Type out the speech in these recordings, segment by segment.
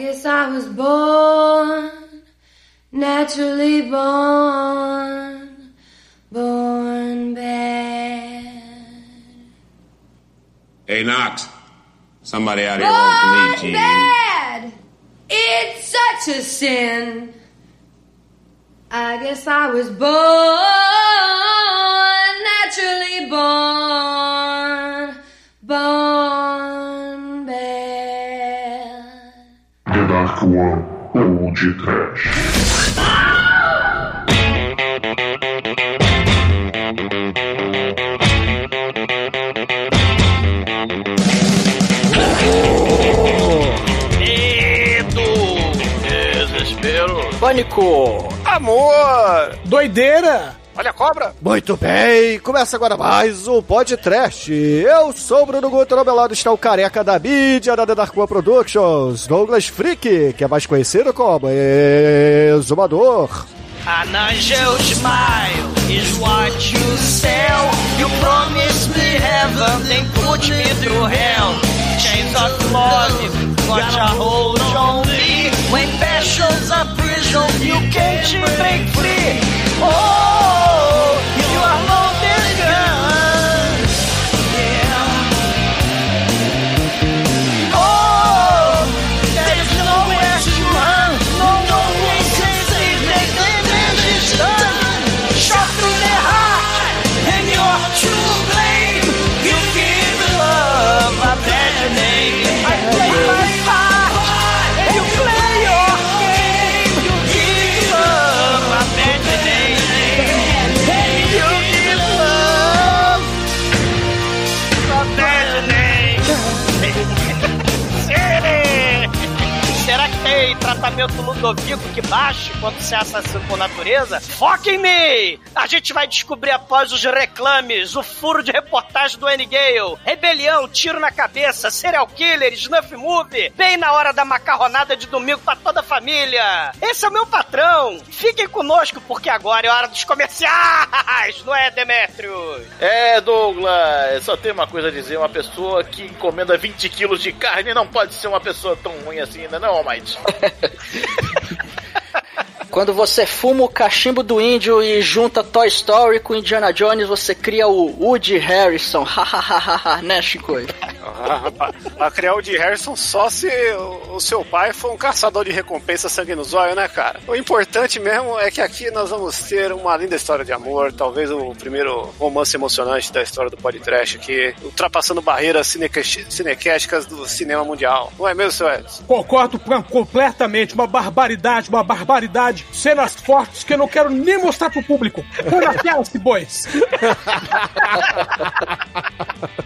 guess I was born, naturally born, born bad. Hey, Knox. Somebody out here wants to meet you. bad! It's such a sin. I guess I was born, naturally born, One ou de Trash. Pânico! amor. Doideira! Olha a cobra. Muito bem, começa agora mais um podcast. Eu sou o Bruno Guto, ao meu lado está o careca da mídia da The Dark One Productions, Douglas Freak, que é mais conhecido como Exumador. An angel smile is what you sell. You promise me heaven, then put me through hell. Chains of love, got a hold on me. When passion's a prison, you can't break free. Oh, Ludovico que baixe quando se é assassino por natureza? Foca em mim! A gente vai descobrir após os reclames, o furo de reportagem do N-Gale, rebelião, tiro na cabeça, serial killer, snuff movie, bem na hora da macarronada de domingo pra toda a família. Esse é o meu patrão. Fiquem conosco porque agora é hora dos comerciais, não é, Demetrius? É, Douglas, só tem uma coisa a dizer: uma pessoa que encomenda 20 quilos de carne não pode ser uma pessoa tão ruim assim, ainda não, Almighty? Quando você fuma o cachimbo do índio e junta Toy Story com Indiana Jones, você cria o Woody Harrison. Hahaha, né, Chico? Ah, pra, criar o de Harrison só se o, seu pai for um caçador de recompensa sangue no zóio, né, cara? O importante mesmo é que aqui nós vamos ter uma linda história de amor, talvez o primeiro romance emocionante da história do podcast aqui, ultrapassando barreiras cinequésticas do cinema mundial. Não é mesmo, seu Edson? Concordo completamente. Uma barbaridade, uma barbaridade. Cenas fortes que eu não quero nem mostrar pro público. Põe na tela, bois.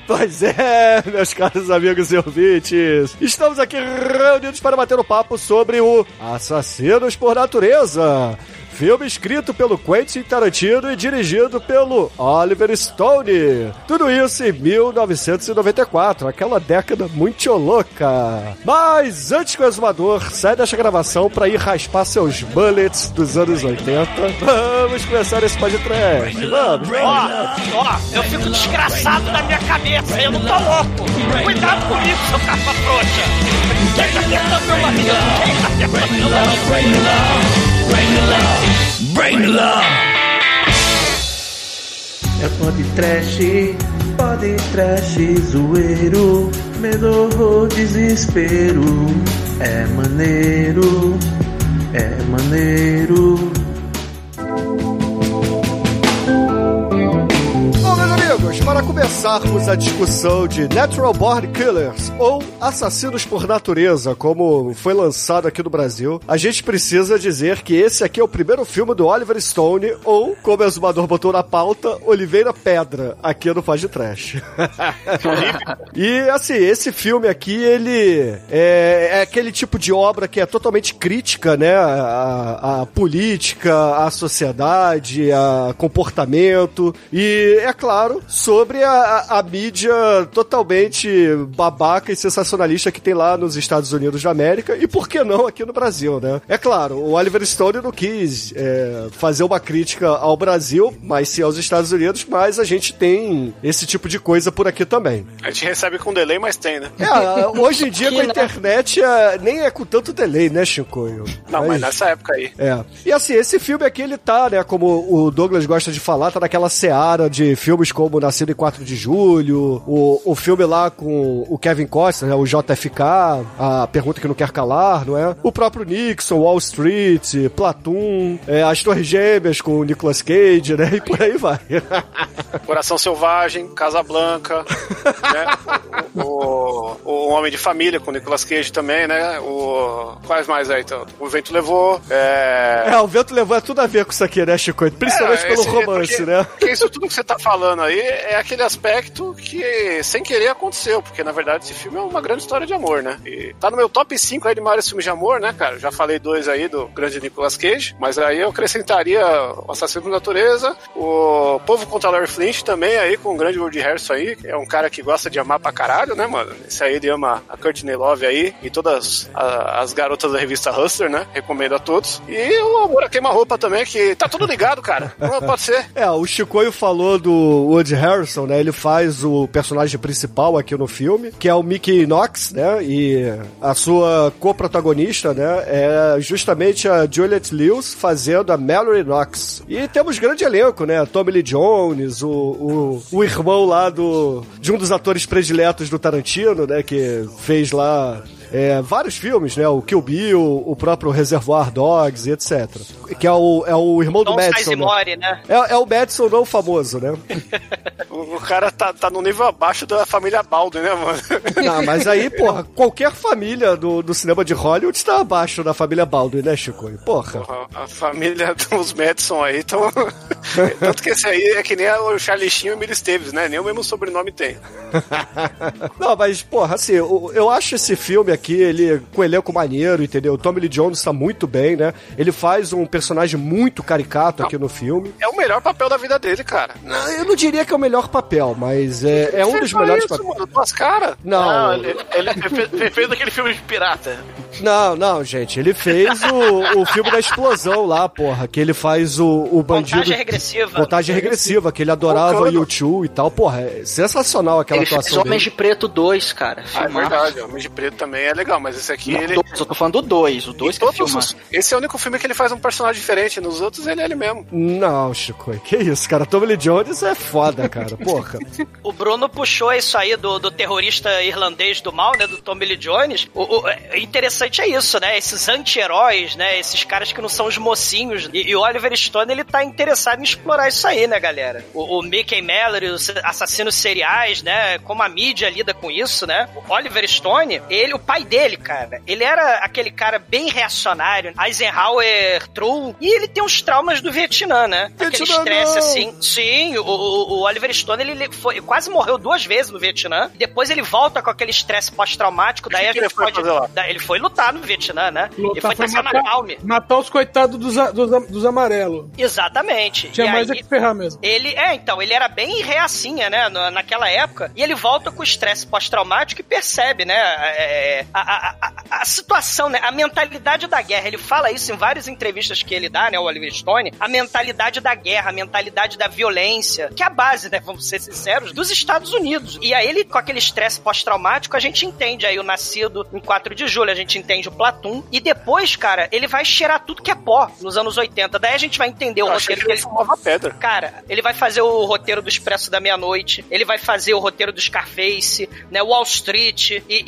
Pois é, meus caros amigos e ouvintes, estamos aqui reunidos para bater um papo sobre o Assassinos por Natureza. Filme escrito pelo Quentin Tarantino e dirigido pelo Oliver Stone. Tudo isso em 1994, aquela década muito louca. Mas antes que o exumador saia desta gravação para ir raspar seus bullets dos anos 80, vamos começar esse podcast. Vamos, Ó, vamos. ó, eu fico desgraçado da minha cabeça, eu não tô louco. Cuidado comigo, seu capa frouxa. Quem tá apertando meu mamilo? Quem tá apertando meu mamilo? É pode trash, pode trash, zoeiro, medo ou desespero. É maneiro, é maneiro. Amigos, para começarmos a discussão de Natural Born Killers, ou Assassinos por Natureza, como foi lançado aqui no Brasil, a gente precisa dizer que esse aqui é o primeiro filme do Oliver Stone, ou, como o exumador botou na pauta, Oliveira Pedra, aqui no Faz de Trash. e, assim, esse filme aqui, ele é, é aquele tipo de obra que é totalmente crítica, né, a, a política, a sociedade, a comportamento, e, é claro, sobre a, a, a mídia totalmente babaca e sensacionalista que tem lá nos Estados Unidos da América e por que não aqui no Brasil, né? É claro, o Oliver Stone não quis é, fazer uma crítica ao Brasil, mas sim aos Estados Unidos, mas a gente tem esse tipo de coisa por aqui também. A gente recebe com delay, mas tem, né? É, hoje em dia com a internet é, nem é com tanto delay, né, Chicoio? Não, mas nessa época aí. É. E assim, esse filme aqui, ele tá, né, como o Douglas gosta de falar, tá naquela seara de filmes como Nascido em 4 de Julho, o, o filme lá com o Kevin Costner, né, o JFK, a Pergunta que Não Quer Calar, não é? O próprio Nixon, Wall Street, Platoon, é, As Torres Gêmeas com o Nicolas Cage, né? E por aí vai. Coração Selvagem, Casablanca, né? O, o, o Homem de Família com o Nicolas Cage também, né? O, quais mais aí? Então? O Vento Levou. É... É, o vento levou é tudo a ver com isso aqui, né, Chico? Principalmente É, pelo romance, porque- né? Porque isso tudo que você tá falando aí é aquele aspecto que sem querer aconteceu, porque na verdade esse filme é uma grande história de amor, né? E tá no meu top 5 aí de maiores filmes de amor, né, cara? Já falei dois aí do grande Nicolas Cage, mas aí eu acrescentaria o Assassino da Natureza, o Povo contra Larry Flint também aí com o grande Woody Harrison aí, é um cara que gosta de amar pra caralho, né, mano? Esse aí ele ama a Courtney Love aí e todas as garotas da revista Hustler, né? Recomendo a todos. E o Amor a Queima-Roupa também, que tá tudo ligado, cara. Não pode ser. É, o Chicoio falou do Woody Harrison, né? Ele faz o personagem principal aqui no filme, que é o Mickey Knox, né? E a sua co-protagonista, né? É justamente a Juliette Lewis fazendo a Mallory Knox. E temos grande elenco, né? Tommy Lee Jones, o, o, o irmão lá do de um dos atores prediletos do Tarantino, né? Que fez lá é, vários filmes, né? O Kill Bill, o próprio Reservoir Dogs e etc. Que é o, é o irmão do Tom Madison. né? Né? É, é o Madison não famoso, né? Cara tá, tá no nível abaixo da família Baldwin, né, mano? Não, mas aí, porra, qualquer família do, do cinema de Hollywood está abaixo da família Baldwin, né, Chico? Porra. A família dos Madison aí estão. Tanto que esse aí é que nem o Charlie Sheen e o Emílio Esteves, né? Nem o mesmo sobrenome tem. Não, mas, porra, assim, eu, eu acho esse filme aqui, ele com elenco maneiro, entendeu? O Tommy Lee Jones tá muito bem, né? Ele faz um personagem muito caricato aqui no filme. É o melhor papel da vida dele, cara. Não, eu não diria que é o melhor papel, mas é, é um Fez dos melhores isso, papéis. mano, duas caras. Não, Não, ele, ele fez- fez, fez aquele filme de pirata. Não, não, gente. Ele fez o, o filme da explosão lá, porra. Que ele faz o, o bandido. Contagem regressiva. Contagem regressiva, que ele adorava o YouTube e tal. Porra, é sensacional aquela Ele fez atuação Homens dele. de Preto 2, cara. Ah, é verdade, Homem de Preto também é legal, mas esse aqui Não, ele. dois, eu tô falando do 2. O 2 que é Todos filmaço. os- esse é o único filme que ele faz um personagem diferente, nos outros ele é ele mesmo. Não, Chico, que isso, cara. Tommy Lee Jones é foda, cara. Porra. O Bruno puxou isso aí do, do terrorista irlandês do mal, né? Do Tommy Lee Jones. O, o- é interessante é isso, né? Esses anti-heróis, né? Esses caras que não são os mocinhos. E, e o Oliver Stone, ele tá interessado em explorar isso aí, né, galera? O, o Mickey Mallory, os assassinos seriais, né? Como a mídia lida com isso, né? O Oliver Stone, ele, o pai dele, cara, ele era aquele cara bem reacionário, Eisenhower True, e ele tem uns traumas do Vietnã, né? Aquele Vietnã estresse não! assim. Sim, o- o Oliver Stone, ele foi, quase morreu duas vezes no Vietnã. Depois ele volta com aquele estresse pós-traumático, daí a que ele gente foi pode... fazer lá? da- Ele foi lutar no Vietnã, né? ele Lutar foi foi traçar matar, na Palme. matar os coitados dos, dos, dos amarelos. Exatamente. Tinha E mais é aí- que ferrar mesmo. Ele, é, então, ele era bem reacinha, né, na- naquela época, e ele volta com o estresse pós-traumático e percebe, né, é, a, a- a- a situação, né, a mentalidade da guerra. Ele fala isso em várias entrevistas que ele dá, né, o Oliver Stone, a mentalidade da guerra, a mentalidade da violência, que é a base, né, vamos ser sinceros, dos Estados Unidos. E aí ele, com aquele estresse pós-traumático, a gente entende aí o Nascido em 4 de julho, a gente entende o Platum, e depois, cara, ele vai cheirar tudo que é pó nos anos 80. Daí a gente vai entender o Eu achei roteiro que que ele fumava pedra. Cara, ele vai fazer o roteiro do Expresso da Meia-Noite, ele vai fazer o roteiro do Scarface, né, Wall Street, e, e,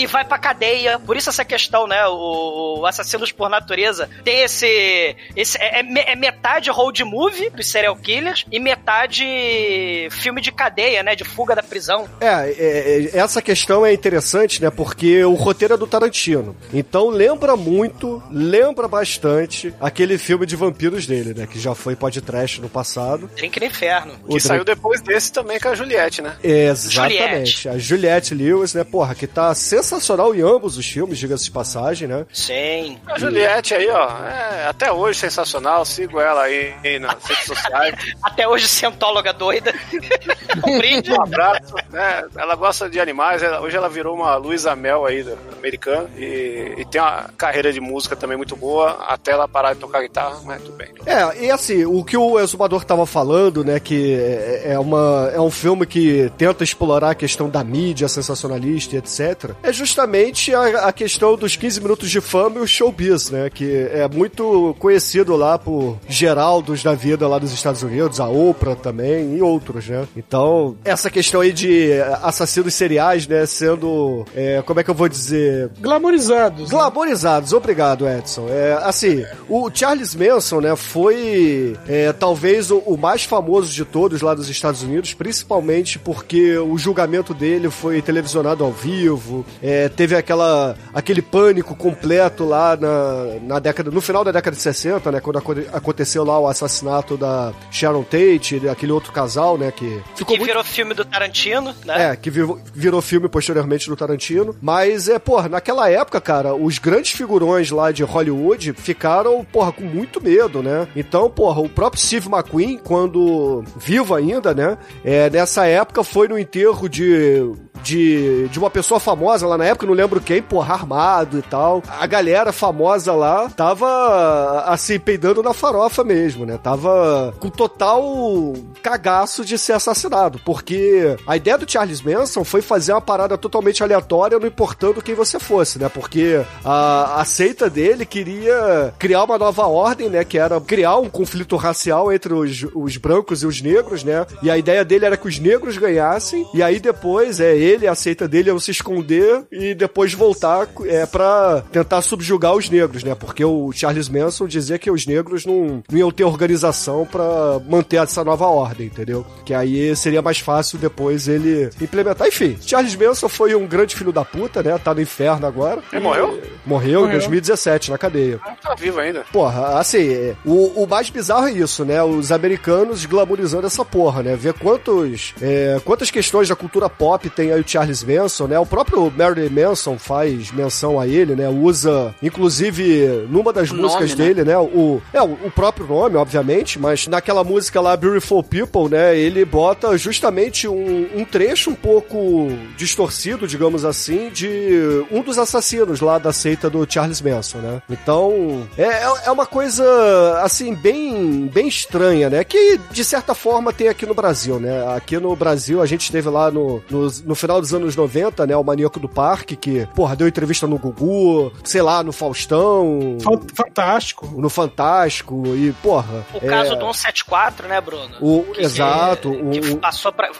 e- e vai pra cadeia. Por isso essa questão, né, o, o Assassinos por Natureza tem esse... esse é, é é metade road movie dos serial killers e metade filme de cadeia, né, de fuga da prisão. É, é, é, essa questão é interessante, né? Porque o roteiro é do Tarantino. Então lembra muito, lembra bastante aquele filme de vampiros dele, né? Que já foi podcast no passado. Drink no Inferno. Que O saiu depois desse também com a Juliette, né? Exatamente. A Juliette Lewis, né? Porra, que tá sensacional em ambos os filmes, diga-se de passagem, né? Sim. A Juliette aí, ó, é até hoje sensacional. Sigo ela aí nas redes sociais. Até hoje, cientóloga doida. Brinde. Um abraço, né? Ela gosta de animais, hoje ela virou uma Luísa Mel aí, americana, e, e tem uma carreira de música também muito boa, até ela parar de tocar guitarra, mas tudo bem. É, e assim, o que o Exumador tava falando, né, que é, é uma, é um filme que tenta explorar a questão da mídia sensacionalista e etc., é justamente a, a questão dos 15 minutos de fama e o showbiz, né, que é muito conhecido lá por Geraldos da vida lá dos Estados Unidos, a Oprah também e outros, né. Então, essa questão aí de assassinos seriais, né, sendo, é, como é que eu vou dizer, Glamorizados. Glamorizados, obrigado, Edson. É, assim, o Charles Manson, né, foi é, talvez o, o mais famoso de todos lá dos Estados Unidos, principalmente porque o julgamento dele foi televisionado ao vivo, é, teve aquela, aquele pânico completo lá na, na década, no final da década de 60, né, quando aconte- aconteceu lá o assassinato da Sharon Tate, aquele outro casal, né, que ficou que muito virou filme do Tarantino, né? é, que virou, virou filme posteriormente do Tarantino. Mas, é, porra, naquela época, cara, os grandes figurões lá de Hollywood ficaram, porra, com muito medo, né? Então, porra, o próprio Steve McQueen, quando vivo ainda, né? É, nessa época foi no enterro de. De, de uma pessoa famosa lá na época, não lembro quem, porra, armado e tal. A galera famosa lá tava, assim, peidando na farofa mesmo, né? Tava com total cagaço de ser assassinado, porque a ideia do Charles Manson foi fazer uma parada totalmente aleatória, não importando quem você fosse, né? Porque a, a seita dele queria criar uma nova ordem, né? Que era criar um conflito racial entre os, os brancos e os negros, né? E a ideia dele era que os negros ganhassem, e aí depois, é, ele e a seita dele iam se esconder e depois voltar é, pra tentar subjugar os negros, né? Porque o Charles Manson dizia que os negros não, não iam ter organização pra manter essa nova ordem, entendeu? Que aí seria mais fácil depois ele implementar. Enfim, Charles Manson foi um grande filho da puta, né? Tá no inferno agora. Ele morreu? Morreu em Morreu. 2017, na cadeia. Tá vivo ainda. Porra, assim, é, o, o mais bizarro é isso, né? Os americanos glamorizando essa porra, né? Ver quantos, é, quantas questões da cultura pop tem aí o Charles Manson, né? O próprio Marilyn Manson faz menção a ele, né? Usa, inclusive, numa das O músicas nome, né? dele, né? O, é, o, próprio nome, obviamente, mas naquela música lá, Beautiful People, né? Ele bota justamente um, um trecho um pouco distorcido, digamos assim, de um dos assassinos lá da seita do Charles Manson, né? Então, é, é- é uma coisa, assim, bem, bem estranha, né? Que, de certa forma, tem aqui no Brasil, né? Aqui no Brasil, a gente esteve lá no, no, no final dos anos 90, né? O Maníaco do Parque, que, porra, deu entrevista no Gugu, sei lá, no Faustão. Fantástico. No Fantástico, e, porra. O é, caso do 174, né, Bruno? O, Que- exato. que o- o- passou pra.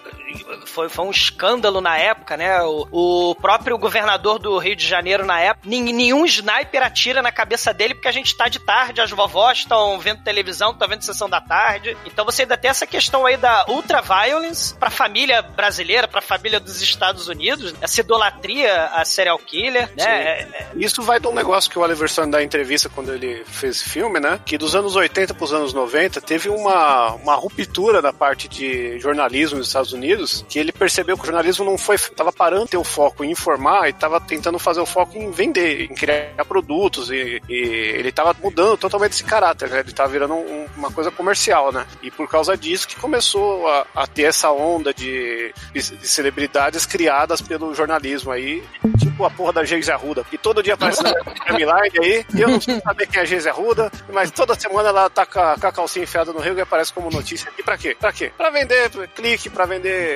Foi, foi um escândalo na época, né? O, o próprio governador do Rio de Janeiro na época, nenhum sniper atira na cabeça dele porque a gente tá de tarde, as vovós estão vendo televisão, estão vendo sessão da tarde. Então você ainda tem essa questão aí da ultra-violence pra família brasileira, pra família dos Estados Unidos, essa idolatria a serial killer, né? É- é- Isso vai de um negócio que o Oliver Stone dá em entrevista quando ele fez filme, né? Que dos anos 80 para os anos 90 teve uma, uma ruptura da parte de jornalismo nos Estados Unidos, que ele percebeu que o jornalismo não foi. tava parando de ter o foco em informar e tava tentando fazer o foco em vender, em criar produtos. E, e ele tava mudando totalmente esse caráter, né? Ele tava virando um- uma coisa comercial, né? E por causa disso que começou a, a ter essa onda de, de, de celebridades criadas pelo jornalismo aí, tipo a porra da Geise Arruda, que todo dia aparece na timeline aí, eu não sei saber quem é a Geise Arruda, mas toda semana ela tá com a, com a calcinha enfiada no rio e aparece como notícia. E pra quê? Pra quê? Pra vender clique, pra vender.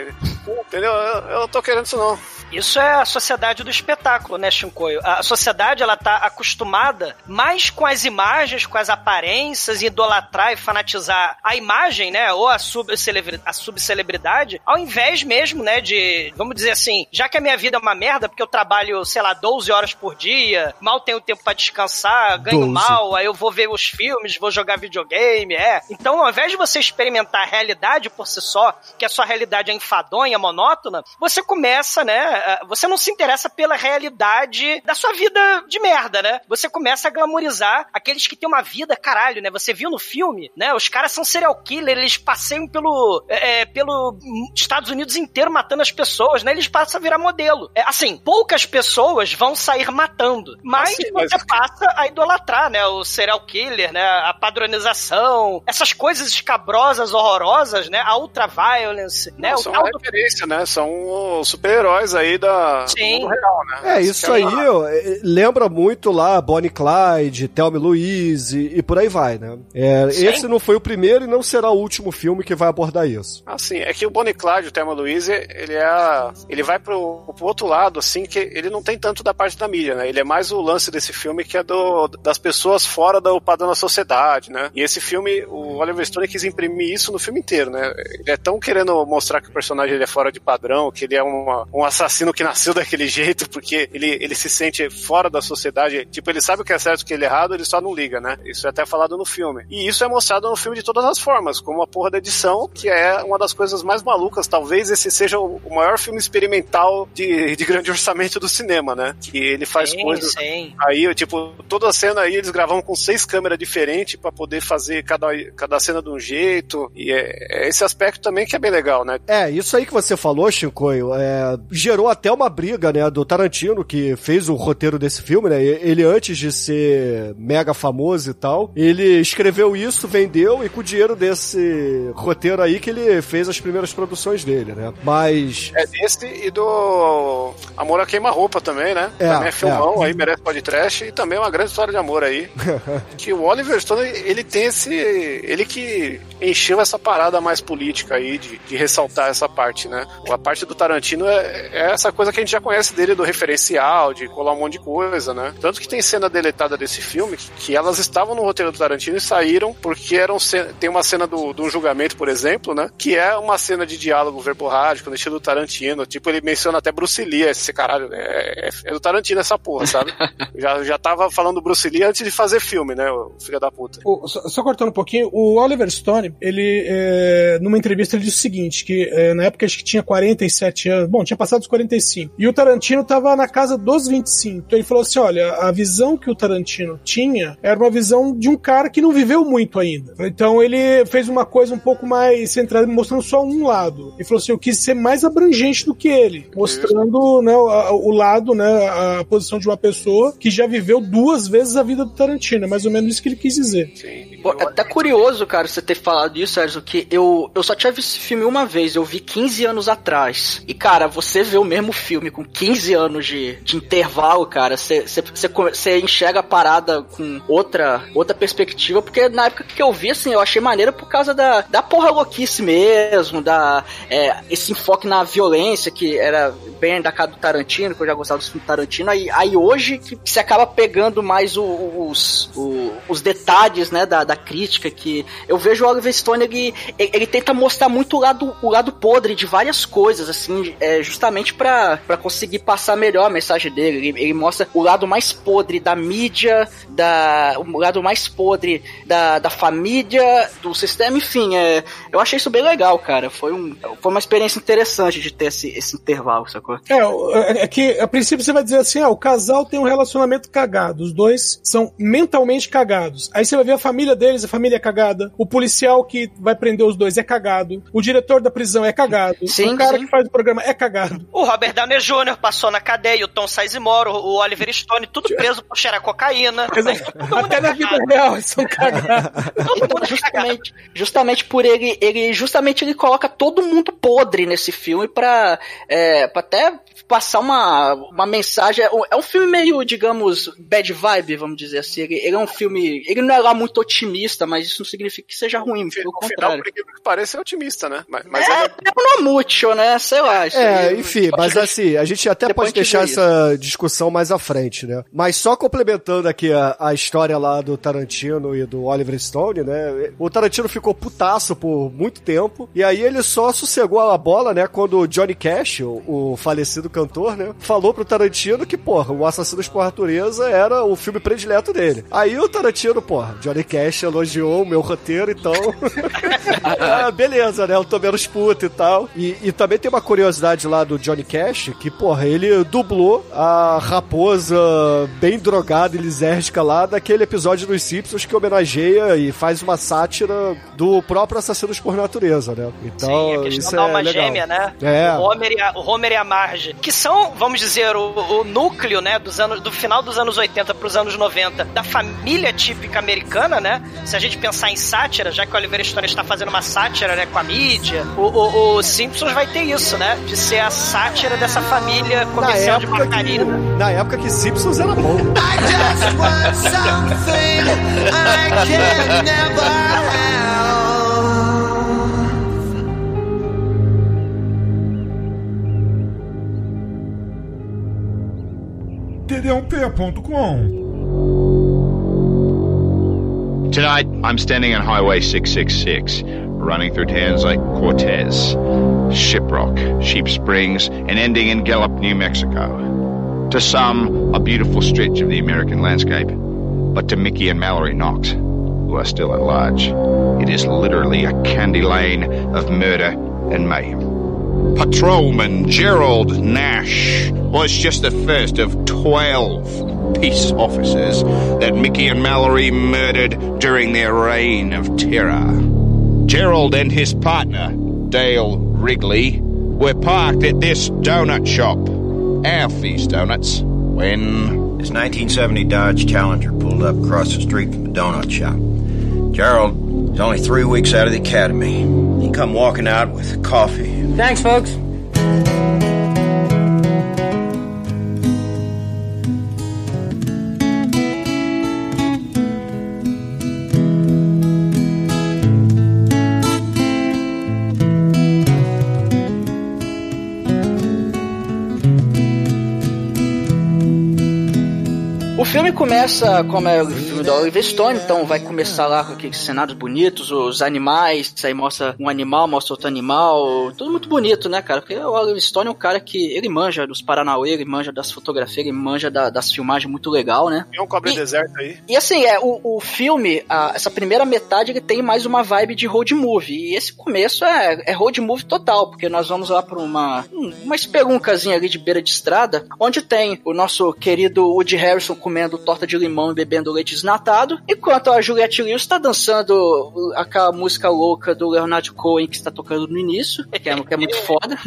Entendeu? Eu, eu não tô querendo isso não. Isso é a sociedade do espetáculo, né, Shinkoio? A sociedade, ela tá acostumada mais com as imagens, com as aparências, e idolatrar e fanatizar a imagem, né, ou a subcelebridade, a subcelebridade, ao invés mesmo, né, de, vamos dizer assim, já que a minha vida é uma merda, porque eu trabalho, sei lá, 12 horas por dia, mal tenho tempo pra descansar, ganho 12. mal, aí eu vou ver os filmes, vou jogar videogame, é. Então, ao invés de você experimentar a realidade por si só, que a sua realidade é enfadonha, monótona, você começa, né, você não se interessa pela realidade da sua vida de merda, né? Você começa a glamorizar aqueles que têm uma vida, caralho, né? Você viu no filme, né? Os caras são serial killer, eles passeiam pelo, é, é, pelo Estados Unidos inteiro matando as pessoas, né? Eles passam a virar modelo. É, assim, poucas pessoas vão sair matando, mas Assim, mas- você passa a idolatrar, né? O serial killer, né? A padronização, essas coisas escabrosas, horrorosas, né? A ultraviolence, né? Não, O são do- referência, né? São os super-heróis aí da, Sim. do mundo real, né? É, isso aí ó, é, lembra muito lá Bonnie Clyde, Thelma e Louise e, e por aí vai, né? É, esse não foi o primeiro e não será o último filme que vai abordar isso. Assim, é que o Bonnie Clyde, o Thelma Louise, ele é a- ele vai pro, pro outro lado, assim, que ele não tem tanto da parte da mídia, né? Ele é mais o lance desse filme que é do, das pessoas fora do padrão da sociedade, né? E esse filme, o Oliver Stone quis imprimir isso no filme inteiro, né? Ele é tão querendo mostrar que o personagem ele é fora de padrão, que ele é uma- um assassino que nasceu daquele jeito, porque ele, ele se sente fora da sociedade. Tipo, ele sabe o que é certo e o que é errado, ele só não liga, né? Isso é até falado no filme. E isso é mostrado no filme de todas as formas, como a porra da edição, que é uma das coisas mais malucas. Talvez esse seja o maior filme experimental de, de grande orçamento do cinema, né? Que ele faz Sim, coisas. sim. Aí, tipo, toda a cena aí eles gravavam com seis câmeras diferentes pra poder fazer cada, cada cena de um jeito. E é, é esse aspecto também que é bem legal, né? É, isso aí que você falou, Chicoio, é, gerou até uma briga, né, do Tarantino, que fez o roteiro desse filme, né? Ele, antes de ser mega famoso e tal, ele escreveu isso, vendeu, e com o dinheiro desse roteiro aí que ele fez as primeiras produções dele, né? Mas. É desse e do Amor a Queima-Roupa também, né? É, também é filmão, é. aí merece podcast e também é uma grande história de amor aí. que o Oliver Stone, ele tem esse. Ele que encheu essa parada mais política aí, de, de ressaltar essa parte, né? A parte do Tarantino é, é essa coisa que a gente já conhece dele, do referencial, de colar um monte de coisa, né? Tanto que tem cena deletada desse filme que, que elas estavam no roteiro do Tarantino e saíram porque eram tem uma cena do, do julgamento, por exemplo, né? Que é uma cena de diálogo verborrágico no estilo Tarantino. Tipo, ele menciona até Bruce Lee, esse caralho. É, é- é do Tarantino essa porra, sabe? já, já tava falando do Bruce Lee antes de fazer filme, né? O filho da puta. O- só, só cortando um pouquinho, o Oliver Stone, ele, é, numa entrevista, ele disse o seguinte, que é, na época acho que tinha 47 anos, bom, tinha passado os 45, e o Tarantino tava na casa dos 25, então ele falou assim, olha, a visão que o Tarantino tinha era uma visão de um cara que não viveu muito ainda, então ele fez uma coisa um pouco mais centrada, mostrando só um lado, ele falou assim, eu quis ser mais abrangente do que ele, mostrando né, o, o lado, né, a posição de uma pessoa que já viveu duas vezes a vida do Tarantino, é mais ou menos isso que ele quis dizer. Pô, é até curioso, cara, você ter falado isso, Sérgio, que eu, eu só tinha visto esse filme uma vez, eu vi 15 anos atrás. E, cara, você vê o mesmo filme com 15 anos de, de intervalo, cara, você, você, enxerga a parada com outra, outra perspectiva, porque na época que eu vi, assim, eu achei maneiro por causa da, da porra louquice mesmo, da, é, esse enfoque na violência, que era bem da cara do Tarantino, que eu já gostava do filme do Tarantino, aí, aí hoje que você acaba pegando mais o- os, o- os detalhes, né, da, da crítica, que eu vejo o Oliver Stone, ele, ele tenta mostrar muito o lado, o lado podre de várias coisas, assim, é, justamente pra conseguir passar melhor a mensagem dele. Ele, ele mostra o lado mais podre da mídia, da, o lado mais podre da, da família, do sistema, enfim, é, eu achei isso bem legal, cara. Foi, um, foi uma experiência interessante de ter esse, esse intervalo, sacou? É, é é que a princípio você vai dizer assim: ah, o casal tem um relacionamento cagado, os dois são mentalmente cagados. Aí você vai ver a família deles, a família é cagada, o policial que vai prender os dois é cagado, o diretor da prisão é cagado, Sim, o cara sim. que faz o programa é cagado. O Robert Downey Jr. passou na cadeia, o Tom Sizemore, o Oliver Stone, tudo preso por cheirar cocaína. Até na vida real eles são cagados. Então, justamente, justamente por ele, ele justamente ele coloca todo mundo podre nesse filme pra, é, pra até passar uma, uma mensagem. É um- É um filme meio, digamos, bad vibe, vamos dizer assim. Ele, ele é um filme. Ele não é lá muito otimista, mas isso não significa que seja ruim, pelo No final, contrário. por incrível que pareça, é otimista, né? Mas, mas É, ele- é não muito, né? Sei lá. isso É, aí- enfim, mas assim, a gente até Depois pode deixar essa discussão mais à frente, né? Mas só complementando aqui a, a história lá do Tarantino e do Oliver Stone, né? O Tarantino ficou putaço por muito tempo, e aí ele só sossegou a bola, né? Quando o Johnny Cash, o, o falecido cantor, né? Falou pro Tarantino que, porra, o Assassino por Natureza era o filme predileto dele. Aí o Tarantino, porra, Johnny Cash Cash elogiou o meu roteiro, então. ah, beleza, né? Eu tô menos puto e tal. E, e também tem uma curiosidade lá do Johnny Cash, que, porra, ele dublou a raposa bem drogada e lisérgica lá daquele episódio dos Simpsons que homenageia e faz uma sátira do próprio Assassinos por Natureza, né? Então, Sim, a questão isso da é alma legal. gêmea, né? É. O Homer, e a, o Homer e a Marge. Que são, vamos dizer, o, o núcleo, né, dos anos, do final dos anos 80 pros anos 90, da família típica americana, né? Se a gente pensar em sátira, já que o Oliver Stone está fazendo uma sátira, né, com a mídia, o, o, o Simpsons vai ter isso, né? De ser a sátira dessa família Na comercial de época, que, margarina. na época que Simpsons era bom. td1p.com Tonight, I'm standing on Highway 666, running through towns like Cortez, Shiprock, Sheep Springs, and ending in Gallup, New Mexico. To some, a beautiful stretch of the American landscape, but to Mickey and Mallory Knox, who are still at large, it is literally a candy lane of murder and mayhem. Patrolman Gerald Nash was just the first of 12 peace officers that Mickey and Mallory murdered during their reign of terror. Gerald and his partner, Dale Wrigley, were parked at this donut shop, Alfie's Donuts, when This 1970 Dodge Challenger pulled up across the street from the donut shop. Gerald was only three weeks out of the academy. He come walking out with coffee. Thanks, folks. Começa como é o filme do Oliver Stone, então vai começar lá com aqueles cenários bonitos, os animais, aí mostra um animal, mostra outro animal, tudo muito bonito, né, cara? Porque o Oliver Stone é um cara que ele manja dos Paranauê, ele manja das fotografias, ele manja da- das filmagens muito legal, né? Tem um cobre deserto aí. E assim, é, o, o filme, a- essa primeira metade, ele tem mais uma vibe de road movie. E esse começo é, é road movie total, porque nós vamos lá pra uma, uma espeluncazinha ali de beira de estrada, onde tem o nosso querido Woody Harrison comendo torta de limão e bebendo leite desnatado, enquanto a Juliette Lewis está dançando aquela música louca do Leonardo Cohen que está tocando no início, que é, que é muito foda.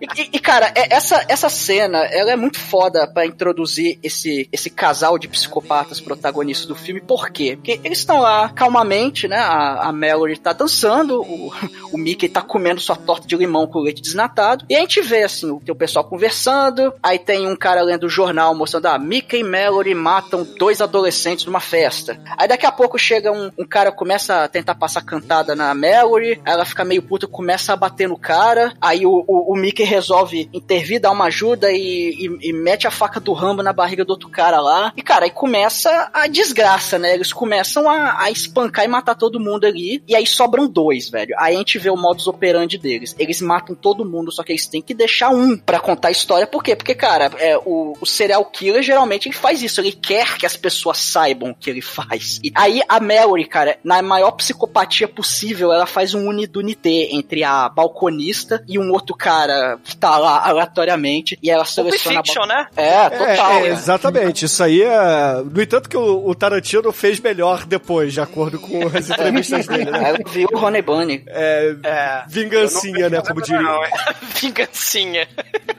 E, e, cara, é- essa, essa cena, ela é muito foda pra introduzir esse, esse casal de psicopatas protagonistas do filme. Por quê? Porque eles estão lá calmamente, né? A, a Mallory tá dançando, o, o Mickey tá comendo sua torta de limão com leite desnatado. E a gente vê, assim, o, tem o pessoal conversando, aí tem um cara lendo o jornal mostrando, ah, Mickey e Mallory matam dois adolescentes numa festa. Aí daqui a pouco chega um, um cara, começa a tentar passar cantada na Mallory, ela fica meio puta, começa a bater no cara, aí o, o, o Mickey resolve intervir, dar uma ajuda e, e- e mete a faca do Rambo na barriga do outro cara lá. E, cara, aí começa a desgraça, né? Eles começam a, a espancar e matar todo mundo ali. E aí sobram dois, velho. Aí a gente vê o modus operandi deles. Eles matam todo mundo, só que eles têm que deixar um pra contar a história. Por quê? Porque, cara, é, o, o serial killer geralmente ele faz isso. Ele quer que as pessoas saibam o que ele faz. E aí a Mallory, cara, na maior psicopatia possível, ela faz um unidunité entre a balconista e um outro cara que tá lá aleatoriamente. E ela seleciona. Fiction, né? É, total. É, é, exatamente. Isso aí é. No entanto, que o, o Tarantino fez melhor depois, de acordo com as entrevistas dele, né? Ela viu o Honey Bunny. É. É. Vingancinha, né? Como diria. Não, é. Vingancinha.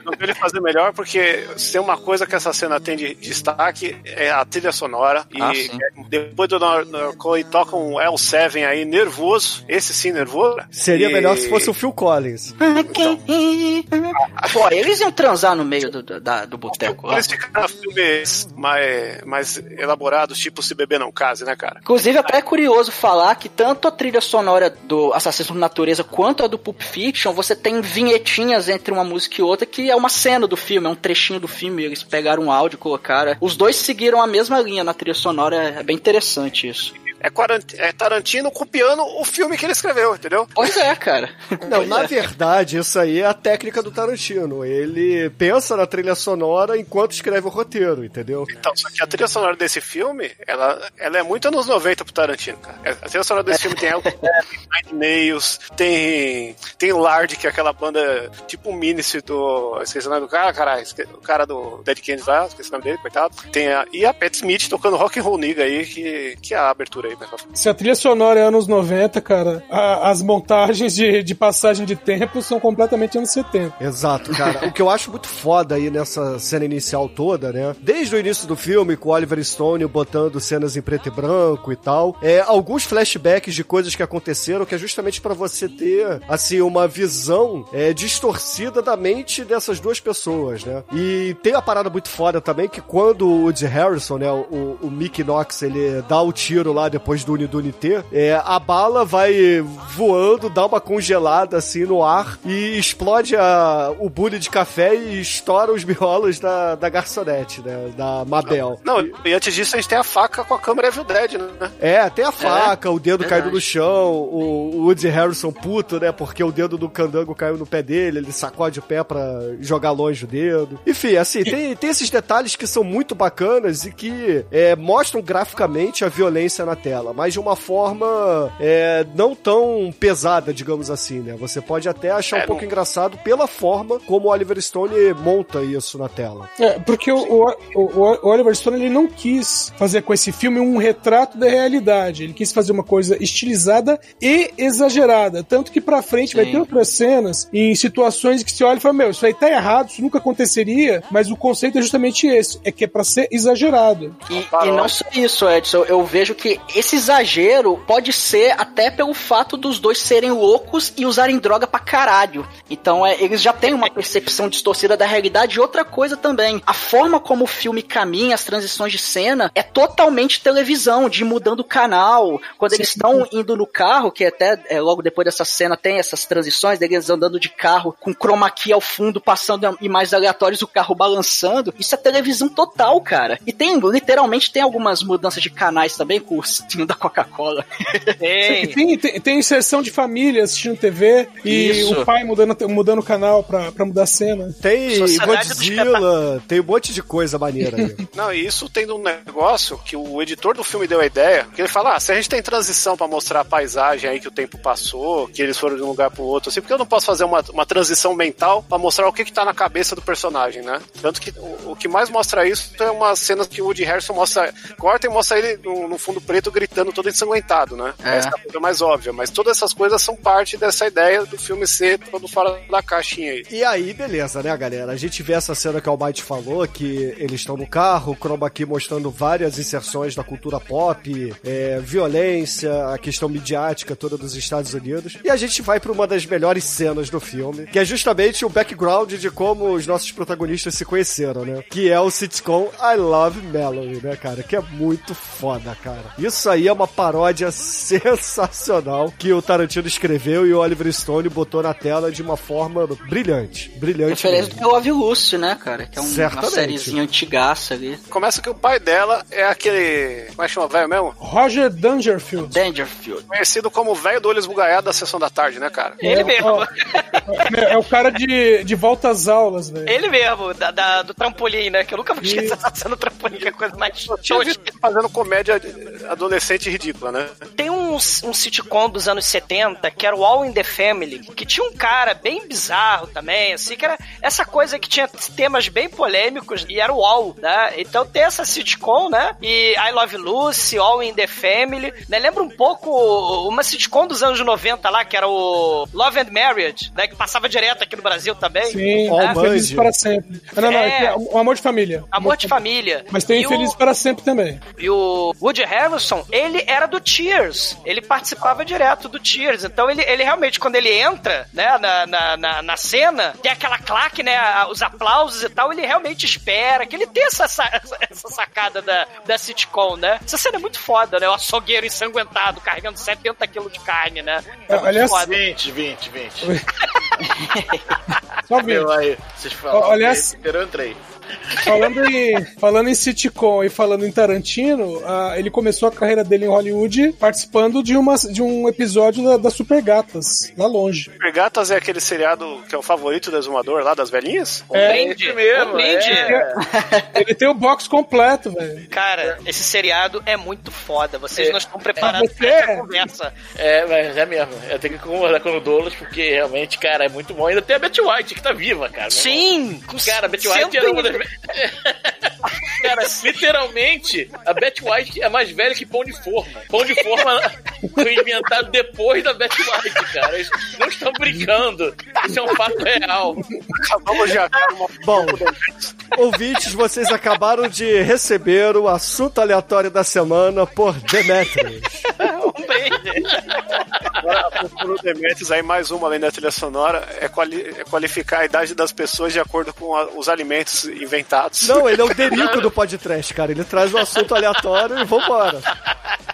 Não ele fazer melhor, porque se tem uma coisa que essa cena tem de destaque é a trilha sonora. E Ah, sim. depois do Norcoy toca um L7 aí nervoso. Esse sim, nervoso. Seria E- melhor se fosse o Phil Collins. Pô, eles iam transar no meio do, do, da- do boteco lá. Eles ficaram filmes mais, mais elaborados, tipo Se Beber Não Case, né, cara? Inclusive, até é curioso falar que tanto a trilha sonora do Assassino por Natureza quanto a do Pulp Fiction, você tem vinhetinhas entre uma música e outra que é uma cena do filme, é um trechinho do filme. Eles pegaram um áudio e colocaram. Os dois seguiram a mesma linha na trilha sonora, é bem interessante isso. É, é Tarantino copiando o filme que ele escreveu, entendeu? Pois é, cara. Não, na verdade, isso aí é a técnica do Tarantino. Ele pensa na trilha sonora enquanto escreve o roteiro, entendeu? Então, só que a trilha sonora desse filme, ela, ela é muito anos 90 pro Tarantino, cara. A trilha sonora desse filme tem Elton tem Nails, tem, tem Lard, que é aquela banda tipo o do. Esqueci o nome do cara, caralho. esque- O cara do Dead Kennedy lá, esqueci o nome dele, coitado. Tem a, e a Pat Smith tocando rock and roll nigga aí, que, que é a abertura aí, né? Se a trilha sonora é anos 90, cara, a- as montagens de, de passagem de tempo são completamente anos 70. Exato, cara. o que eu acho muito foda aí nessa cena inicial toda, né? Desde o início do filme, com o Oliver Stone botando cenas em preto e branco e tal, é alguns flashbacks de coisas que aconteceram que é justamente pra você ter, assim, uma visão é, distorcida da mente dessas duas pessoas, né? E tem a parada muito foda também que quando o Woody Harrison, né, o, o Mickey Knox, ele dá o tiro lá depois do Unidune T, é, a bala vai voando, dá uma congelada assim no ar e explode a, o bule de café e estoura os miolos da, da garçonete, né? Da Mabel. Não, e antes disso a gente tem a faca com a câmera Evil Dead, né? É, tem a faca, o dedo verdade. caído no chão, o, o Woody Harrison puto, né? Porque o dedo do candango caiu no pé dele, ele sacode o pé pra jogar longe o dedo. Enfim, assim, tem, tem esses detalhes que são muito bacanas e que é, mostram graficamente a violência na tela, mas de uma forma é, não tão pesada, digamos assim, né? Você pode até achar um É, pouco não- engraçado pela forma como o Oliver Stone monta isso na tela. É, porque o, o, o- o Oliver Stone ele não quis fazer com esse filme um retrato da realidade. Ele quis fazer uma coisa estilizada e exagerada. Tanto que pra frente vai Sim. ter outras cenas em situações que você olha e fala: Meu, isso aí tá errado, isso nunca aconteceria. Mas o conceito é justamente esse: é que é pra ser exagerado. E, e não só isso, Edson, eu, eu vejo que esse exagero pode ser até pelo fato dos dois serem loucos e usarem droga pra caralho. Então é, eles já têm uma percepção distorcida da realidade. E outra coisa também, a forma como o filme caminha, as transições de cena, é totalmente televisão, de ir mudando o canal. Quando eles estão indo no carro, que até é, logo depois dessa cena tem essas transições, deles andando de carro com chroma key ao fundo, passando imagens aleatórias, o carro balançando. Isso é televisão total, cara. E tem, literalmente, tem algumas mudanças de canais também, com o ursinho da Coca-Cola. Tem, tem, tem, tem inserção de família assistindo TV e Isso. o pai mudando, mudando o canal pra, pra mudar a cena. Tem Sociedade Godzilla, tem um monte de coisa maneira. Não, e isso tem um negócio que o editor do filme deu a ideia, que ele fala, ah, se a gente tem transição pra mostrar a paisagem aí que o tempo passou, que eles foram de um lugar pro outro, assim, porque eu não posso fazer uma, uma transição mental pra mostrar o que que tá na cabeça do personagem, né? Tanto que o, o que mais mostra isso é uma cena que o Woody Harrison mostra, corta e mostra ele no, no fundo preto gritando todo ensanguentado, né? É. Essa é a coisa mais óbvia, mas todas essas coisas são parte dessa ideia do filme ser todo fora da caixinha aí. E aí, beleza, né, galera? A gente vê essa cena que o Almighty falou, que eles estão no carro, o Chroma aqui mostrando várias inserções da cultura pop, é, violência, a questão midiática toda dos Estados Unidos. E a gente vai pra uma das melhores cenas do filme, que é justamente o background de como os nossos protagonistas se conheceram, né? Que é o sitcom I Love Melody, né, cara? Que é muito foda, cara. Isso aí é uma paródia sensacional que o Tarantino escreveu e o Oliver Stone botou na tela de uma forma brilhante. Brilhante. Mesmo. do Love Lucy, né, cara? Que é um- uma sériezinha antigaça ali. Começa que o pai dela é aquele. Como é que chama o velho mesmo? Roger Dangerfield. Dangerfield. Conhecido como o velho do olho esbugalhado da sessão da tarde, né, cara? Ele mesmo. Ó, é, é o cara de, de volta às aulas, velho. Ele mesmo, da, da- do trampolim, né? Que eu nunca vou esquecer do trampolim, que é a coisa mais fazendo comédia adolescente ridícula, né? Tem um, um sitcom dos anos 70 que era o All in the Family, que tinha um cara bem bizarro também, assim, que era essa coisa que tinha temas bem polêmicos e era o All, né? Então tem essa sitcom, né? E I Love Lucy, All in the Family, né? Lembra um pouco uma sitcom dos anos 90 lá, que era o Love and Marriage, né? Que passava direto aqui no Brasil também. Sim, né? Felizes para sempre. Ah, não, não, É. é o Amor de Família. Amor de Família. Mas tem E o- Felizes para sempre também. E o Woody Harrelson, ele era do Cheers. Ele participava direto do Cheers. Então ele, ele realmente, quando ele entra, né, na, na, na, na cena, tem aquela claque, né, os aplausos e tal, ele realmente espera, que ele tem essa, sa- essa, essa sacada da, da sitcom, né? Essa cena é muito foda, né? O açougueiro ensanguentado, carregando 70 quilos de carne, né? É aliás- foda. 20, 20, 20. Só vi. Meu, aí, vocês falam. Aliás- Eu entrei. Falando em, falando em sitcom e falando em Tarantino, ah, ele começou a carreira dele em Hollywood participando de, uma, de um episódio da, da Super Gatas, lá longe. Super Gatas é aquele seriado que é o favorito do exumador lá das velhinhas? É, Brinde mesmo, é. Ele tem o box completo, velho. Cara, esse seriado é muito foda. Vocês não estão preparados Você pra essa é. conversa. É, mas é mesmo. Eu tenho que concordar com o Douglas, porque realmente, cara, é muito bom. Ainda tem a Betty White, que tá viva, cara. Sim! Cara, a Betty White era uma e- Cara, literalmente, a Betty White é mais velha que Pão de Forma. Pão de Forma foi inventado depois da Betty White, cara. Eles não estão brincando. Isso é um fato real. Acabamos de achar uma Bom, ouvintes, vocês acabaram de receber o assunto aleatório da semana por Demetrius. Agora, a procura do Demetrius, aí mais uma além da trilha sonora, é, quali- é qualificar a idade das pessoas de acordo com a- os alimentos inventados. Não, ele é o Derico do podcast, cara. Ele traz um assunto aleatório e vambora.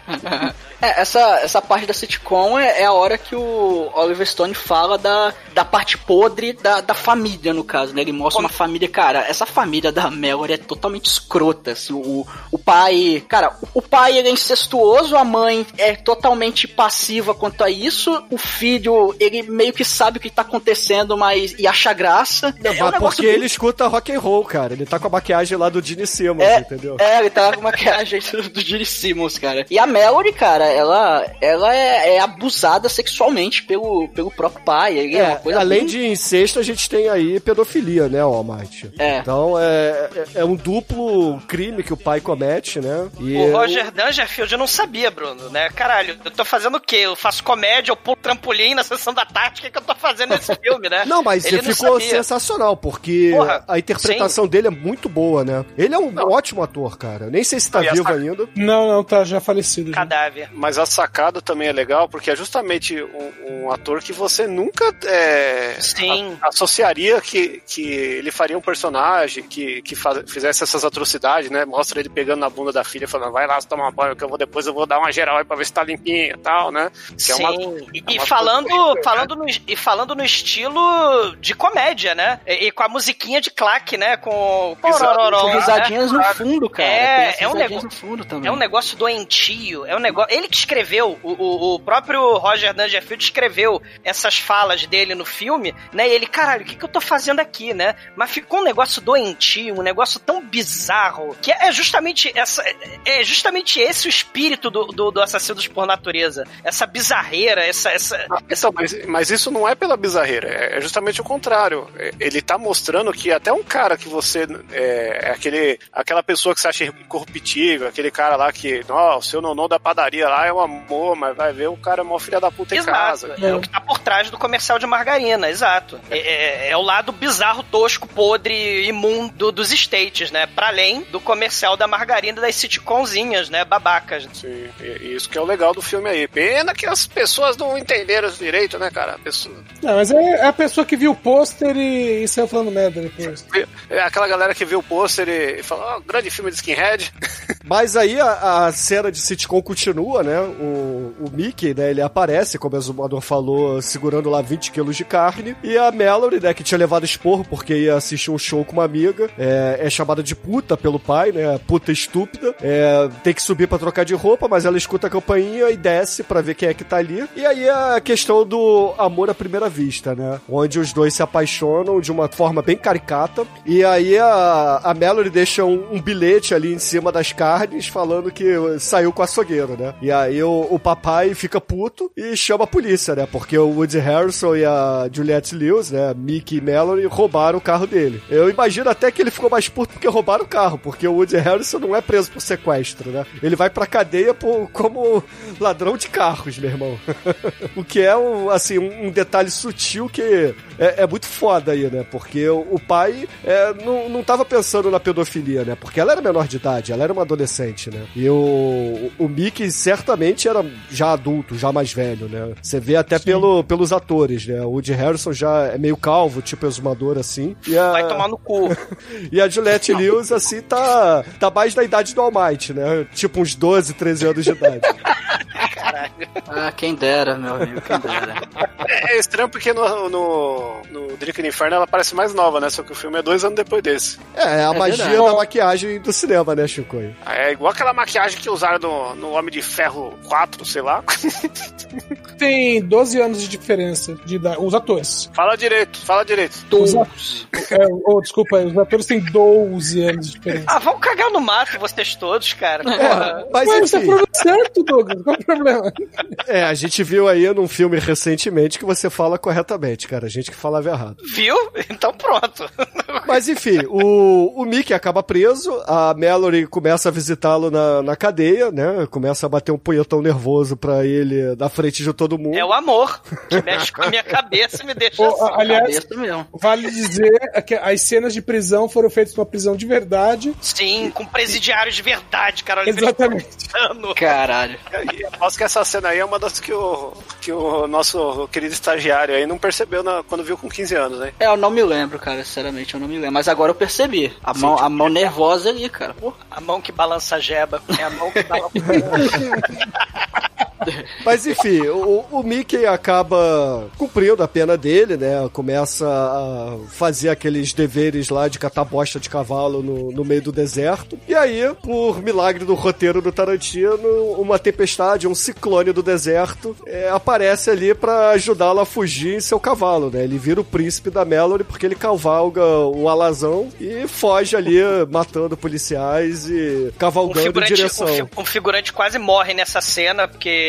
É, essa, essa parte da sitcom é, é a hora que o Oliver Stone fala da, da parte podre da, da família, no caso, né? Ele mostra uma família, cara, essa família da Mallory é totalmente escrota, assim, o, o pai, cara, o pai ele é incestuoso, a mãe é totalmente passiva quanto a isso, o filho, ele meio que sabe o que tá acontecendo, mas, e acha graça. É um porque bem- ele escuta rock and roll, cara. Ele tá com a maquiagem lá do Gene Simmons, É, entendeu? é, ele tá com maquiagem do Gene Simmons, cara. E a Mallory, cara, ela, ela é, é abusada sexualmente pelo, pelo próprio pai. Ele é, uma coisa além bem- de incesto, a gente tem aí pedofilia, né, Almighty? É. Então é, é, é um duplo crime que o pai comete, né? E O Roger Dangerfield eu não sabia, Bruno, né? Caralho, eu tô fazendo o quê? Eu faço comédia, eu pulo trampolim na sessão da tarde, o que, que eu tô fazendo nesse filme, né? Não, mas Ele ele ficou sabia. sensacional, porque Porra, a interpretação dele é muito boa, né? Ele é um ótimo ator, cara. Nem sei se tá a vivo ainda. Não, não, tá já falecido. já. Cadáver. Mas a sacada também é legal, porque é justamente um, um ator que você nunca é, Sim. a- associaria que, que ele faria um personagem que, que faz- fizesse essas atrocidades, né? Mostra ele pegando na bunda da filha, falando, vai lá, tomar banho, que eu vou depois eu vou dar uma geral aí pra ver se tá limpinha e tal, né? Que é Sim. uma- e, é e falando, coisa horrível, falando no, e falando no estilo de comédia, né? E, e com a musiquinha de claque, né? Com. porororó, Com né? risadinhas no fundo, cara. É, é um negócio. no fundo também. É um negócio doentio, é um negócio. Ele que escreveu, o, o, o próprio Roger Dangerfield escreveu essas falas dele no filme, né? E ele, caralho, o que, que eu tô fazendo aqui, né? Mas ficou um negócio doentio, um negócio tão bizarro, que é justamente essa. É justamente esse o espírito do, do, do Assassinos por Natureza. Essa bizarreira, essa. essa, essa... Mas, mas isso não é pela bizarreira, é é justamente o contrário. É, Ele tá mostrando que até um cara que você é, é aquele, aquela pessoa que você acha incorruptível, aquele cara lá que, ó, o seu nonô da padaria lá é um amor, mas vai ver o cara é mó filha da puta em casa. Exato. É o que tá por trás do comercial de margarina, exato. É, é- é o lado bizarro, tosco, podre, imundo dos States, né? Pra além do comercial da margarina das sitcomzinhas, né? Babacas. Sim, e- e isso que é o legal do filme aí. Pena que as pessoas não entenderam direito, né, cara? A pessoa- Não, mas é, é a pessoa que viu o pôster e, e saiu falando merda depois. É aquela galera que vê o pôster e, e fala, ó, grande filme de skinhead. Mas aí a, a cena de sitcom continua, né? O, o Mickey, né? Ele aparece, como o Exumador falou, segurando lá 20 quilos de carne. E a Mallory, né? Que tinha levado esporro porque ia assistir um show com uma amiga. É, é chamada de puta pelo pai, né? Puta estúpida. É, tem que subir pra trocar de roupa, mas ela escuta a campainha e desce pra ver quem é que tá ali. E aí a questão do amor à primeira vista, né? Onde os dois se apaixonam de uma forma bem caricata. E aí a, a deixa um, um bilhete ali em cima das carnes falando que saiu com o açougueiro, né? E aí o, o papai fica puto e chama a polícia, né? Porque o Woody Harrison e a Juliette Lewis, né? Mickey e Mallory roubaram o carro dele. Eu imagino até que ele ficou mais puto porque roubaram o carro, porque o Woody Harrison não é preso por sequestro, né? Ele vai pra cadeia por, como ladrão de carros, meu irmão. o que é, um, assim, um, detalhe sutil que é, é muito foda aí, né? Porque o, o pai é, não, não tava pensando na pedofilia, né? Porque ela era menor de idade, ela era uma adolescente, né? E o, o Mickey certamente era já adulto, já mais velho, né? Você vê até pelo, pelos atores, né? O Woody Harrison já é meio calvo, tipo exumador, assim. E a, Vai tomar no cu. e a Juliette Lewis, assim, tá, tá mais da idade do Almighty, né? Tipo uns 12, 13 anos de idade. Caralho. Ah, quem dera, meu amigo, quem dera. É, é estranho porque no, no, no Drink no Inferno ela parece mais nova, né? Só que o filme é dois anos depois desse. É, é a magia verdade. da maquiagem do cinema, né, Chicoio? É igual aquela maquiagem que usaram no, no Homem de Ferro 4, sei lá. Tem 12 anos de diferença de idade. Os atores. Fala direito, fala direito. Os a- é, oh, desculpa, os atores têm 12 anos de diferença. Ah, vão cagar no mato vocês todos, cara. Porra. Mas Ué, você tá enfim, falando certo, Douglas. Qual é o problema? é, a gente viu aí num filme recentemente que você fala corretamente, cara. A gente que falava errado. Viu? Então pronto. Mas enfim, o, o Mickey acaba preso, a Mallory começa a visitá-lo na, na cadeia, né? Começa a bater um punhetão nervoso pra ele na frente de todo mundo. É o amor que mexe com a minha cabeça e me deixa Ô, assim. aliás, Cabeça mesmo. vale dizer que as cenas de prisão foram feitas numa prisão de verdade. Sim, com presidiários de verdade, cara. Olha, Exatamente. Caralho. Aposto que essa cena aí é uma das que o, que o nosso querido estagiário aí não percebeu na- quando viu com 15 anos, né? É, eu não me lembro, cara, sinceramente, eu não me lembro. Mas agora eu percebi. A mão, a mão nervosa ali, cara. Pô, A mão que balança a jeba. É a mão que balança Mas enfim, o, o Mickey acaba cumprindo a pena dele, né? Começa a fazer aqueles deveres lá de catar bosta de cavalo no, no meio do deserto. E aí, por milagre do roteiro do Tarantino, uma tempestade, um ciclone do deserto é, aparece ali pra ajudá-lo a fugir em seu cavalo, né? Ele vira o príncipe da Mallory porque ele cavalga o alazão e foge ali matando policiais e cavalgando em direção. fi- um figurante quase morre nessa cena, porque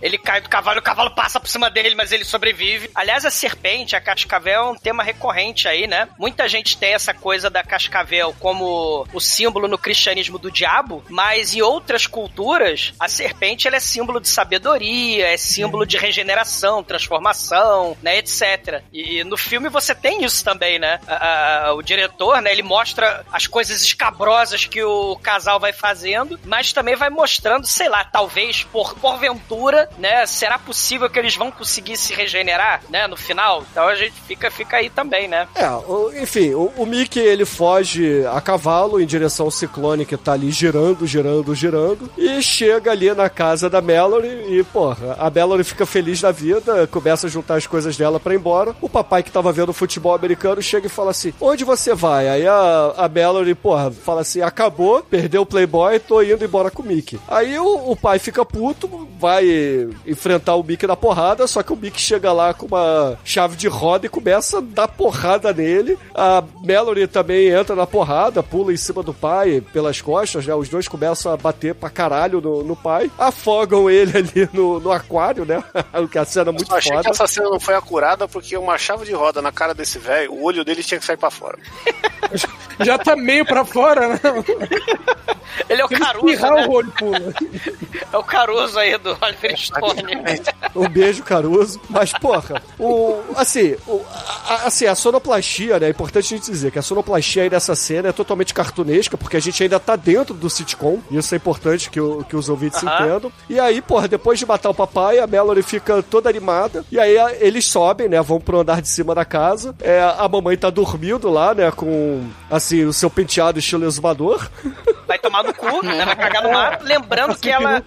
ele cai do cavalo, o cavalo passa por cima dele, mas ele sobrevive. Aliás, a serpente, a cascavel, é um tema recorrente aí, né? Muita gente tem essa coisa da cascavel como o símbolo no cristianismo do diabo, mas em outras culturas, a serpente ela é símbolo de sabedoria, é símbolo de regeneração, transformação, né, etc. E no filme você tem isso também, né? A- a- o diretor, né, ele mostra as coisas escabrosas que o casal vai fazendo, mas também vai mostrando, sei lá, talvez por porventura, né, será possível que eles vão conseguir se regenerar, né, no final? Então a gente fica fica aí também, né? É, o- enfim, o, o Mickey ele foge a cavalo em direção ao ciclone que tá ali girando, girando, girando e chega ali na casa da Mallory e, porra, a Mallory fica feliz da vida, começa a juntar as coisas dela pra ir embora. O papai que tava vendo futebol americano chega e fala assim: Onde você vai? Aí a, a Mallory, porra, fala assim: Acabou, perdeu o Playboy, tô indo embora com o Mickey. Aí o, o pai fica puto, vai enfrentar o Mickey na porrada, só que o Mickey chega lá com uma chave de roda e começa a dar porrada nele. A Mallory também entra na porrada, pula em cima do pai pelas costas, né? Os dois começam a bater pra caralho no, no pai. Afogam ele ali no, no aquário, né? o que é a cena é muito Eu achei foda. que essa cena não foi acurada porque uma chave de roda na cara desse velho, o olho dele tinha que sair pra fora. Já tá meio pra fora, né? Ele é o ele Caruso, né? o olho pula. É o Caruso aí do Oliver Stone. Um beijo, Caruso. Mas, porra, o. Assim, o, a, assim, a sonoplastia, né? É importante a gente dizer que a sonoplastia aí dessa cena é totalmente cartunesca, porque a gente ainda tá dentro do sitcom. Isso é importante que, o- que os ouvintes Aham. entendam. E aí, porra, depois de matar o papai, a Mallory fica toda animada. E aí a- eles sobem, né? Vão pro andar de cima da casa. É, a mamãe tá dormindo lá, né? Com, assim, o seu penteado estilo exumador. Vai tomar no cu, né? Vai cagar no mato. Lembrando que ela.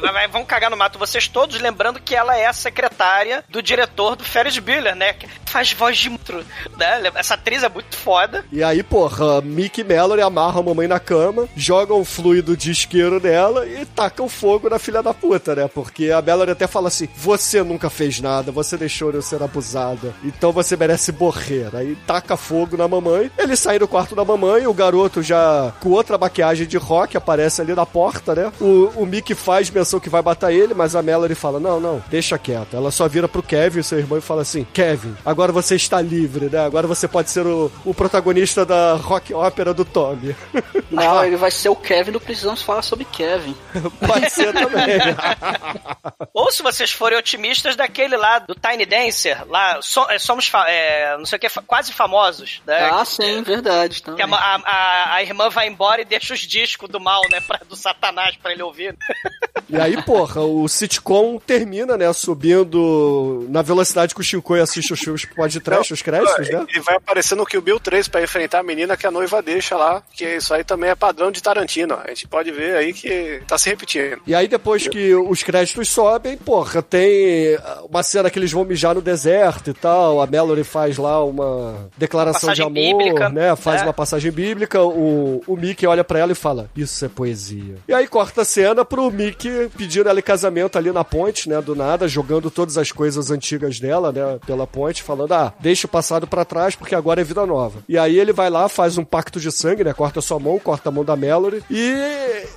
Vai- vai- Vão cagar no mato vocês todos, lembrando que ela é a secretária do diretor do Ferris Bueller, né? Que faz voz de monstro, né? Essa atriz é muito foda. E aí, porra, Mickey e Mallory amarram a mamãe na cama, jogam fluido de isqueiro nela e tacam fogo na filha da puta, né? Porque a Mallory até fala assim: você nunca fez nada, você deixou eu ser abusada, então você merece morrer. Aí taca fogo na mamãe, ele sai do quarto da mamãe, o garoto já com outra maquiagem de rock aparece ali na porta, né? O, o Mickey faz menção que vai matar ele, mas a Mallory fala: não, não, deixa quieto. Ela só vira pro Kevin, seu irmão, e fala assim: Kevin, agora você está livre, né? Agora você pode ser o, o protagonista da rock ópera do Tommy. Não, ele vai ser o Kevin, não precisamos falar sobre Kevin. Pode ser também. Ou se vocês forem otimistas, daquele lá do Tiny Dancer, lá, so- é, somos, é, não sei o que, quase famosos, né? Ah, sim, verdade. Que a, Também. a, a- a irmã vai embora e deixa os discos do mal, né? Pra, do satanás pra ele ouvir. E aí, porra, o sitcom termina, né, subindo na velocidade que o Shinkoi assiste os filmes pode trash, os créditos, né? E vai aparecendo no Kill Bill 3 pra enfrentar a menina que a noiva deixa lá, que isso aí também é padrão de Tarantino. A gente pode ver aí que tá se repetindo. E aí, depois que os créditos sobem, porra, tem uma cena que eles vão mijar no deserto e tal. A Mallory faz lá uma declaração Passagem de amor, bíblica, né? Faz é. uma passagem bíblica. O, o Mickey olha pra ela e fala: Isso é poesia. E aí corta a cena pro Mickey pedindo ela em casamento ali na ponte, né? Do nada, jogando todas as coisas antigas dela, né? Pela ponte, falando: Ah, deixa o passado pra trás porque agora é vida nova. E aí ele vai lá, faz um pacto de sangue, né? Corta sua mão, corta a mão da Mallory. E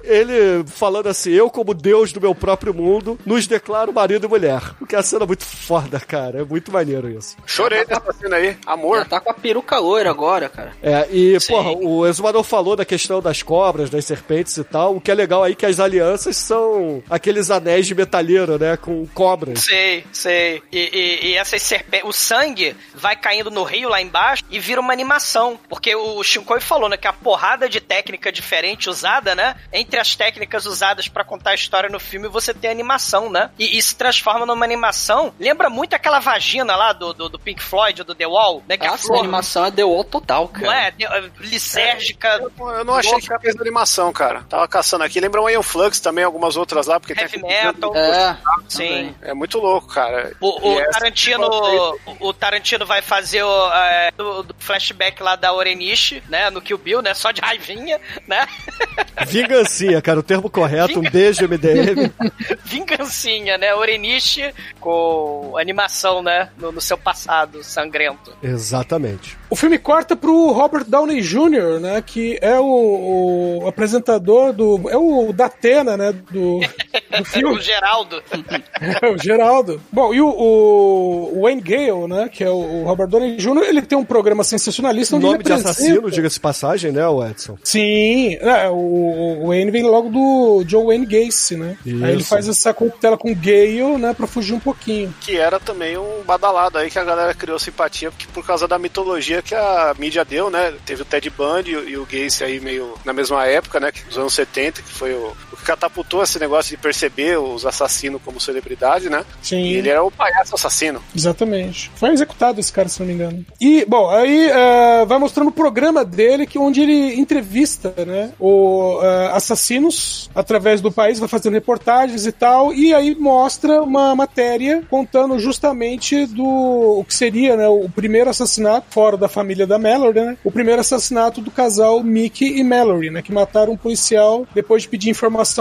ele falando assim: Eu, como Deus do meu próprio mundo, nos declaro marido e mulher. O que é uma cena muito foda, cara. É muito maneiro isso. Chorei nessa cena aí. Amor. Ela tá com a peruca loira agora, cara. É, e, Sim. porra, o Exumador falou da questão das cobras, das serpentes e tal. O que é legal aí é que as alianças são aqueles anéis de metalheiro, né? Com cobras. Sei, sei. E, e, e essas serpentes. O sangue vai caindo no rio lá embaixo e vira uma animação. Porque o Shinkoi falou, né? Que a porrada de técnica diferente usada, né? Entre as técnicas usadas pra contar a história no filme, você tem animação, né? E, e se transforma numa animação. Lembra muito aquela vagina lá do, do, do Pink Floyd, do The Wall, né? Que a Essa flor- animação é The Wall total, cara. Não é? De- eh, Lisérgica. Eu não achei que fez animação, cara. Tava caçando aqui. Lembra o Iron Flux também, algumas outras lá, porque Heavy tem metal. É, Sim. É muito louco, cara. O, o Tarantino, o, Tarantino vai fazer o é, do, do flashback lá da Orenishi, né, no Kill Bill, né, só de raivinha, né? Vingancinha, cara, o termo correto. Um beijo, MDM. Vingancinha, né? Orenishi com animação, né, no, no seu passado sangrento. Exatamente. O filme corta pro Robert Downey Jr., né? Que é o, o apresentador do. É o Datena, né? Do, do filme. o Geraldo. É o Geraldo. Bom, e o, o Wayne Gale, né? Que é o, o Robert Downey Jr., ele tem um programa sensacionalista O onde nome ele de assassino, diga-se de passagem, né, o Edson? Sim, é, o, o Wayne vem logo do John Wayne Gacy, né? Isso. Aí ele faz essa corruptela com Gale, né? Pra fugir um pouquinho. Que era também um badalado aí que a galera criou simpatia porque por causa da mitologia que a mídia deu, né? Teve o Ted Bundy e o- o Gacy aí meio na mesma época, né? Dos anos 70, que foi o, o catapultou esse negócio de perceber os assassinos como celebridade, né? Sim. E ele era o palhaço assassino. Exatamente. Foi executado esse cara, se não me engano. E, bom, aí eh, vai mostrando o programa dele, que onde ele entrevista, né, o, eh, assassinos através do país, vai fazendo reportagens e tal, e aí mostra uma matéria contando justamente do o que seria, né, o primeiro assassinato fora da família da Mallory, né, o primeiro assassinato do casal Mickey e Mallory, né, que mataram um policial depois de pedir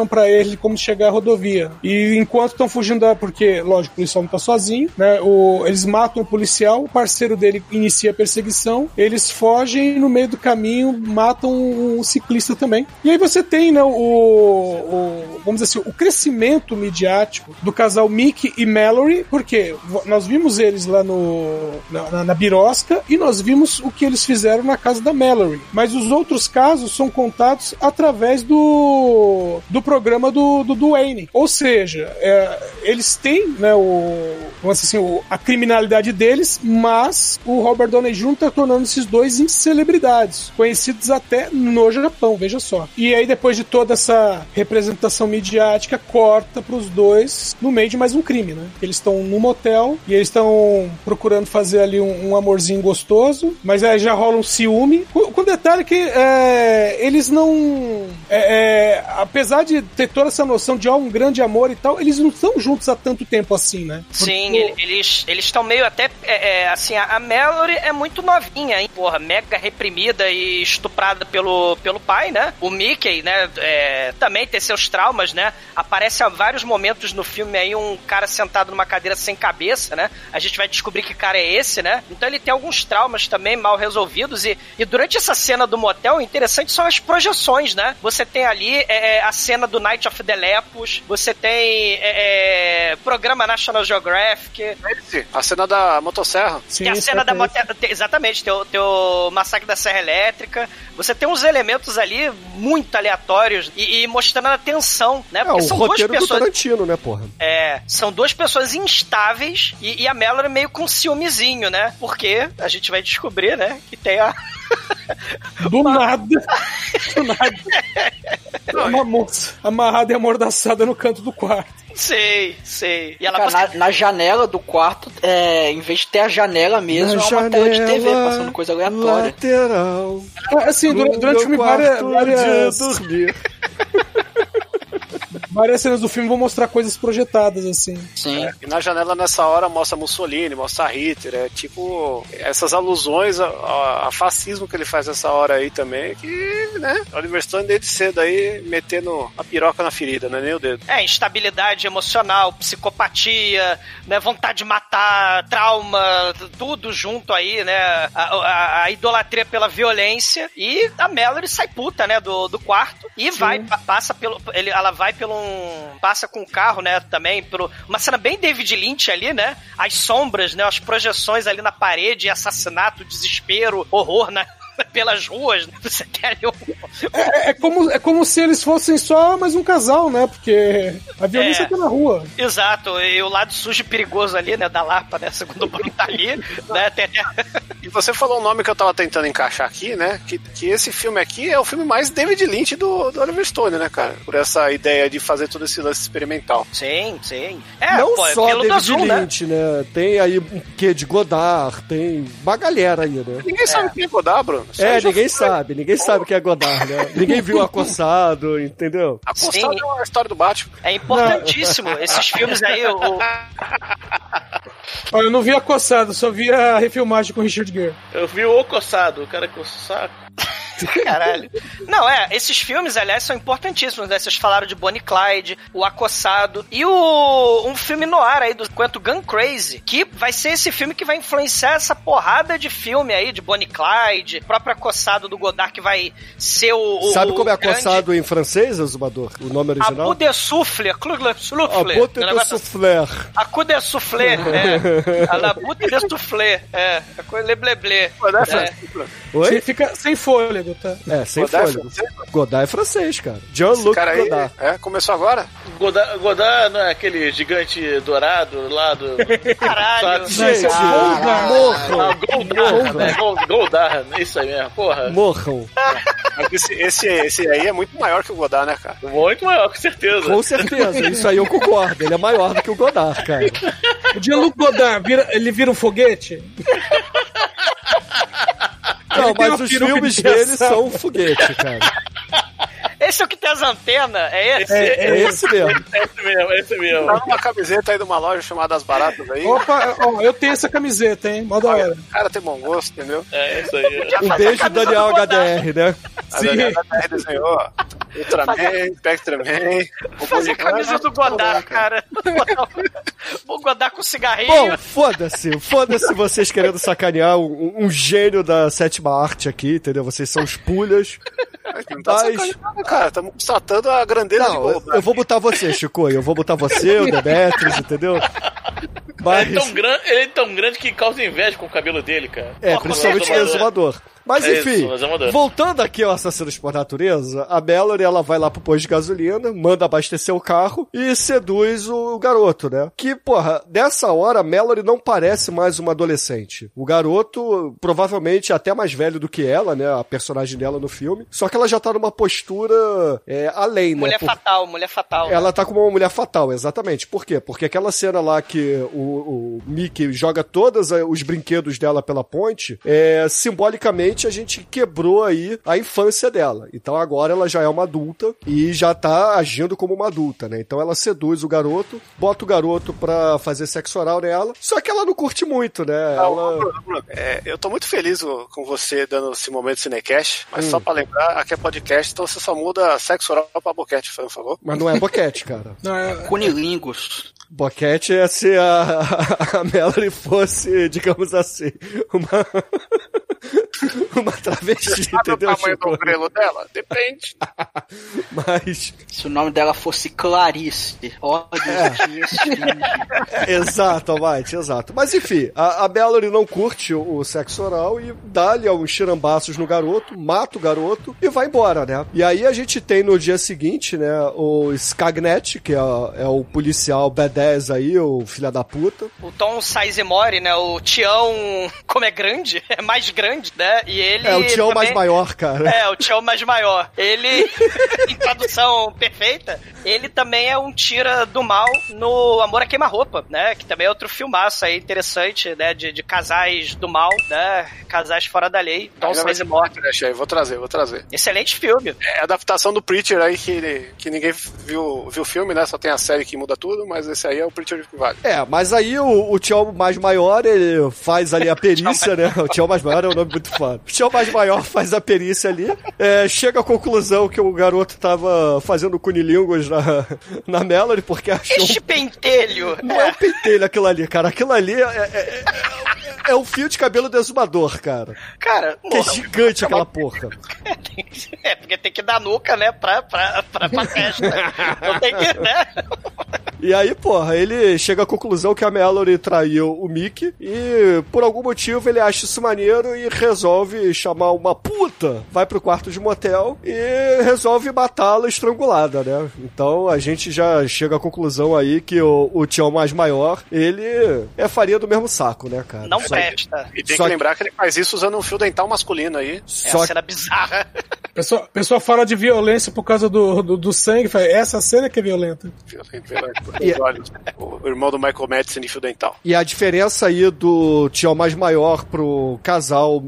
pra ele de como chegar à rodovia. E enquanto estão fugindo da, porque, lógico, o policial não tá sozinho, né, o, eles matam o policial, o parceiro dele inicia a perseguição, eles fogem no meio do caminho matam um ciclista também. E aí você tem, né, o, o- vamos dizer assim, o crescimento midiático do casal Mickey e Mallory, porque nós vimos eles lá no, na, na, na birosca e nós vimos o que eles fizeram na casa da Mallory. Mas os outros casos são contados através do, do programa do, do Duane. Ou seja, é, eles têm, né, o, assim, o- a criminalidade deles, mas o Robert Downey Jr. tá tornando esses dois em celebridades, conhecidos até no Japão, veja só. E aí, depois de toda essa representação midiática, corta pros dois no meio de mais um crime, né? Eles estão num motel e eles estão procurando fazer ali um, um amorzinho gostoso, mas aí já rola um ciúme. Com, com detalhe que é, eles não. é, é, apesar de ter toda essa noção de ó, um grande amor e tal, eles não estão juntos há tanto tempo assim, né? Sim, Porque- ele- eles eles estão meio até é, é, assim, a Mallory é muito novinha, hein? Porra, mega reprimida e estuprada pelo, pelo pai, né? O Mickey, né, é, também tem seus traumas, né? Aparece a vários momentos no filme aí um cara sentado numa cadeira sem cabeça, né? A gente vai descobrir que cara é esse, né? Então ele tem alguns traumas também mal resolvidos e, e durante essa cena do motel, o interessante são as projeções, né? Você tem ali é, é, a cena do Night of the Lepus, você tem é, é, programa National Geographic, Esse, a cena da motosserra. tem a cena da moto. tem- Exatamente, tem o, tem o massacre da Serra Elétrica. Você tem uns elementos ali muito aleatórios e, e mostrando a tensão, né? É, Porque o são duas pessoas. Tarantino, né, porra? É, são duas pessoas instáveis e, e a Mallory meio com ciúmezinho, né? Porque a gente vai descobrir, né, que tem a. Do nada. Do nada. Uma moça amarrada e amordaçada no canto do quarto. Sei, sei. E ela Cara, na, na janela do quarto, é, em vez de ter a janela mesmo, Na é uma tela de TV janela passando coisa aleatória. Lateral. Assim, durante, o filme, meu várias, dormir. várias cenas do filme vão mostrar coisas projetadas, assim. Sim. E na janela nessa hora mostra Mussolini, mostra Hitler, é tipo essas alusões a, a- a fascismo que ele faz nessa hora aí também, que, né, Oliver Stone desde cedo aí metendo a piroca na ferida, não é nem o dedo. É, instabilidade emocional, psicopatia, né, vontade de matar, trauma, tudo junto aí, né? A, a- a idolatria pela violência. E a Mallory sai puta, né, do, do quarto e vai, pa- passa pelo. Ele, ela vai pelo um. Passa com o carro, né, também, por uma cena bem David Lynch ali, né? As sombras, né? As projeções ali na parede, assassinato, desespero, horror, né? Pelas ruas, né? Você ali um, É, é como, é como se eles fossem só mais um casal, né? Porque a violência É. tá na rua. Exato, e o lado sujo e perigoso ali, né, da Lapa, né, segundo o Bruno tá ali, né, tem, E você falou um nome que eu tava tentando encaixar aqui, né? Que, que esse filme aqui é o filme mais David Lynch do, do Oliver Stone, né, cara? Por essa ideia de fazer todo esse lance experimental. Sim, sim. É, Não pô, é só David Dazul, né? Lynch, né? Tem aí um quê de Godard, tem uma galera aí, né? Ninguém sabe quem é Godard, Bruno. Só É, ninguém foi. sabe, ninguém sabe quem é Godard, né? Ninguém viu Acossado, entendeu? A Coçada é uma história do Batman. É importantíssimo, esses filmes aí, o, o- Olha, eu não vi a coçada, só vi a refilmagem com o Richard Gere. Eu vi o coçado, o cara com o saco. Caralho. Não, é, esses filmes, aliás, são importantíssimos, né? Vocês falaram de Bonnie Clyde, O Acossado e o um filme no ar aí do quanto Gun Crazy, que vai ser esse filme que vai influenciar essa porrada de filme aí de Bonnie Clyde, próprio Acossado do Godard que vai ser o, o Sabe como é o grande- acossado em francês, Azumador? O nome A original? Coup de Souffle, Clugle Souffle. A de souffleur. A cu de soufflé, é. A la boute de soufflé, é. A coisa lebleblé. É. Oi? Você fica sem fôlego, tá? É, sem Godard é fôlego. francês? Godard é francês, cara. Jean-Luc cara aí, Godard. é, começou agora? Godard, Godard não é aquele gigante dourado lá do. Caralho. Gente, Ah, morram. Goldar, né? Gold- Goldar, isso aí mesmo, porra. Morram. Mas Esse, esse, esse aí é muito maior que o Godard, né, cara? Muito maior, com certeza. Com certeza, isso aí eu concordo. Ele é maior do que o Godard, cara. O Jean-Luc Godard, vira- ele vira um foguete? Não, mas os filmes de dele são um foguete, cara. Esse é o que tem as antenas? É esse? É, é esse mesmo. É esse mesmo, é esse mesmo. Tá numa camiseta aí de uma loja chamada As Baratas aí. Opa, ó, eu tenho essa camiseta, hein? Mó da hora. O cara tem bom gosto, entendeu? É isso aí. Um beijo, Daniel HDR, né? A Daniela HDR desenhou Ultraman, Spectreman, o Fazer a camisa do Godard, cara. O Godard com cigarrinho. Bom, foda-se. Foda-se vocês querendo sacanear um, um gênio da sétima arte aqui, entendeu? Vocês são os pulhas. Tá Mas- cara. Estamos constatando a grandeza de Não, eu, Goldberg. eu vou botar você, Chico. Eu vou botar você, o Demetrius, entendeu? Mas. Ele é, tão grande, ele é tão grande que causa inveja com o cabelo dele, cara. É, principalmente o exumador. Mas É enfim, isso, voltando aqui ao Assassinos por Natureza, a Mallory ela vai lá pro posto de gasolina, manda abastecer o carro e seduz o garoto, né? Que, porra, dessa hora a Mallory não parece mais uma adolescente. O garoto, provavelmente até mais velho do que ela, né? A personagem dela no filme. Só que ela já tá numa postura é, além, né? Mulher Por- fatal, mulher fatal. ela tá como uma mulher fatal, exatamente. Por quê? Porque aquela cena lá que o, o Mickey joga todos eh, os brinquedos dela pela ponte, é, simbolicamente a gente quebrou aí a infância dela. Então agora ela já é uma adulta e já tá agindo como uma adulta, né? Então ela seduz o garoto, bota o garoto pra fazer sexo oral nela, só que ela não curte muito, né? Ela... Bruno, Bruno, é, eu tô muito feliz com você dando esse momento Cinecast, mas Hum. só pra lembrar, aqui é podcast, então você só muda sexo oral pra boquete, por favor. Mas não é boquete, cara. Não, é- Cunilingus. Boquete é se a, a Mallory fosse, digamos assim, uma. uma travesti, Sabe o tamanho Chico? do grelo dela? Depende. Mas. Se o nome dela fosse Clarice. Ó, É. exato, Almighty, exato. Mas enfim, a, a Mallory não curte o, o sexo oral e dá-lhe uns chirambaços no garoto, mata o garoto e vai embora, né? E aí a gente tem no dia seguinte, né, o Skagnet, que é, é o policial B10 aí, o filho da puta. O Tom Sizemore, né? O Tião, como é grande, é mais grande, né? E ele. É o Tião mais também- maior, cara. É, o Tião mais maior. Ele, em tradução perfeita, ele também é um tira do mal no Amor a Queima-Roupa, né? Que também é outro filmaço aí interessante, né? De, de casais do mal, né? Casais fora da lei. Então, Ainda Sainz ser e Morte. aí, vou trazer, vou trazer. Excelente filme. É a adaptação do Preacher aí que, que ninguém viu, viu o filme, né? Só tem a série que muda tudo, mas esse aí é o Preacher que vale. É, mas aí o, o Tião mais maior, ele faz ali a perícia, né? O Tião mais maior é um nome muito foda. O Tião mais maior faz a perícia ali, é, chega à conclusão que o garoto tava fazendo cunilingus na, na Melody porque achou... Este pentelho. Não é um pentelho aquilo ali, cara. Aquilo ali é, é, é, é um fio de cabelo desumador, cara. Cara, Que é porra, gigante aquela porra. É, porque tem que dar nuca, né? Pra, pra, pra, pra testa. Então tem que, né? E aí, porra, ele chega à conclusão que a Mallory traiu o Mickey e por algum motivo ele acha isso maneiro e resolve chamar uma puta, vai pro quarto de motel e resolve matá-la estrangulada, né? Então a gente já chega à conclusão aí que o, o Tião mais maior, ele é farinha do mesmo saco, né, cara? Não presta. E tem Só que que- lembrar que ele faz isso usando um fio dental masculino aí. É Só uma cena bizarra. Pessoa, pessoa fala de violência por causa do, do, do sangue, fala, essa cena que é violenta. Olhos. O irmão do Michael Madison de fio dental. E a diferença aí do Tião mais maior pro casal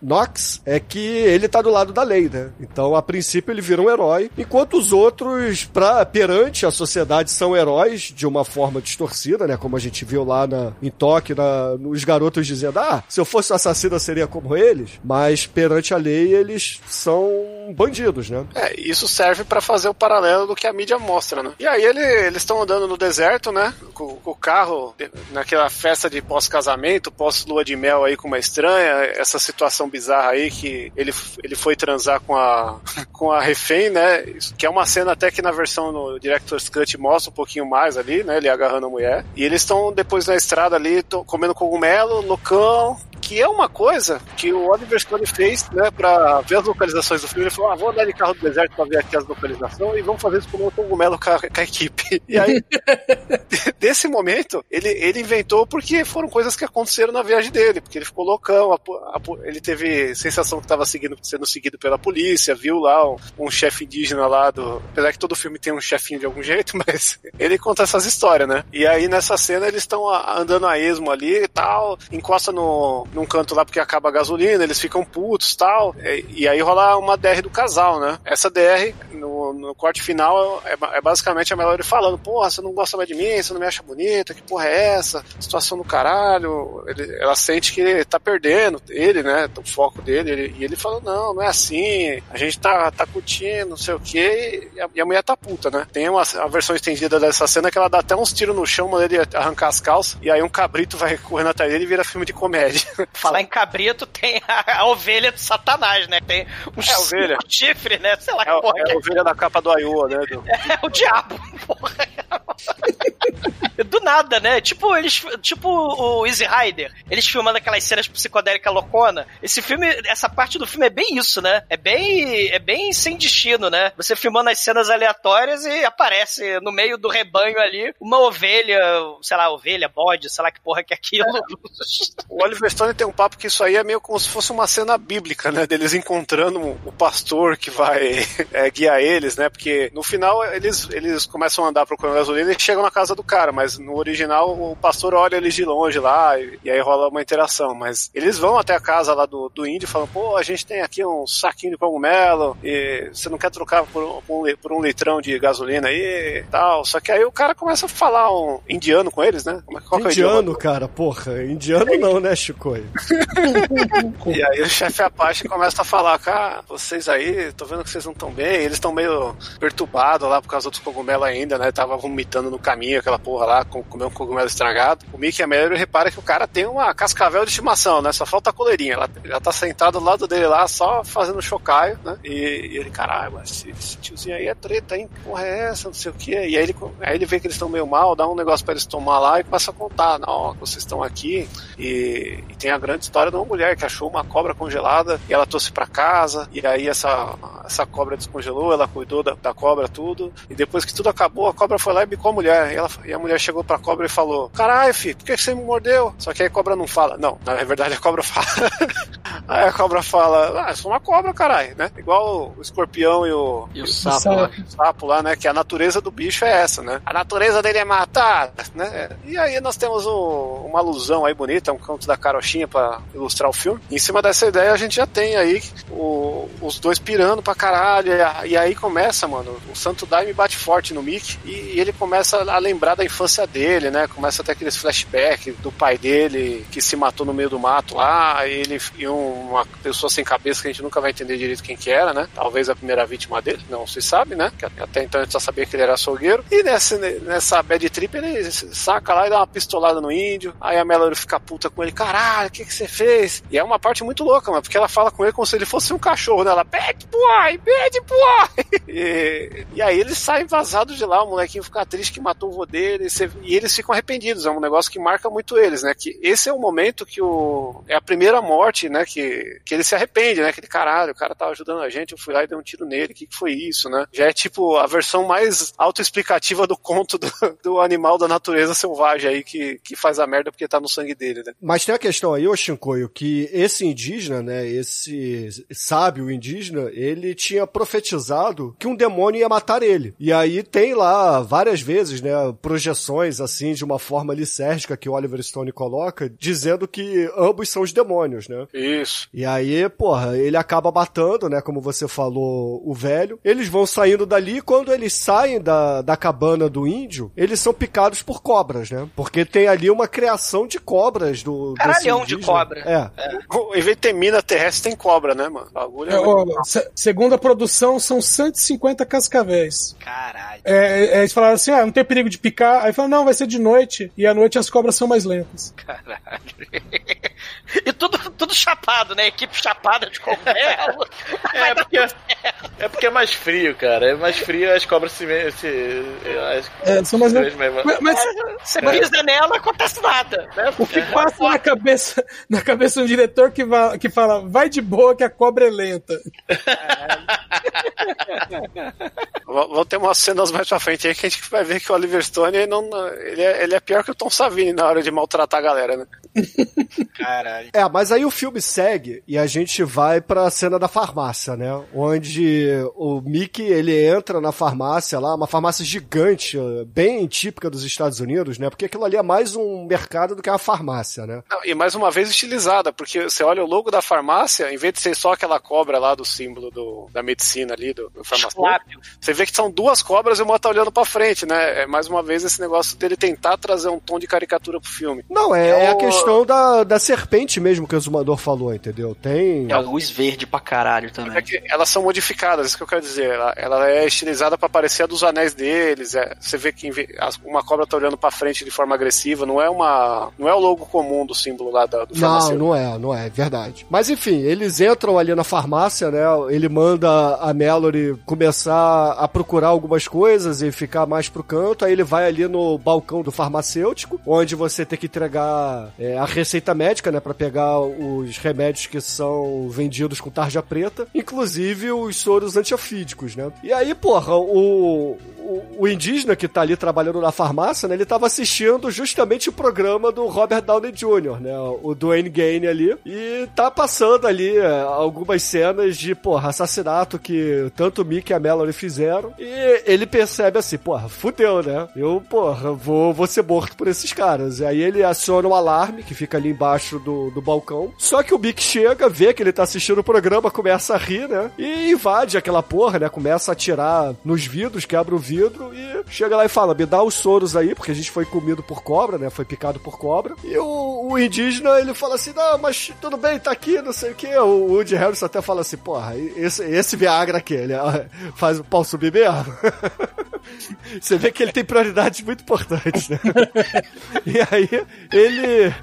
Knox é que ele tá do lado da lei, né? Então, a princípio, ele vira um herói, enquanto os outros, pra, perante a sociedade, são heróis de uma forma distorcida, né? Como a gente viu lá na, em Tóquio, na, nos garotos dizendo, ah, se eu fosse um assassino, eu seria como eles. Mas, perante a lei, eles são bandidos, né? É, isso serve pra fazer o paralelo do que a mídia mostra, né? E aí ele- eles estão andando no deserto, né? Com, com o carro, naquela festa de pós-casamento, pós-lua de mel aí com uma estranha, essa situação bizarra aí que ele, ele foi transar com a, com a refém, né? Que é uma cena até que na versão no Director's Cut mostra um pouquinho mais ali, né? Ele agarrando a mulher. E eles estão depois na estrada ali, comendo cogumelo, loucão, que é uma coisa que o Oliver Stone fez, né, pra ver as localizações do filme. Ele falou: ah, vou andar de carro do deserto pra ver aqui as localizações e vamos fazer isso com o cogumelo com a, com a equipe. E aí, desse momento, ele, ele inventou porque foram coisas que aconteceram na viagem dele, porque ele ficou loucão, a a ele teve sensação que estava sendo seguido pela polícia, viu lá um, um chefe indígena lá do. Apesar que todo filme tem um chefinho de algum jeito, mas ele conta essas histórias, né? E aí nessa cena eles estão andando a esmo ali e tal, encosta no, num canto lá porque acaba a gasolina, eles ficam putos tal, e, e aí rola uma DR do casal, né? Essa DR, no, no corte final, é, é basicamente a Melody falando: Porra, você não gosta mais de mim, você não me acha bonita, que porra é essa? Situação do caralho. Ele- ela sente que ele tá perdendo, ele, né? O foco dele, ele- e ele fala: Não, não é assim, a gente tá, tá curtindo, não sei o que, e a, e a mulher tá puta, né? Tem uma a versão estendida dessa cena que ela dá até uns tiros no chão, manda ele arrancar as calças, e aí um cabrito vai correndo atrás dele e vira filme de comédia. Falar em cabrito, tem a, a ovelha do satanás, né? Tem um, É ovelha. chifre, né? Sei lá É, que porra é a ovelha da capa do Iowa, né? do- É o diabo, porra. Do nada, né? Tipo, eles. Tipo o Easy Rider. Eles filmando aquelas cenas psicodélicas loucona. Esse filme, essa parte do filme é bem isso, né? É bem. É bem sem destino, né? Você filmando as cenas aleatórias e aparece no meio do rebanho ali uma ovelha, sei lá, ovelha, bode, sei lá que porra que é aquilo. O Oliver Stone tem um papo que isso aí é meio como se fosse uma cena bíblica, né? Deles encontrando o pastor que vai é, guiar eles, né? Porque no final eles, eles começam a andar procurando gasolina e chegam na casa do cara, mas no original o pastor olha eles de longe lá e, e aí rola uma interação. Mas eles vão até a casa lá do, do índio e falam: pô, a gente tem aqui um saquinho de cogumelo e você não quer trocar por, um- por um, por um litrão de gasolina aí e tal. Só que aí o cara começa a falar um indiano com eles, né? É- Qual é? Indiano, cara, porra. Indiano não, né, Chico? E aí o chefe Apache começa a falar, cara, vocês aí, tô vendo que vocês não estão bem, eles estão meio perturbados lá por causa dos cogumelos ainda, né? Tava vomitando no caminho aquela porra lá, com, comeu um cogumelo estragado. O Mickey a Melody repara que o cara tem uma cascavel de estimação, né? Só falta a coleirinha. Ela já tá sentado do lado dele lá, só fazendo chocaio, né? E, e ele, caralho, esse, esse tiozinho aí é treta, hein? Que porra é essa? Não sei o quê. E aí ele, aí ele vê que eles estão meio mal, dá um negócio pra eles tomar lá e começa a contar, não, vocês estão aqui e, e tem a grande história de uma mulher que achou uma cobra congelada e ela trouxe pra casa e aí essa, essa cobra descongelou, ela cuidou da, da cobra tudo e depois que tudo acabou a cobra foi lá e bicou a mulher e, ela, e a mulher chegou pra cobra e falou caralho filho, por que você me mordeu? Só que aí a cobra não fala, não, na verdade a cobra fala Aí a cobra fala, ah, eu sou uma cobra, caralho, né? Igual o escorpião e o, E o sapo, sapo. lá, o sapo lá, né? Que a natureza do bicho é essa, né? A natureza dele é matar, né? E aí nós temos um- uma alusão aí bonita, um canto da carochinha pra ilustrar o filme. Em cima dessa ideia a gente já tem aí o- os dois pirando pra caralho, e, e aí começa, mano, o Santo Daime bate forte no Mickey e, ele começa a lembrar da infância dele, né? Começa a ter aqueles flashbacks do pai dele que se matou no meio do mato lá, e ele e uma pessoa sem cabeça que a gente nunca vai entender direito quem que era, né? Talvez a primeira vítima dele, não se sabe, né? Que até então a gente só sabia que ele era açougueiro. E nessa, nessa bad trip ele saca lá e dá uma pistolada no índio. Aí a Melody fica puta com ele, caralho, que que você fez? E é uma parte muito louca, mano, porque ela fala com ele como se ele fosse um cachorro, né? Ela, bad boy, bad boy! e, e aí eles saem vazados de lá, o molequinho fica triste que matou o vô dele, e, você- e eles ficam arrependidos, é um negócio que marca muito eles, né? Que esse é o momento que o. É a primeira morte, né? Que, que ele se arrepende, né? Aquele caralho, o cara tava ajudando a gente, eu fui lá e dei um tiro nele, o que, que foi isso, né? Já é tipo a versão mais autoexplicativa do conto do, do animal da natureza selvagem aí que, que faz a merda porque tá no sangue dele, né? Mas tem a questão aí, ô Shinkoio, que esse indígena, né, esse sábio indígena, ele tinha profetizado que um demônio ia matar ele. E aí tem lá várias vezes, né, projeções assim de uma forma lisérgica que o Oliver Stone coloca, dizendo que ambos são os demônios, né? Isso. E aí, porra, ele acaba matando, né, como você falou, o velho. Eles vão saindo dali e quando eles saem da, da cabana do índio, eles são picados por cobras, né? Porque tem ali uma criação de cobras do. desse Caralhão de cobra. É. Em vez de ter mina terrestre, tem cobra, né, mano? É É, ó, segundo a produção, são 150 cascavéis. Caralho. É, é, eles falaram assim: ah, não tem perigo de picar. Aí falaram: não, vai ser de noite. E à noite as cobras são mais lentas. Caralho. E tudo, tudo chapado, né? Equipe chapada de cogumelo. É porque, é porque é mais frio, cara. É mais frio, as cobras se. se as, É, são mais. Mas, mas Você pisa nela, não acontece nada. Né? o que passa na cabeça, na cabeça de um diretor que, va- que fala: vai de boa que a cobra é lenta. Vão ter umas cenas mais pra frente aí que a gente vai ver que o Oliver Stone ele não, ele, é, ele é pior que o Tom Savini na hora de maltratar a galera, né? Caralho. É, mas aí o filme segue e a gente vai pra cena da farmácia, né? Onde o Mickey, ele entra na farmácia lá, uma farmácia gigante, bem típica dos Estados Unidos, né? Porque aquilo ali é mais um mercado do que uma farmácia, né? Não, e mais uma vez estilizada, porque você olha o logo da farmácia, em vez de ser só aquela cobra lá do símbolo do, da medicina ali, do, do farmacêutico, você vê que são duas cobras e uma tá olhando pra frente, né? É mais uma vez esse negócio dele tentar trazer um tom de caricatura pro filme. Não, é, É é a o- questão da, da serpente mesmo que o Zumador falou, entendeu? Tem. É a luz verde pra caralho também. É que elas são modificadas, isso que eu quero dizer. Ela, ela é estilizada pra parecer a dos anéis deles. é- você vê que uma cobra tá olhando pra frente de forma agressiva. Não é uma, não é o logo comum do símbolo lá da, do Não, farmacêutico. não é, não é, é verdade. Mas enfim, eles entram ali na farmácia, né? Ele manda a Mallory começar a procurar algumas coisas e ficar mais pro canto. Aí ele vai ali no balcão do farmacêutico, onde você tem que entregar é, a receita médica, né? Pra pegar os remédios que são vendidos com tarja preta, inclusive os soros antiofídicos, né? E aí, porra, o, o, o indígena que tá ali trabalhando na farmácia, né? Ele tava assistindo justamente o programa do Robert Downey Jr., né? O Dwayne Gaine ali. E tá passando ali é, algumas cenas de, porra, assassinato que tanto o Mickey e a Mallory fizeram. E ele percebe assim, porra, fudeu, né? Eu, porra, vou, vou ser morto por esses caras. E aí ele aciona o alarme que fica ali embaixo do, do balcão. Só que o Mickey chega, vê que ele tá assistindo o programa, começa a rir, né? E invade aquela porra, né? Começa a atirar nos vidros, quebra o vidro e chega lá e fala: me dá os soros aí, porque a gente foi comido por cobra, né? Foi picado por cobra. E o, o indígena, ele fala assim: não, mas tudo bem, tá aqui, não sei o que. O Woody Harrison até fala assim: porra, esse, esse Viagra aqui, ele faz o pau subir mesmo. Você vê que ele tem prioridades muito importantes, né? E aí, ele.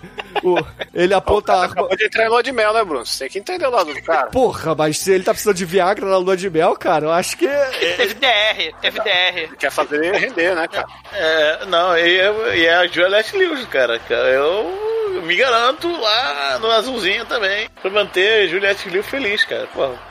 O- ele aponta a arma. Acabou de entrar em lua de mel, né, Bruno? Você tem que entender o lado do cara. Porra, mas se ele tá precisando de Viagra na lua de mel, cara, eu acho que. Teve DR, teve DR. Quer fazer ele render, né, cara? É, não, e, e é a Juliette Lewis, cara. Eu me garanto lá no azulzinho também. Pra manter a Juliette Lewis feliz, cara. Porra.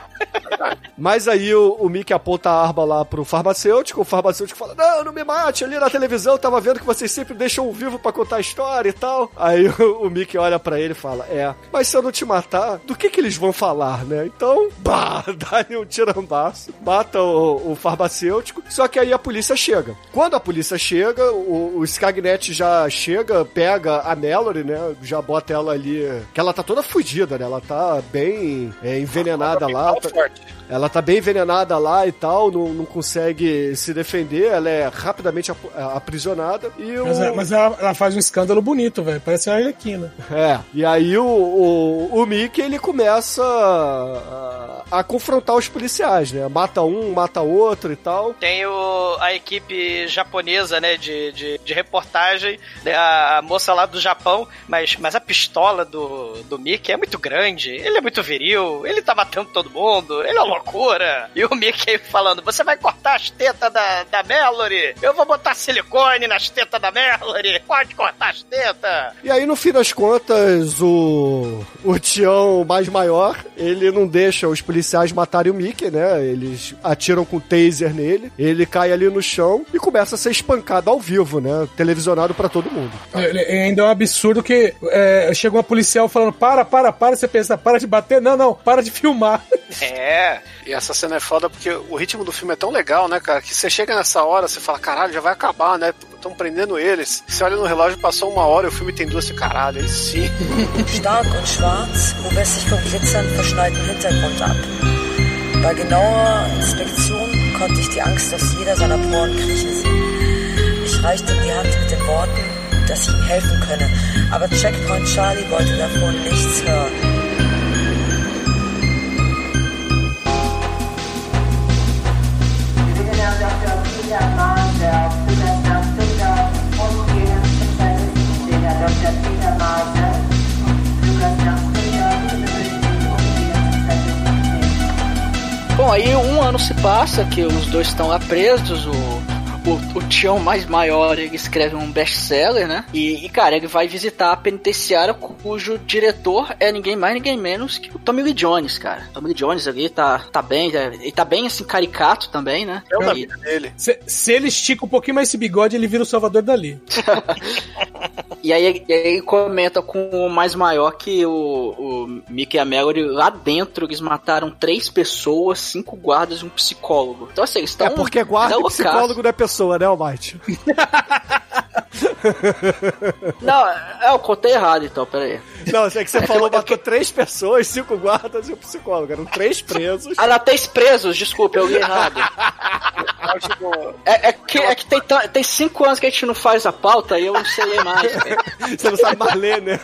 Mas aí o, o Mickey aponta a arma lá pro farmacêutico, o farmacêutico fala, não, não me mate, ali na televisão eu tava vendo que vocês sempre deixam um vivo pra contar a história e tal. Aí o, o Mickey olha pra ele e fala, é, mas se eu não te matar, do que que eles vão falar, né? Então, bah, dá-lhe um tirambaço, mata o, o farmacêutico, só que aí a polícia chega. Quando a polícia chega, o, o Skagnet já chega, pega a Mallory, né, já bota ela ali, que ela tá toda fudida, né, ela tá bem é, envenenada lá. tá- sorte. Ela tá bem envenenada lá e tal, não, não consegue se defender, ela é rapidamente ap- aprisionada. E o... Mas, é- mas ela, ela faz um escândalo bonito, velho. Parece a Arlequina. É, e aí o, o, o Mickey ele começa a, a confrontar os policiais, né? Mata um, mata outro e tal. Tem o, a equipe japonesa, né, de, de, de reportagem, né, a, a moça lá do Japão, mas, mas a pistola do, do Mickey é muito grande, ele é muito viril, ele tá matando todo mundo, ele é uma loucura. E o Mickey falando, você vai cortar as tetas da, da Mallory? Eu vou botar silicone nas tetas da Mallory, pode cortar as tetas. E aí, no fim das contas, o, o Tião mais maior, ele não deixa os policiais matarem o Mickey, né? Eles atiram com taser nele, ele cai ali no chão e começa a ser espancado ao vivo, né? Televisionado pra todo mundo. Ele ainda é um absurdo que é, chega uma policial falando: para, para, para. Você pensa, para de bater? Não, não, para de filmar. É. E essa cena é foda porque o ritmo do filme é tão legal, né, cara? Que você chega nessa hora, você fala, caralho, já vai acabar, né? Estão prendendo eles. Você olha no relógio, passou uma hora e o filme tem duas, caralho, aí sim. Stark und schwarz, hob es sich vom glitzernd verschneiten Hintergrund ab. Bei genauer Inspektion konnte ich die Angst aus jeder seiner Poren kriechen sehen. Ich reichte ihm die Hand mit den Worten, dass ich ihm helfen könne, aber Checkpoint Charlie wollte davon nichts hören. Bom, aí um ano se passa que os dois estão lá presos, o, o, o Tião mais maior, ele escreve um best-seller, né? E, e, cara, ele vai visitar a penitenciária cujo diretor é ninguém mais, ninguém menos que o Tommy Lee Jones, cara. Tommy Lee Jones ali tá, tá bem, é, ele tá bem, assim, caricato também, né? É o da E- vida dele. Se, se ele estica um pouquinho mais esse bigode, ele vira o Salvador Dali. E aí, e aí ele comenta com o mais maior que o, o Mickey e a Mallory lá dentro eles mataram três pessoas, cinco guardas e um psicólogo. Então assim, eles estão. É porque guarda e psicólogo não é pessoa, né, Almighty? Não, é, eu contei errado então, peraí. Não, é que você falou, matou três pessoas, cinco guardas e um psicólogo. Eram três presos. Ah, lá, três presos, desculpa, eu li errado. É, é que, é que tem, tem cinco anos que a gente não faz a pauta e eu não sei ler mais. cara. Você não sabe mais ler, né?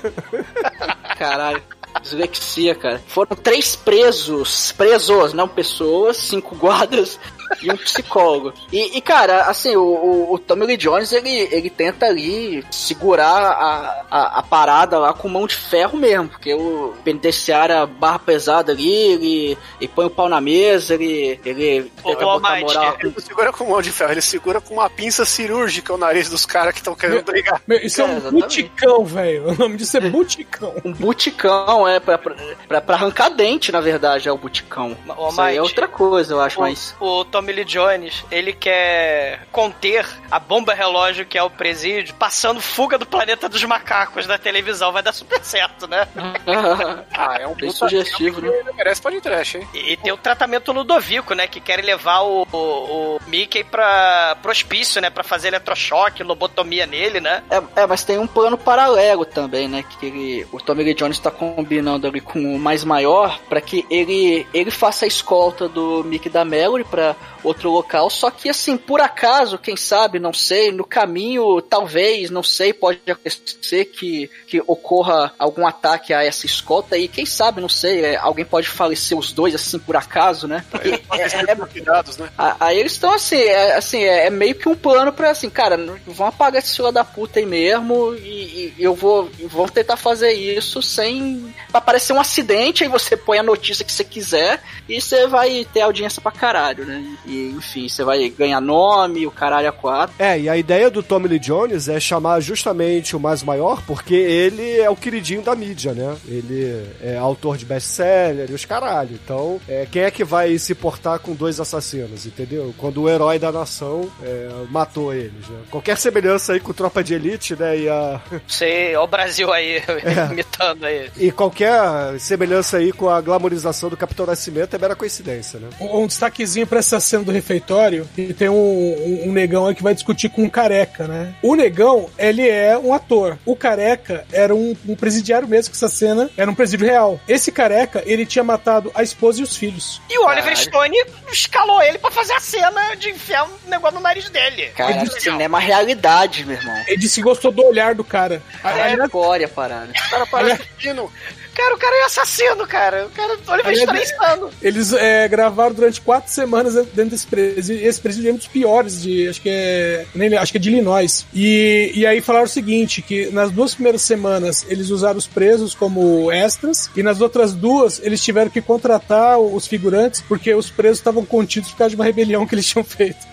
Caralho. Dislexia, cara. Foram três presos, presos, não pessoas, cinco guardas e um psicólogo. E, e, cara, assim, o, o, o Tommy Lee Jones, ele, ele tenta ali segurar a, a, a parada lá com mão de ferro mesmo, porque o penitenciária barra pesada ali, ele, ele põe o pau na mesa, ele, ele Ô, tenta botar Almighty, moral. ele não segura com mão de ferro, ele segura com uma pinça cirúrgica o nariz dos caras que estão querendo brigar. Meu, isso é, um buticão, velho. O nome disso é buticão. Um buticão, é, pra, pra, pra, arrancar dente, na verdade, é o buticão. Ô, Isso aí é Mike, outra coisa, eu acho, o, mas... o Tommy Lee Jones, ele quer conter a bomba relógio que é o presídio, passando fuga do planeta dos macacos na televisão. Vai dar super certo, né? Ah, é um Bem sugestivo, né? Ele merece pode trash, hein? E, e tem o tratamento Ludovico, né? Que querem levar o, o, o Mickey pra, pro hospício, né? Pra fazer eletrochoque, lobotomia nele, né? É, é, mas tem um plano paralelo também, né? Que ele, o Tommy Lee Jones tá combinando ali com o mais maior pra que ele, ele faça a escolta do Mickey da Mallory pra outro local. Só que, assim, por acaso, quem sabe, não sei, no caminho, talvez, não sei, pode acontecer que, que ocorra algum ataque a essa escolta e quem sabe, não sei, é, alguém pode falecer os dois, assim, por acaso, né? Porque é- é- Cuidados, né? Aí eles estão assim, é, assim, é, é meio que um plano pra assim, cara, vão apagar esse filho da puta aí mesmo e, e eu vou, vão tentar fazer isso sem pra parecer um acidente, aí você põe a notícia que você quiser e você vai ter audiência pra caralho, né? E enfim, você vai ganhar nome, o caralho a quatro. É, e a ideia do Tommy Lee Jones é chamar justamente o mais maior, porque ele é o queridinho da mídia, né? Ele é autor de best-seller e os caralho. Então, é, quem é que vai se portar com dois assassinos, entendeu? Quando o herói da nação é, matou eles, né? Qualquer semelhança aí com Tropa de Elite, né? E a... Sei, ó o Brasil aí, imitando aí. E qualquer semelhança aí com a glamorização do Capitão Nascimento é mera coincidência, né? Um, um destaquezinho pra essa cena do refeitório, e tem um, um, um negão aí que vai discutir com um careca, né? O negão, ele é um ator. O careca era um, um presidiário mesmo, que essa cena era um presídio real. Esse careca, ele tinha matado a esposa e os filhos. E o Oliver Stone escalou ele pra fazer a cena de enfiar um negócio no nariz dele. Cara, cinema realidade, meu irmão. Ele disse que gostou do olhar do cara. É glória, parada. Cara, parece assassino. Cara, o cara é assassino, cara. O cara, o Oliver Stone é insano. Eles é, gravaram durante quatro semanas dentro desse presídio. Esse presídio é um dos piores de. Acho que é. Nem, acho que é de Illinois. E, e aí falaram o seguinte: que nas duas primeiras semanas eles usaram os presos como extras, e nas outras duas eles tiveram que contratar os figurantes porque os presos estavam contidos por causa de uma rebelião que eles tinham feito.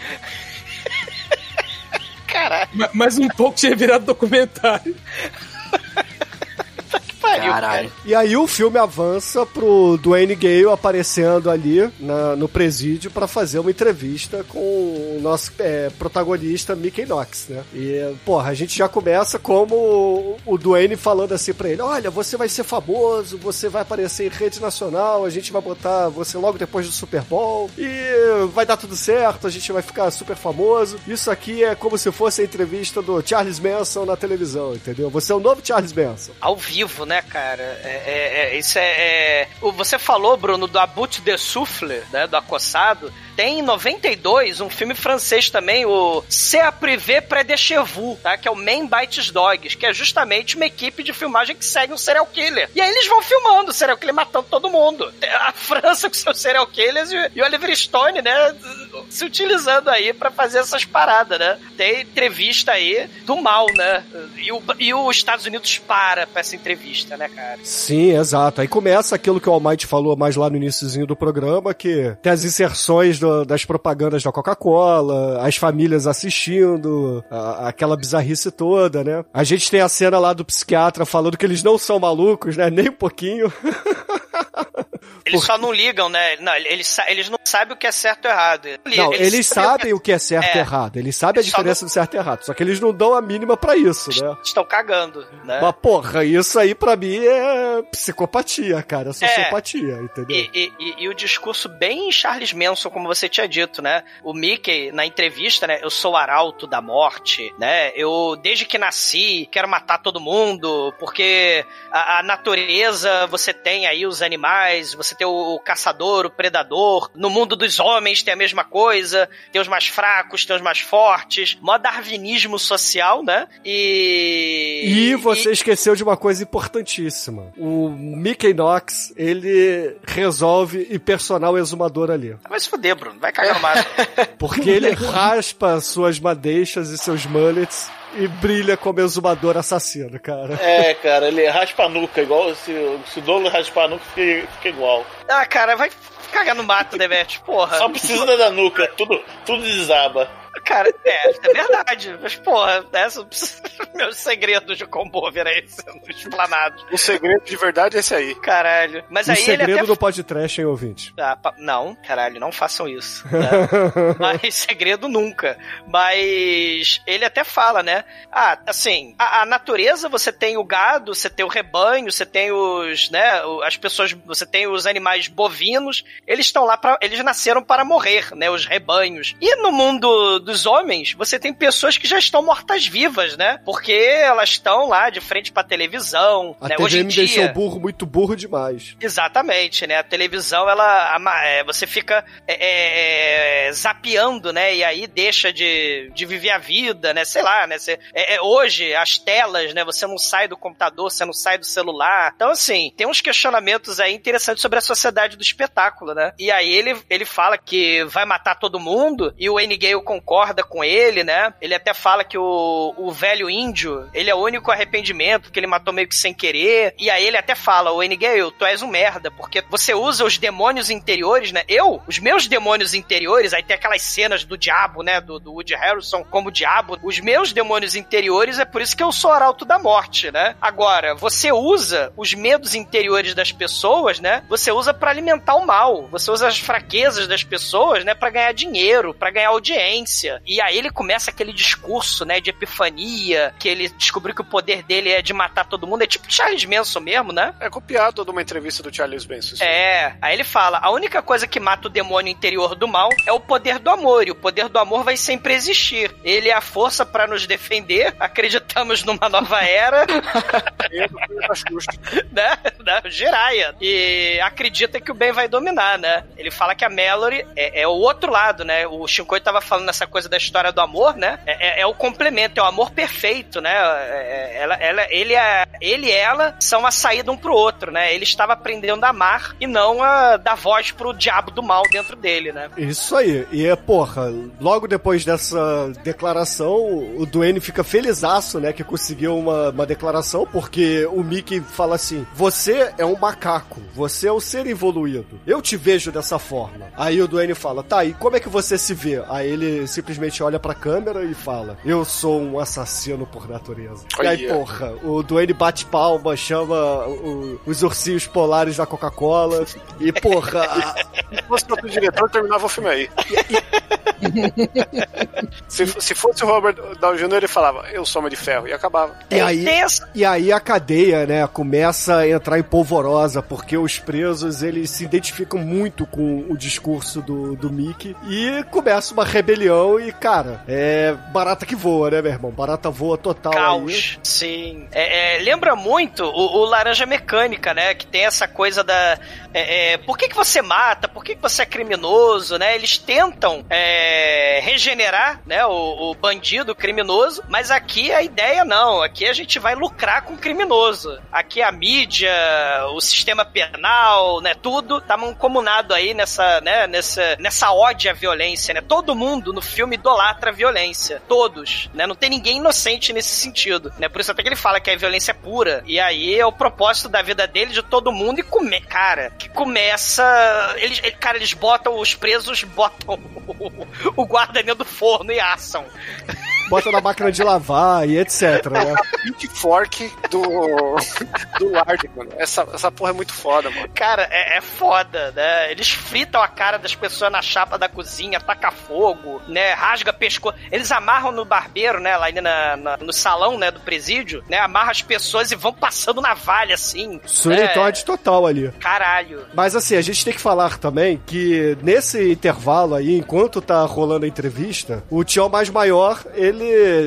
Caralho. Mas um pouco tinha virado documentário. Pariu, Caralho. E aí o filme avança pro Dwayne Gale aparecendo ali na- no presídio pra fazer uma entrevista com o nosso é, protagonista Mickey Knox, né? E, porra, a gente já começa como o Dwayne falando assim pra ele, olha, você vai ser famoso, você vai aparecer em rede nacional, a gente vai botar você logo depois do Super Bowl e vai dar tudo certo, a gente vai ficar super famoso. Isso aqui é como se fosse a entrevista do Charles Manson na televisão, entendeu? Você é o novo Charles Manson. Ao vivo, né, cara? É, é- é- isso é, é- Você falou, Bruno, do Abut de Souffle, né? Do Acossado. Tem em 92 um filme francês também, o C'est à privé près de chez vous, tá? Que é o Man Bites Dogs, que é justamente uma equipe de filmagem que segue um serial killer. E aí eles vão filmando o serial killer matando todo mundo. A França com seus serial killers e, e o Oliver Stone, né? Se utilizando aí pra fazer essas paradas, né? Tem entrevista aí do mal, né? E, o, e os Estados Unidos para pra essa entrevista, né, cara? Sim, exato. Aí começa aquilo que o Almighty falou mais lá no iníciozinho do programa, que tem as inserções do- das propagandas da Coca-Cola, as famílias assistindo, a- aquela bizarrice toda, né? A gente tem a cena lá do psiquiatra falando que eles não são malucos, né? Nem um pouquinho. Eles só não ligam, né? Não, eles, eles não sabem o que é certo ou errado. Não, eles, sabem o que é certo e É. errado. Eles sabem a Eles só diferença do certo e errado. Só que eles não dão a mínima pra isso, né? Estão cagando, né? Mas, porra, isso aí pra mim é psicopatia, cara. É sociopatia, entendeu? E, e- e- e o discurso bem Charles Manson, como você tinha dito, né? O Mickey, na entrevista, né? Eu sou o arauto da morte, né? Eu, desde que nasci, quero matar todo mundo, porque a, a natureza, você tem aí os animais, você tem o, o caçador, o predador. No mundo dos homens tem a mesma coisa. Tem os mais fracos, tem os mais fortes. Mó darwinismo social, né? E... E você esqueceu de uma coisa importantíssima. O Mickey Knox, ele resolve ir personal exumador ali. Vai se fuder, Bruno. Vai cagar no mato. Porque ele raspa suas madeixas e seus mullets e brilha como exumador assassino, cara. É, cara, ele raspa a nuca, igual se, se o Douglas raspar a nuca, fica, fica igual. Ah, cara, vai cagar no mato, Demet, porra. Só precisa da nuca, tudo, tudo desaba. Cara, é, é verdade. Mas, porra, essa, meus segredos de Combover aí sendo explanados. O segredo de verdade é esse aí. Caralho. Mas o aí ele segredo até... do podcast, hein, ouvinte? Ah, pa- não, caralho, não façam isso. né? Mas segredo nunca. Mas ele até fala, né? Ah, assim, a, a natureza você tem o gado, você tem o rebanho, você tem os, né? As pessoas, você tem os animais bovinos. Eles estão lá para, eles nasceram para morrer, né? Os rebanhos. E no mundo dos homens, você tem pessoas que já estão mortas vivas, né? Porque elas estão lá de frente pra televisão. A né? TV Hoje me dia, deixou burro, muito burro demais. Exatamente, né? A televisão, ela. é, você fica é, é, zapeando, né? E aí deixa de, de viver a vida, né? Sei lá, né? Você, é, é, hoje, as telas, né? Você não sai do computador, você não sai do celular. Então, assim, tem uns questionamentos aí interessantes sobre a sociedade do espetáculo, né? E aí ele, ele fala que vai matar todo mundo, e o N. Gale concorda concorda com ele, né? Ele até fala que o, o velho índio, ele é o único arrependimento, que ele matou meio que sem querer. E aí ele até fala, o Enigale, tu és um merda, porque você usa os demônios interiores, né? Eu, os meus demônios interiores, aí tem aquelas cenas do diabo, né? Do, do Woody Harrison como diabo. Os meus demônios interiores é por isso que eu sou arauto da morte, né? Agora, você usa os medos interiores das pessoas, né? Você usa para alimentar o mal. Você usa as fraquezas das pessoas, né? Para ganhar dinheiro, para ganhar audiência. E aí ele começa aquele discurso, né? De epifania, que ele descobriu que o poder dele é de matar todo mundo. É tipo Charles Manson mesmo, né? É copiado de uma entrevista do Charles Manson. isso. É, aí ele fala: a única coisa que mata o demônio interior do mal é o poder do amor, e o poder do amor vai sempre existir. Ele é a força para nos defender, acreditamos numa nova era. né? né? Jiraiya. E acredita que o bem vai dominar, né? Ele fala que a Mallory é, é o outro lado, né? O Shinkoi tava falando nessa coisa da história do amor, né? É, é- é o complemento, é o amor perfeito, né? É- é- ela, ela, ele, é, ele e ela são a saída um pro outro, né? Ele estava aprendendo a amar e não a dar voz pro diabo do mal dentro dele, né? Isso aí. E é, porra, logo depois dessa declaração, o Duane fica felizaço, né, que conseguiu uma, uma declaração, porque o Mickey fala assim: Você é um macaco, você é um ser evoluído. Eu te vejo dessa forma. Aí o Duane fala: Tá, e como é que você se vê? Aí ele simplesmente olha pra câmera e fala: Eu sou um assassino por natureza. E aí, Olha. porra, o Duane bate palma, chama o- os ursinhos polares da Coca-Cola. E, porra, a- Se fosse outro diretor, terminava o filme aí. se, se fosse o Robert Downey Jr., ele falava, eu sou homem de ferro, e acabava. E aí, e aí a cadeia, né, começa a entrar em polvorosa, porque os presos, eles se identificam muito com o discurso do, do Mickey, e começa uma rebelião, e, cara, é barata que voa, né, meu irmão? Barata voa total Caos. Sim. É, é, lembra muito o, o Laranja Mecânica, né? Que tem essa coisa da. é, é, por que, que você mata? Por que, que você é criminoso, né? Eles tentam é, regenerar, né? O, o bandido, criminoso, mas aqui a ideia não. Aqui a gente vai lucrar com o criminoso. Aqui a mídia, o sistema penal, né? Tudo tá mancomunado aí nessa, né? Nessa, nessa ódio à violência, né? Todo mundo no filme idolatra a violência. Todos, né? Não tem ninguém inocente nesse sentido, né? Por isso até que ele fala que a violência é pura. E aí é o propósito da vida dele, de todo mundo, e come... cara, que começa... Eles, ele- cara, eles botam os presos, botam o, o guarda dentro do forno e assam. Bota na máquina de lavar e etc, né? Pitchfork do, do Lard, mano. Essa, essa porra é muito foda, mano. Cara, é, é foda, né? Eles fritam a cara das pessoas na chapa da cozinha, taca fogo, né? Rasga pescoço. Eles amarram no barbeiro, né? Lá ali na, na- no salão, né? Do presídio, né? Amarram as pessoas e vão passando navalha, assim. Né? Todd total ali. Caralho. Mas assim, a gente tem que falar também que nesse intervalo aí, enquanto tá rolando a entrevista, o tio mais maior, ele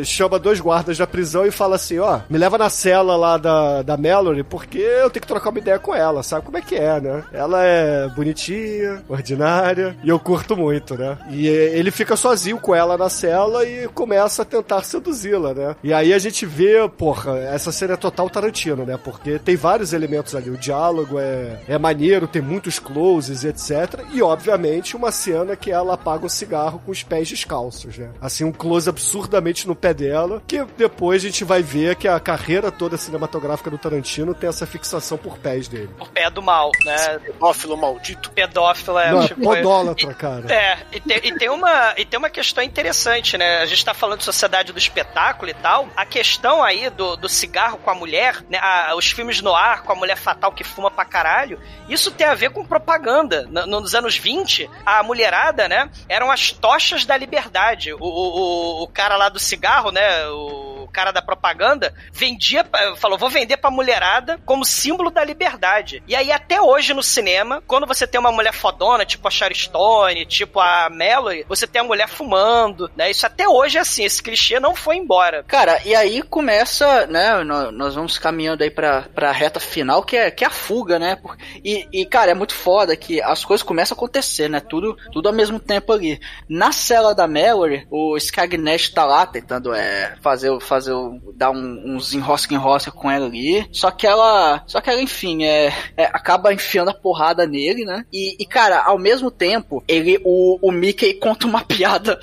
chama dois guardas da prisão e fala assim, ó, me leva na cela lá da, da Mallory, porque eu tenho que trocar uma ideia com ela, sabe como é que é, né? Ela é bonitinha, ordinária, e eu curto muito, né? E ele fica sozinho com ela na cela e começa a tentar seduzi-la, né? E aí a gente vê, porra, essa cena é total Tarantino, né? Porque tem vários elementos ali, o diálogo é, é maneiro, tem muitos closes, etc. E, obviamente, uma cena que ela apaga o cigarro com os pés descalços, né? Assim, um close absurdamente no pé dela, que depois a gente vai ver que a carreira toda cinematográfica do Tarantino tem essa fixação por pés dele. O pé do mal, né? Pedófilo maldito. Pedófilo é. Não, tipo, podólatra, cara. É, e tem, e tem uma, e tem uma questão interessante, né? A gente tá falando de sociedade do espetáculo e tal. A questão aí do, do cigarro com a mulher, né? A- os filmes no ar com a mulher fatal que fuma pra caralho, isso tem a ver com propaganda. No- nos anos 20, a mulherada, né? Eram as tochas da liberdade. O, o, o- o cara lá do cigarro, né? O cara da propaganda vendia, falou, vou vender pra mulherada como símbolo da liberdade. E aí até hoje no cinema, quando você tem uma mulher fodona, tipo a Sharon Stone, tipo a Mallory, você tem a mulher fumando, né? Isso até hoje é assim, esse clichê não foi embora. Cara, e aí começa, né? nó- Nós vamos caminhando aí pra, pra reta final, que é, que é a fuga, né? E, e, cara, é muito foda que as coisas começam a acontecer, né? Tudo, tudo ao mesmo tempo ali. Na cela da Mallory, o Skagnesh tá lá tentando é, fazer, fazer dar um, uns enrosca enrosca com ela ali. Só que ela, só que ela, enfim, é, é, acaba enfiando a porrada nele, né? E, e, cara, ao mesmo tempo, ele, o, o Mickey conta uma piada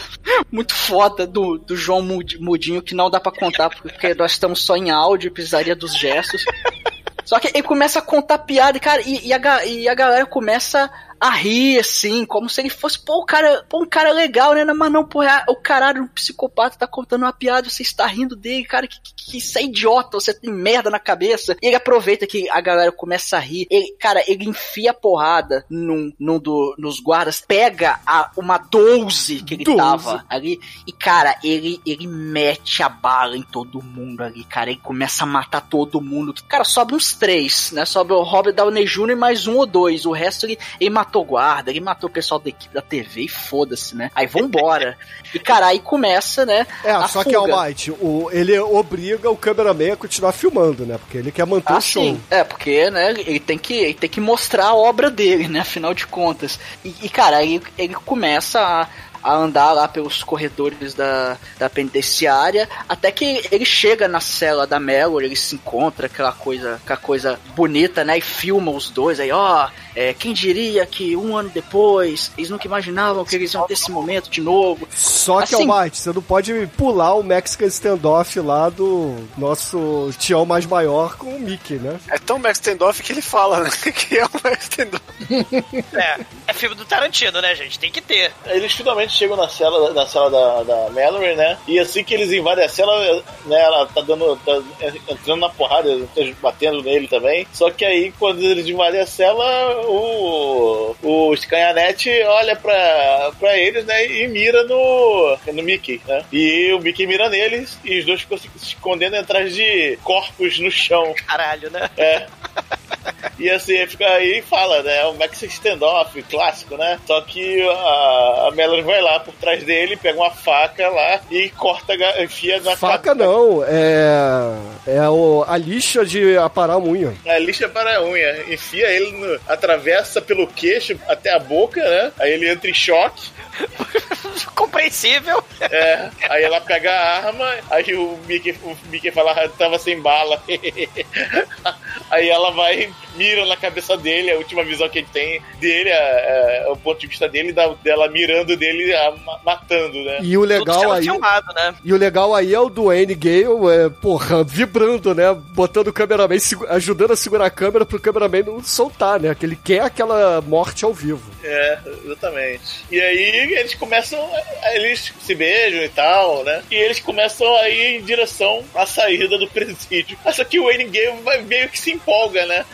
muito foda do, do João Mud- Mudinho que não dá pra contar porque nós estamos só em áudio e precisaria dos gestos. Só que ele começa a contar piada, cara, e, e a, e a galera começa a rir, assim, como se ele fosse, pô, o cara, pô, um cara legal, né? Mas não, pô, é- o caralho, um psicopata tá contando uma piada, você está rindo dele, cara, que, que, que isso é idiota, você tem merda na cabeça. E ele aproveita que a galera começa a rir. Ele, cara, ele enfia a porrada num, num do, nos guardas, pega a, uma 12 que ele 12. tava ali, e, cara, ele, ele mete a bala em todo mundo ali, cara. Ele começa a matar todo mundo. Cara, sobra uns três, né? Sobra o Robert Downey Jr. e mais um ou dois. O resto ele, ele matou guarda, ele matou o pessoal da equipe da TV e foda-se, né? Aí vambora. e, cara, aí começa, né? É, só que fuga. Almighty, o, ele obriga o cameraman a continuar filmando, né? Porque ele quer manter Ah, o show. sim. É, porque, né, ele tem que, ele tem que mostrar a obra dele, né, afinal de contas. E, e, cara, aí ele começa a, a andar lá pelos corredores da, da penitenciária, até que ele chega na cela da Mallory, ele se encontra, aquela coisa, aquela coisa bonita, né, e filma os dois, aí, ó, é, quem diria que um ano depois, eles nunca imaginavam que eles iam ter esse momento de novo. Só que, Assim, Almighty, você não pode pular o Mexican Standoff lá do nosso Tião mais maior com o Mickey, né? É tão Max Standoff que ele fala, né? Que é o Max Standoff. É, é filme do Tarantino, né, gente? Tem que ter. Eles finalmente chegam na cela, na cela da, da Mallory, né? E assim que eles invadem a cela, né, ela tá dando. tá entrando na porrada, tá batendo nele também. Só que aí, quando eles invadem a cela, o. O Scanhanet olha pra, pra eles, né? E mira no. no Mickey, né? E o Mickey mira neles e os dois ficam se escondendo atrás de corpos no chão. Caralho, né? É. E assim, fica aí e fala, né? O Max Standoff, clássico, né? Só que a, a Melanie vai lá por trás dele, pega uma faca lá e corta, enfia na Faca não, é. É o, a lixa de aparar a unha. A lixa para a unha, enfia ele, no, atravessa pelo queixo até a boca, né? Aí ele entra em choque. Compreensível. É, aí ela pega a arma, aí o Mickey, o Mickey fala, "Ah, tava sem bala. aí ela vai, mira na cabeça dele, a última visão que ele tem dele, é, é o ponto de vista dele, da, dela mirando dele, a- ma- matando, né? E o legal aí. né? E o legal aí é o Dwayne Gale, é, porra, vibrando, né? Botando o cameraman, ajudando a segurar a câmera pro cameraman não soltar, né? Que ele quer aquela morte ao vivo. É, exatamente. E aí eles começam, eles se beijam e tal, né? E eles começam a ir em direção à saída do presídio. Só que o Wayne Gale vai meio que se empolga, né?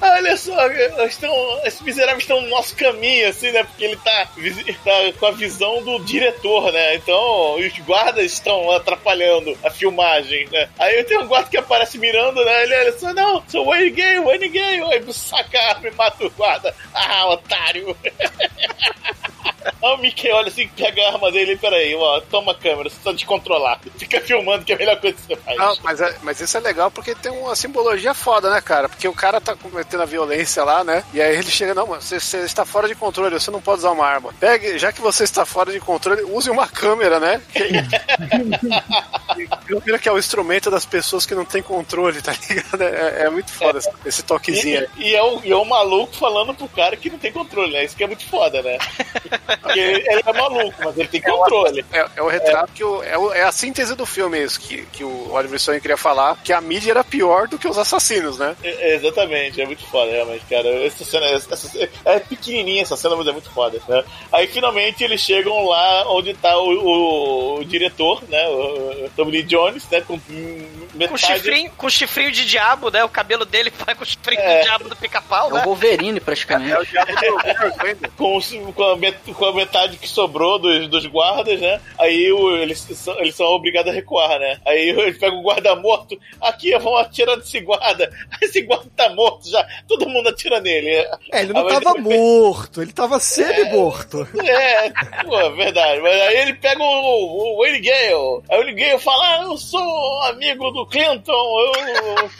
Olha só, estão, esses miseráveis estão no nosso caminho, assim, né? Porque ele tá, tá com a visão do diretor, né? Então, os guardas estão atrapalhando a filmagem, né? Aí tem um guarda que aparece mirando, né? Ele olha só, não, sou Wayne Gale, Wayne Gale. Aí saca a arma e mata o guarda. Ah, otário. Aí o Mickey olha assim, pega a arma dele peraí, ó, toma a câmera, você tá descontrolado. Fica filmando que é a melhor coisa que você faz. Não, mas, é- mas isso é legal porque tem uma simbologia foda, né, cara? Porque o cara tá cometendo a violência lá, né? E aí ele chega, não, mano, você, você está fora de controle, você não pode usar uma arma. Pegue, já que você está fora de controle, use uma câmera, né? câmera que é o instrumento das pessoas que não têm controle, tá ligado? É, é muito foda esse, esse toquezinho. E, e é o, e é o maluco falando pro cara que não tem controle, né? Isso que é muito foda, né? Porque ele, ele é maluco, mas ele tem controle. É, é o retrato que o, é, o- é a síntese do filme, isso que, que o Oliver Stone queria falar, que a mídia era pior do que os assassinos, né? É, exatamente, é muito foda, realmente, cara. Essa cena, essa, essa- é pequenininha essa cena, mas é muito foda, né? Aí finalmente eles chegam lá onde tá o, o- o diretor, né? O, o Tommy Lee Jones, né? Com metade... Com chifrinho, com chifrinho de diabo, né? O cabelo dele vai com o chifrinho É. do diabo do pica-pau, É né? o Wolverine, praticamente. É o diabo do com, com, a met- com a metade que sobrou dos, dos guardas, né? Aí o- eles, são, eles são obrigados a recuar, né? Aí eles pegam o guarda morto, aqui vão atirar nesse guarda. Esse guarda tá morto já, todo mundo atira nele. É, ele não Aí tava morto, ele tava semi-morto. É, pô, verdade. Mas aí ele pega o, o Wayne Gale. Aí o Wayne Gale fala: ah, eu sou amigo do Clinton, eu.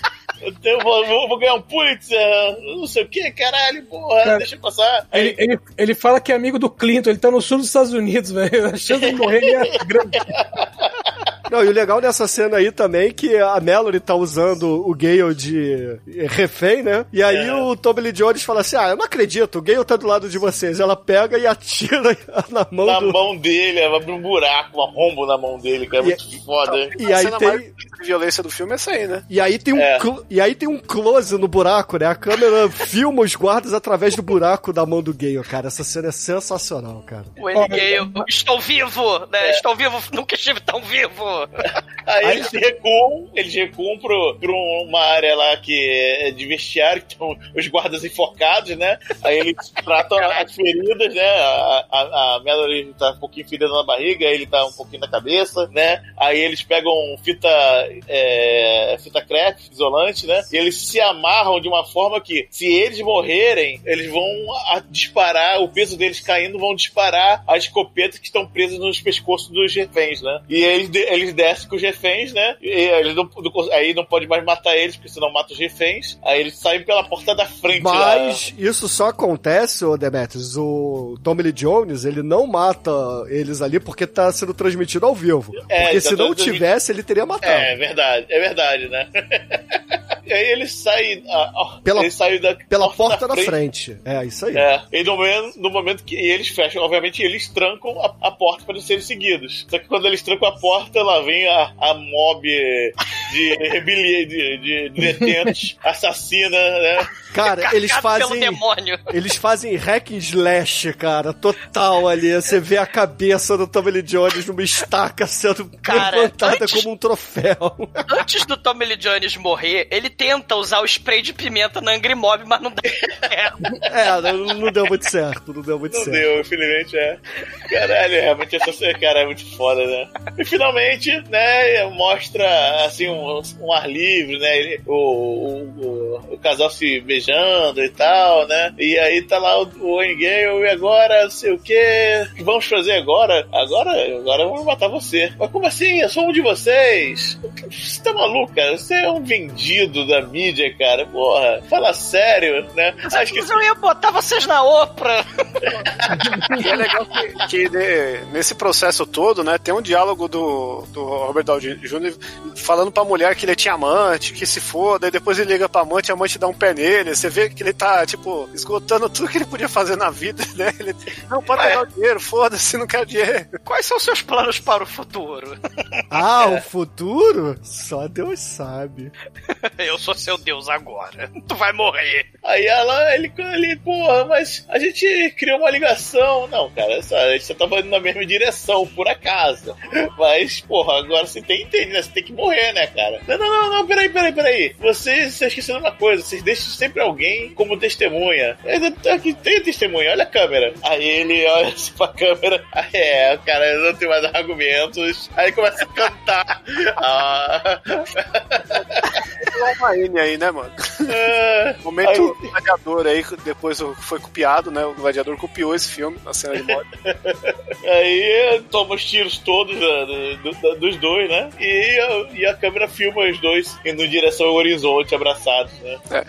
Eu vou, vou- vou ganhar um Pulitzer, não sei o que, caralho, porra, Cara, deixa eu passar. Ele, ele, ele fala que é amigo do Clinton, ele tá no sul dos Estados Unidos, velho. A chance de morrer é grande. Não, e o legal dessa cena aí também é que a Mallory tá usando o Gale de refém, né? E aí É. o Tommy Lee Jones fala assim: Ah, eu não acredito, o Gale tá do lado de vocês. Ela pega e atira na mão na do. mão dele, abre um buraco, um arrombo na mão dele, que é muito foda. E a aí cena tem- mais de violência do filme é essa aí, né? E aí tem um É. e aí tem um close no buraco, né? A câmera filma os guardas através do buraco da mão do Gale, cara. Essa cena é sensacional, cara. O Endgame, estou vivo, né? Estou vivo, nunca estive tão vivo. Aí, eles recuam, eles recuam pro, pro uma área lá que é de vestiário, que estão os guardas enforcados, né? Aí eles tratam as feridas, né? A, a, a Mallory tá um pouquinho ferida na barriga, ele tá um pouquinho na cabeça, né? Aí eles pegam fita, é, fita crepe, isolante, né? E eles se amarram de uma forma que, se eles morrerem, eles vão disparar, o peso deles caindo, vão disparar as escopetas que estão presas nos pescoços dos reféns, né? E eles, eles descem com os reféns, né? E eles não, aí não pode mais matar eles, porque senão mata os reféns. Aí eles saem pela porta da frente lá. Mas isso só acontece, ô Demetrius, o Tommy Lee Jones, ele não mata eles ali porque tá sendo transmitido ao vivo. É, porque tá se não tivesse, ele teria matado. É verdade, é verdade, né? e aí eles saem. ah, Pela- eles saem da Pela porta da frente. É, isso aí. É, e no momento, no momento que eles fecham, obviamente eles trancam a, a porta para não serem seguidos. Só que quando eles trancam a porta, lá vem a, a mob de rebelia, de, de, de detentos, assassina, né? Cara, eles fazem. demônio. Eles fazem hack and slash, cara, total ali. Você vê a cabeça do Tommy Lee Jones numa estaca sendo Cara, levantada antes- como um troféu. Antes do Tommy Lee Jones morrer, ele tenta usar o spray de pimenta na Angry Mob, mas não dá certo. É, não, não deu muito certo, não deu muito Não certo. deu, infelizmente, é. Caralho, realmente essa cara é muito foda, né? E finalmente, né, mostra assim um, um ar livre, né? ele- o, o, o, o casal se beijando e tal, né? E aí tá lá o, o Engale, e agora, não sei o que. Vamos fazer agora? Agora, agora vamos matar você. Mas como assim? Eu sou um de vocês. Você tá maluco, cara? Você é um vendido da mídia, cara. Porra, fala sério, né? Acho que Mas eu ia botar vocês na Oprah. E é legal que, que ne- nesse processo todo, né, tem um diálogo do, do Robert Downey Jr. falando pra mulher que ele tinha amante, que se foda, e depois ele liga pra amante, a amante dá um pé nele. Você vê que ele tá, tipo, esgotando tudo que ele podia fazer na vida, né? Ele, não, pode pegar o dinheiro, foda-se, não quer dinheiro. Quais são seus planos para o futuro? Ah, o futuro? Só Deus sabe. Eu sou seu deus agora. Tu vai morrer. Aí ela, ele, ele, porra, mas a gente criou uma ligação. Não, cara, essa, a gente tava indo na mesma direção, por acaso. Mas, porra, agora você tem que entender, né? Você tem que morrer, né, cara? Não, não, não, não, peraí, peraí, peraí. Vocês estão esquecendo uma coisa, vocês deixam sempre alguém como testemunha. É, Aqui tem testemunha, olha a câmera. Aí ele olha assim pra câmera. Aí é, o cara não tem mais argumentos. Aí começa a cantar. Ah. uma N aí, né, mano? É. Momento gladiador aí, depois foi copiado, né? O gladiador copiou esse filme na cena de morte. Aí toma os tiros todos né, do- do- dos dois, né? E e a câmera filma os dois indo em direção ao horizonte, abraçados, né? É.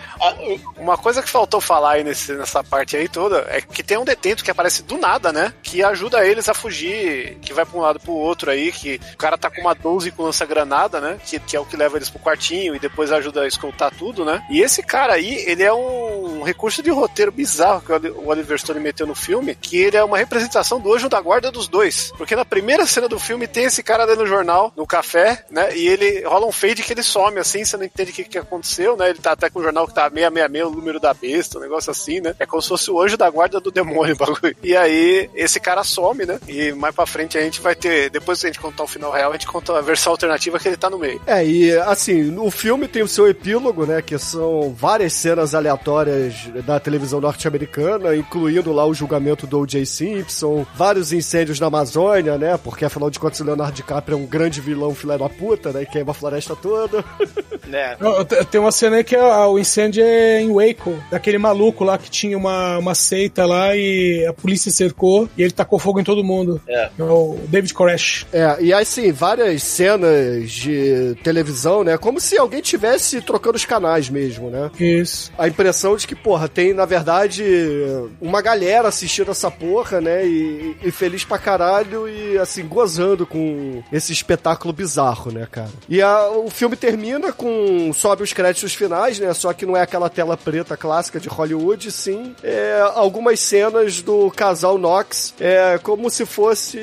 Uma coisa que faltou falar aí nesse- nessa parte aí toda é que tem um detento que aparece do nada, né? Que ajuda eles a fugir, que vai pra um lado pro outro aí, que o cara tá com uma 12 com lança-granada, né? Que, que é o que leva eles pro quartinho e depois ajuda a escoltar tudo, né? E esse cara aí, ele é um recurso de roteiro bizarro que o Oli- o Oliver Stone meteu no filme, que ele é uma representação do anjo da guarda dos dois. Porque na primeira cena do filme tem esse cara lendo o jornal, no café, né? E ele rola um fade que ele some assim, você não entende o que, que aconteceu, né? Ele tá até com o jornal que tá 666, o número da besta, um negócio assim, né? É como se fosse o anjo da guarda do demônio, bagulho. E aí, esse cara some, né? E mais pra frente a gente vai ter, depois que a gente contar o final real, a gente conta a versão alternativa que ele tá no meio. É, e assim, o filme tem o seu epílogo, né? Que são várias cenas aleatórias da televisão norte-americana, incluindo lá o julgamento do O.J. Simpson, vários incêndios na Amazônia, né? Porque afinal de contas o Leonardo DiCaprio é um grande vilão filé da puta, né? E queima a floresta toda. Né? Não, te- Tem uma cena aí que a- o incêndio é em Waco, daquele maluco lá que tinha uma, uma seita lá e a polícia cercou e ele tacou fogo em todo mundo. É. o David Koresh. É, e assim, várias cenas de televisão, né? Como se alguém tivesse trocando os canais mesmo, né? Isso. A impressão de que, porra, tem, na verdade, uma galera assistindo essa porra, né? E, e feliz pra caralho e, assim, gozando com esse espetáculo bizarro, né, cara? E a- o filme termina com. sobe os créditos finais, né? Só que não é aquela tela preta clássica de Hollywood, sim. É, algumas cenas do casal Knox, é como se fosse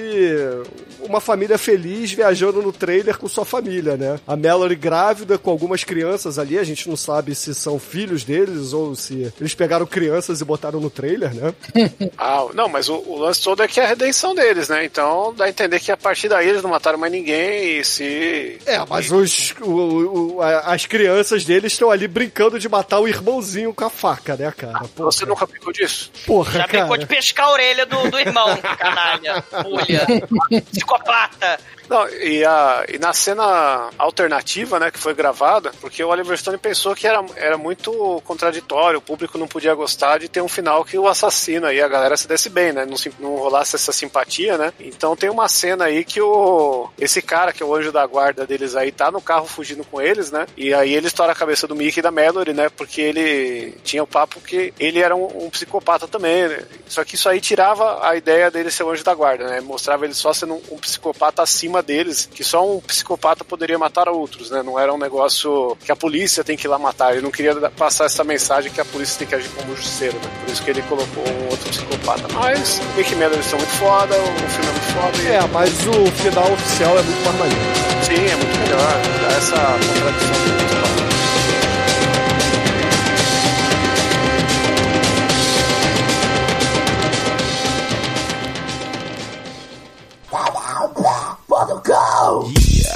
uma família feliz viajando no trailer com sua família, né? A Mallory grávida com algumas crianças ali, a gente não sabe se são filhos deles ou se eles pegaram crianças e botaram no trailer, né? Ah, não, mas o, o lance todo é que é a redenção deles, né? Então dá a entender que a partir daí eles não mataram mais ninguém e se. É, mas os, o- o- a- as crianças deles estão ali brincando de matar o irmãozinho com a faca, né, cara? Porra, Você nunca ficou disso? porra Já cara. brincou de pescar a orelha do, do irmão, canalha, pulha, psicopata. Não, e, a, e na cena alternativa, né, que foi gravada, porque o Oliver Stone pensou que era, era muito contraditório, o público não podia gostar de ter um final que o assassina e a galera se desse bem, né, não, não rolasse essa simpatia, né. Então tem uma cena aí que o esse cara, que é o anjo da guarda deles aí, tá no carro fugindo com eles, né, e aí ele estoura a cabeça do Mickey e da Mallory, né, porque ele tinha o papo que ele era um, um psicopata também, né. Só que isso aí tirava a ideia dele ser o anjo da guarda, né, mostrava ele só sendo um, um psicopata acima deles, que só um psicopata poderia matar outros, né? Não era um negócio que a polícia tem que ir lá matar. Ele não queria passar essa mensagem que a polícia tem que agir como justiceiro, né? Por isso que ele colocou um outro psicopata. Mas o Mickey Mann, eles são muito foda, o filme é muito foda. E... É, mas o final oficial é muito mais maneiro. Sim, é muito melhor. Dá essa contradição. Yeah.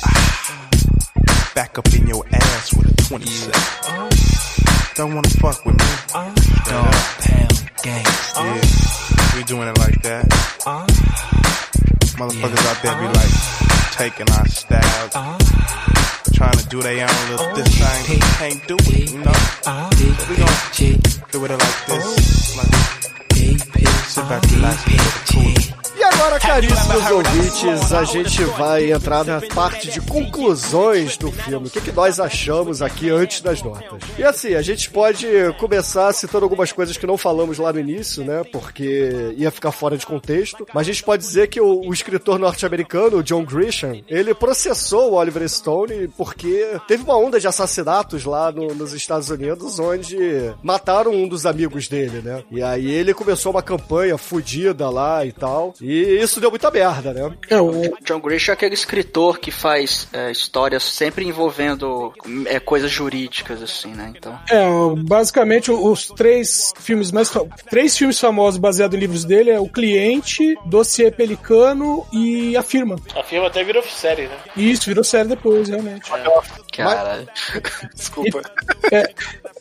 Back up in your ass with a 27. Don't wanna fuck with me. Dog pound gang. Yeah, we doing it like that. Uh-huh. Motherfuckers out there be like taking our styles. Uh-huh. Trying to do their own little this thing. Can't do it, you know? So we gon' do it like this. Caríssimos ouvintes, a gente vai entrar na parte de conclusões do filme. O que, que nós achamos aqui antes das notas? E assim, a gente pode começar citando algumas coisas que não falamos lá no início, né? Porque ia ficar fora de contexto. Mas a gente pode dizer que o, o escritor norte-americano, John Grisham, ele processou o Oliver Stone porque teve uma onda de assassinatos lá no- nos Estados Unidos onde mataram um dos amigos dele, né? E aí ele começou uma campanha fudida lá e tal. E isso deu muita merda, né? É, o John Grisham é aquele escritor que faz é, histórias sempre envolvendo é, coisas jurídicas, assim, né? Então. É, basicamente os três filmes mais três filmes famosos baseados em livros dele é O Cliente, Dossiê Pelicano e A Firma. A firma até virou série, né? E isso virou série depois, realmente. Cara. Desculpa. É,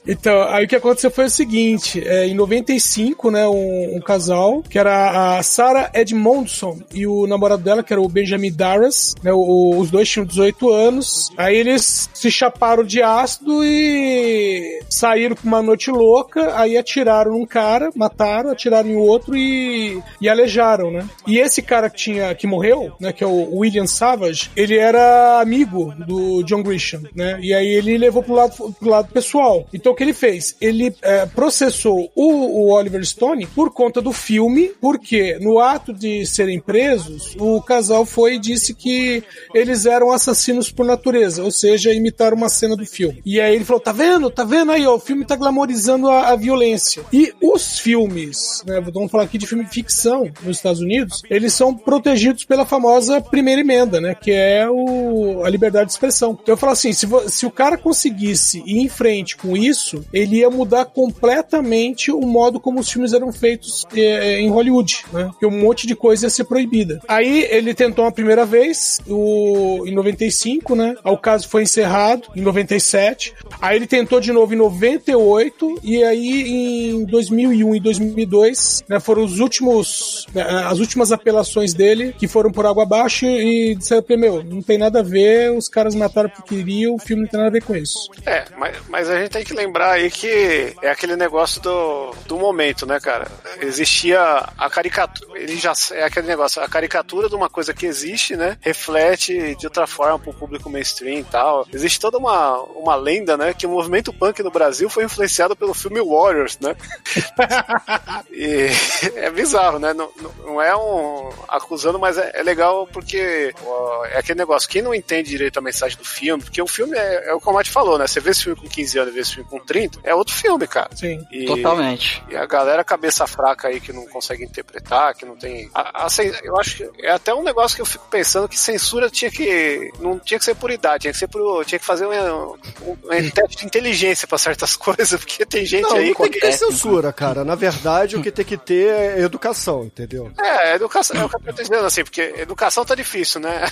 então, aí o que aconteceu foi o seguinte: é, em 95, né, um, um casal, que era a Sarah Edmondson e o namorado dela, que era o Benjamin Darras, né, o- os dois tinham 18 anos. Aí eles se chaparam de ácido e saíram pra uma noite louca, aí atiraram num cara, mataram, atiraram em outro e, e alejaram, né? E esse cara que tinha que morreu, né, que é o William Savage, ele era amigo do John Grisham, né? E aí ele levou pro lado, pro lado pessoal. Então o que ele fez? Ele é, processou o, o Oliver Stone por conta do filme, porque no ato de serem presos, o casal foi e disse que eles eram assassinos por natureza, ou seja, imitaram uma cena do filme. E aí ele falou: tá vendo? Tá vendo aí, ó, o filme tá glamorizando a, a violência. E os filmes, né? Vamos falar aqui de filme de ficção nos Estados Unidos, eles são protegidos pela famosa primeira emenda, né? Que é o, a liberdade de expressão. Então eu falo assim: se, se o cara conseguisse ir em frente com isso, ele ia mudar completamente o modo como os filmes eram feitos é, em Hollywood, né? Porque um monte de coisa ia ser proibida. Aí ele tentou uma primeira vez, o, em 95, né? O caso foi encerrado em 97. Aí ele tentou de novo em 98 e aí em 2001 e 2002, né, foram os últimos né, as últimas apelações dele que foram por água abaixo e disseram pra meu, não tem nada a ver, os caras mataram porque queriam, o filme não tem nada a ver com isso. É, mas, mas a gente tem que lembrar aí que é aquele negócio do, do momento, né, cara? Existia a caricatura, ele já é aquele negócio, a caricatura de uma coisa que existe, né? Reflete de outra forma pro público mainstream e tal. Existe toda uma, uma lenda, né, que o movimento punk no Brasil foi influenciado pelo filme Warriors, né? e é bizarro, né? Não, não- não é um acusando, mas é, é legal porque ó, é aquele negócio, quem não entende direito a mensagem do filme, porque o filme é, é o que o Mate falou, né? Você vê esse filme com 15 anos e vê esse filme com 30, é outro filme, cara. Sim. E- Totalmente. E a galera cabeça fraca aí que não consegue interpretar, que não tem. A, a eu acho que é até um negócio que eu fico pensando que censura tinha que. Não tinha que ser por idade, tinha que ser por. Tinha que fazer um, um, um teste de inteligência pra certas coisas, porque tem gente Não, aí. não tem que ter censura, cara. Na verdade, o que tem que ter é educação, entendeu? É, educação, é o que eu tô dizendo, assim, porque educação tá difícil, né?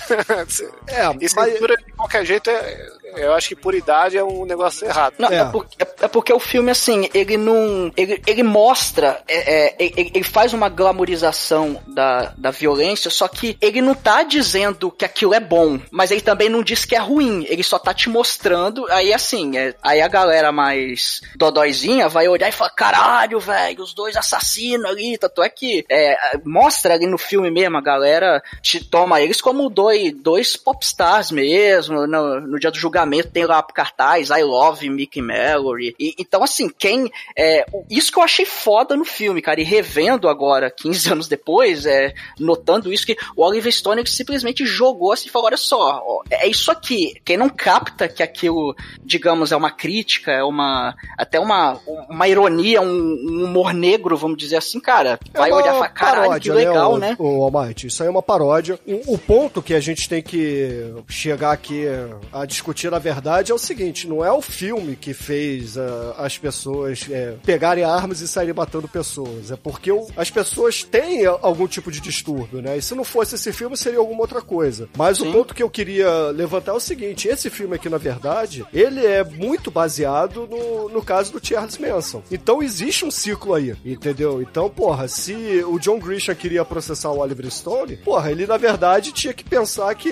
É, e censura de qualquer jeito, é, eu acho que por idade é um negócio errado. Não, é. porque, é- é porque o filme, assim, ele não. Ele, ele mostra. é, é, ele, ele faz uma glamorização da, da violência, só que ele não tá dizendo que aquilo é bom, mas ele também não diz que é ruim. Ele só tá te mostrando. Aí, assim, é- aí a galera mais dodóizinha vai olhar e falar: caralho, velho, os dois assassinos ali. Tanto é que é, mostra ali no filme mesmo, a galera te toma eles como dois, dois popstars mesmo. No, no dia do julgamento tem lá cartaz I Love Mickey Mallory. E, então, assim, quem. É, isso que eu achei foda no filme, cara. E revendo agora, 15 anos depois, é, notando isso, que o Oliver Stone simplesmente jogou assim e falou: olha só, ó, é isso aqui. Quem não capta que aquilo, digamos, é uma crítica, é uma. até uma, uma ironia, um, um humor negro, vamos dizer assim, cara, vai É uma olhar e falar, caralho, que legal, né? O, o Almighty, isso aí é uma paródia. O, o ponto que a gente tem que chegar aqui a discutir, na verdade, é o seguinte: não é o filme que fez ah, as pessoas é, pegarem armas e saírem matando pessoas. É porque o- as pessoas têm algum tipo de distúrbio, né? E se não fosse esse filme, seria alguma outra coisa. Mas o ponto que eu queria levantar é o seguinte: esse filme aqui, na verdade, ele é muito baseado no, no caso do Charles Manson. Então existe um ciclo aí, entendeu? Então, porra, se o John Grisham queria processar o Oliver Stone, porra, ele na verdade tinha que pensar que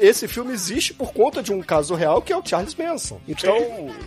esse filme existe por conta de um caso real que é o Charles Manson. Então,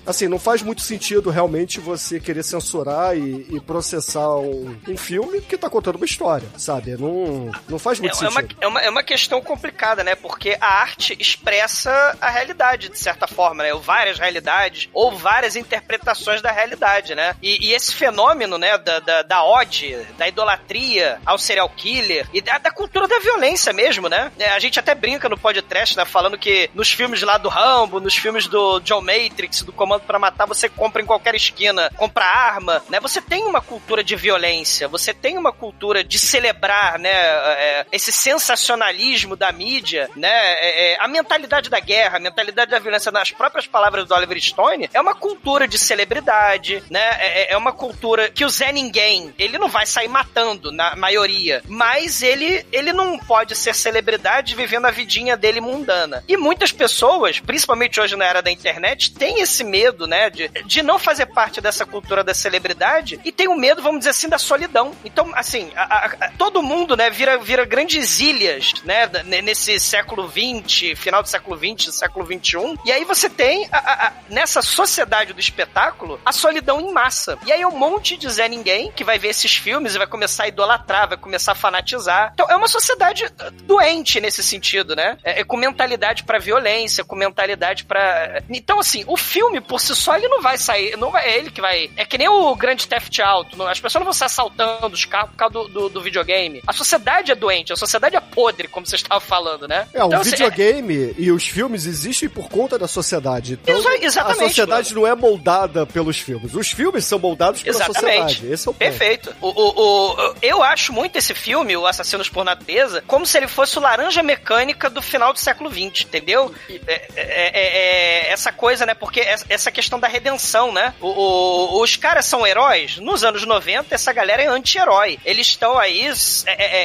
assim, não faz muito sentido realmente você querer censurar e, e processar um, um filme que tá contando uma história, sabe? Não, não faz muito É, é uma, sentido. é, uma, é uma questão complicada, né? Porque a arte expressa a realidade, de certa forma, né? Ou várias realidades, ou várias interpretações da realidade, né? E, e esse fenômeno, né, da, da, da ode, da idolatria ao serial killer e da, da cultura da violência mesmo, né? É, a gente até brinca no podcast, né? Falando que nos filmes lá do Rambo, nos filmes do John Matrix, do Comando pra Matar, você compra em qualquer esquina, compra arma, né? Você tem uma cultura de violência, você tem uma cultura de celebrar, né? É, esse sensacionalismo da mídia, né? é, é, a mentalidade da guerra, a mentalidade da violência, nas próprias palavras do Oliver Stone, é uma cultura de celebridade, né? É, é- é uma cultura que o Zé Ninguém, ele não vai sair matando na maioria, mas ele, ele não pode ser celebridade vivendo a vidinha dele mundana. E muitas pessoas, principalmente hoje na era da internet, têm esse medo, né, de, de não fazer parte dessa cultura da celebridade e tem o medo, vamos dizer assim, da solidão. Então, assim, a- a- a- todo mundo, né, vira, vira grandes ilhas, né, nesse século XX, final do século XX, século XXI. E aí você tem, a- a- a- nessa sociedade do espetáculo, a solidão em massa. E aí é um monte de Zé Ninguém que vai ver esses filmes e vai começar a idolatrar, vai começar a fanatizar. Então é uma sociedade eh, doente nesse sentido, né? É, é com mentalidade pra violência, com mentalidade pra. Então, assim, o filme por si só ele não vai sair, não é ele que vai. É que nem o grande Theft Auto. As pessoas não vão sair assaltando os carros por causa do, do, do videogame. A sociedade é doente, a sociedade é podre, como você estava falando, né? É, o Então, assim, videogame e os filmes existem por conta da sociedade. Então, Exa- exatamente, a sociedade não é moldada pelos filmes. Os filmes são moldados pela Exatamente. sociedade. Esse é o ponto. Perfeito. O, o, o- eu acho muito esse filme, o Assassinos por Natureza, como se ele fosse o laranja mecânica do final do século XX, entendeu? É, é- é, é, essa coisa, né? Porque essa- questão da redenção, né? O- o- os caras são heróis. Nos anos 90, essa galera é anti-herói. Eles estão aí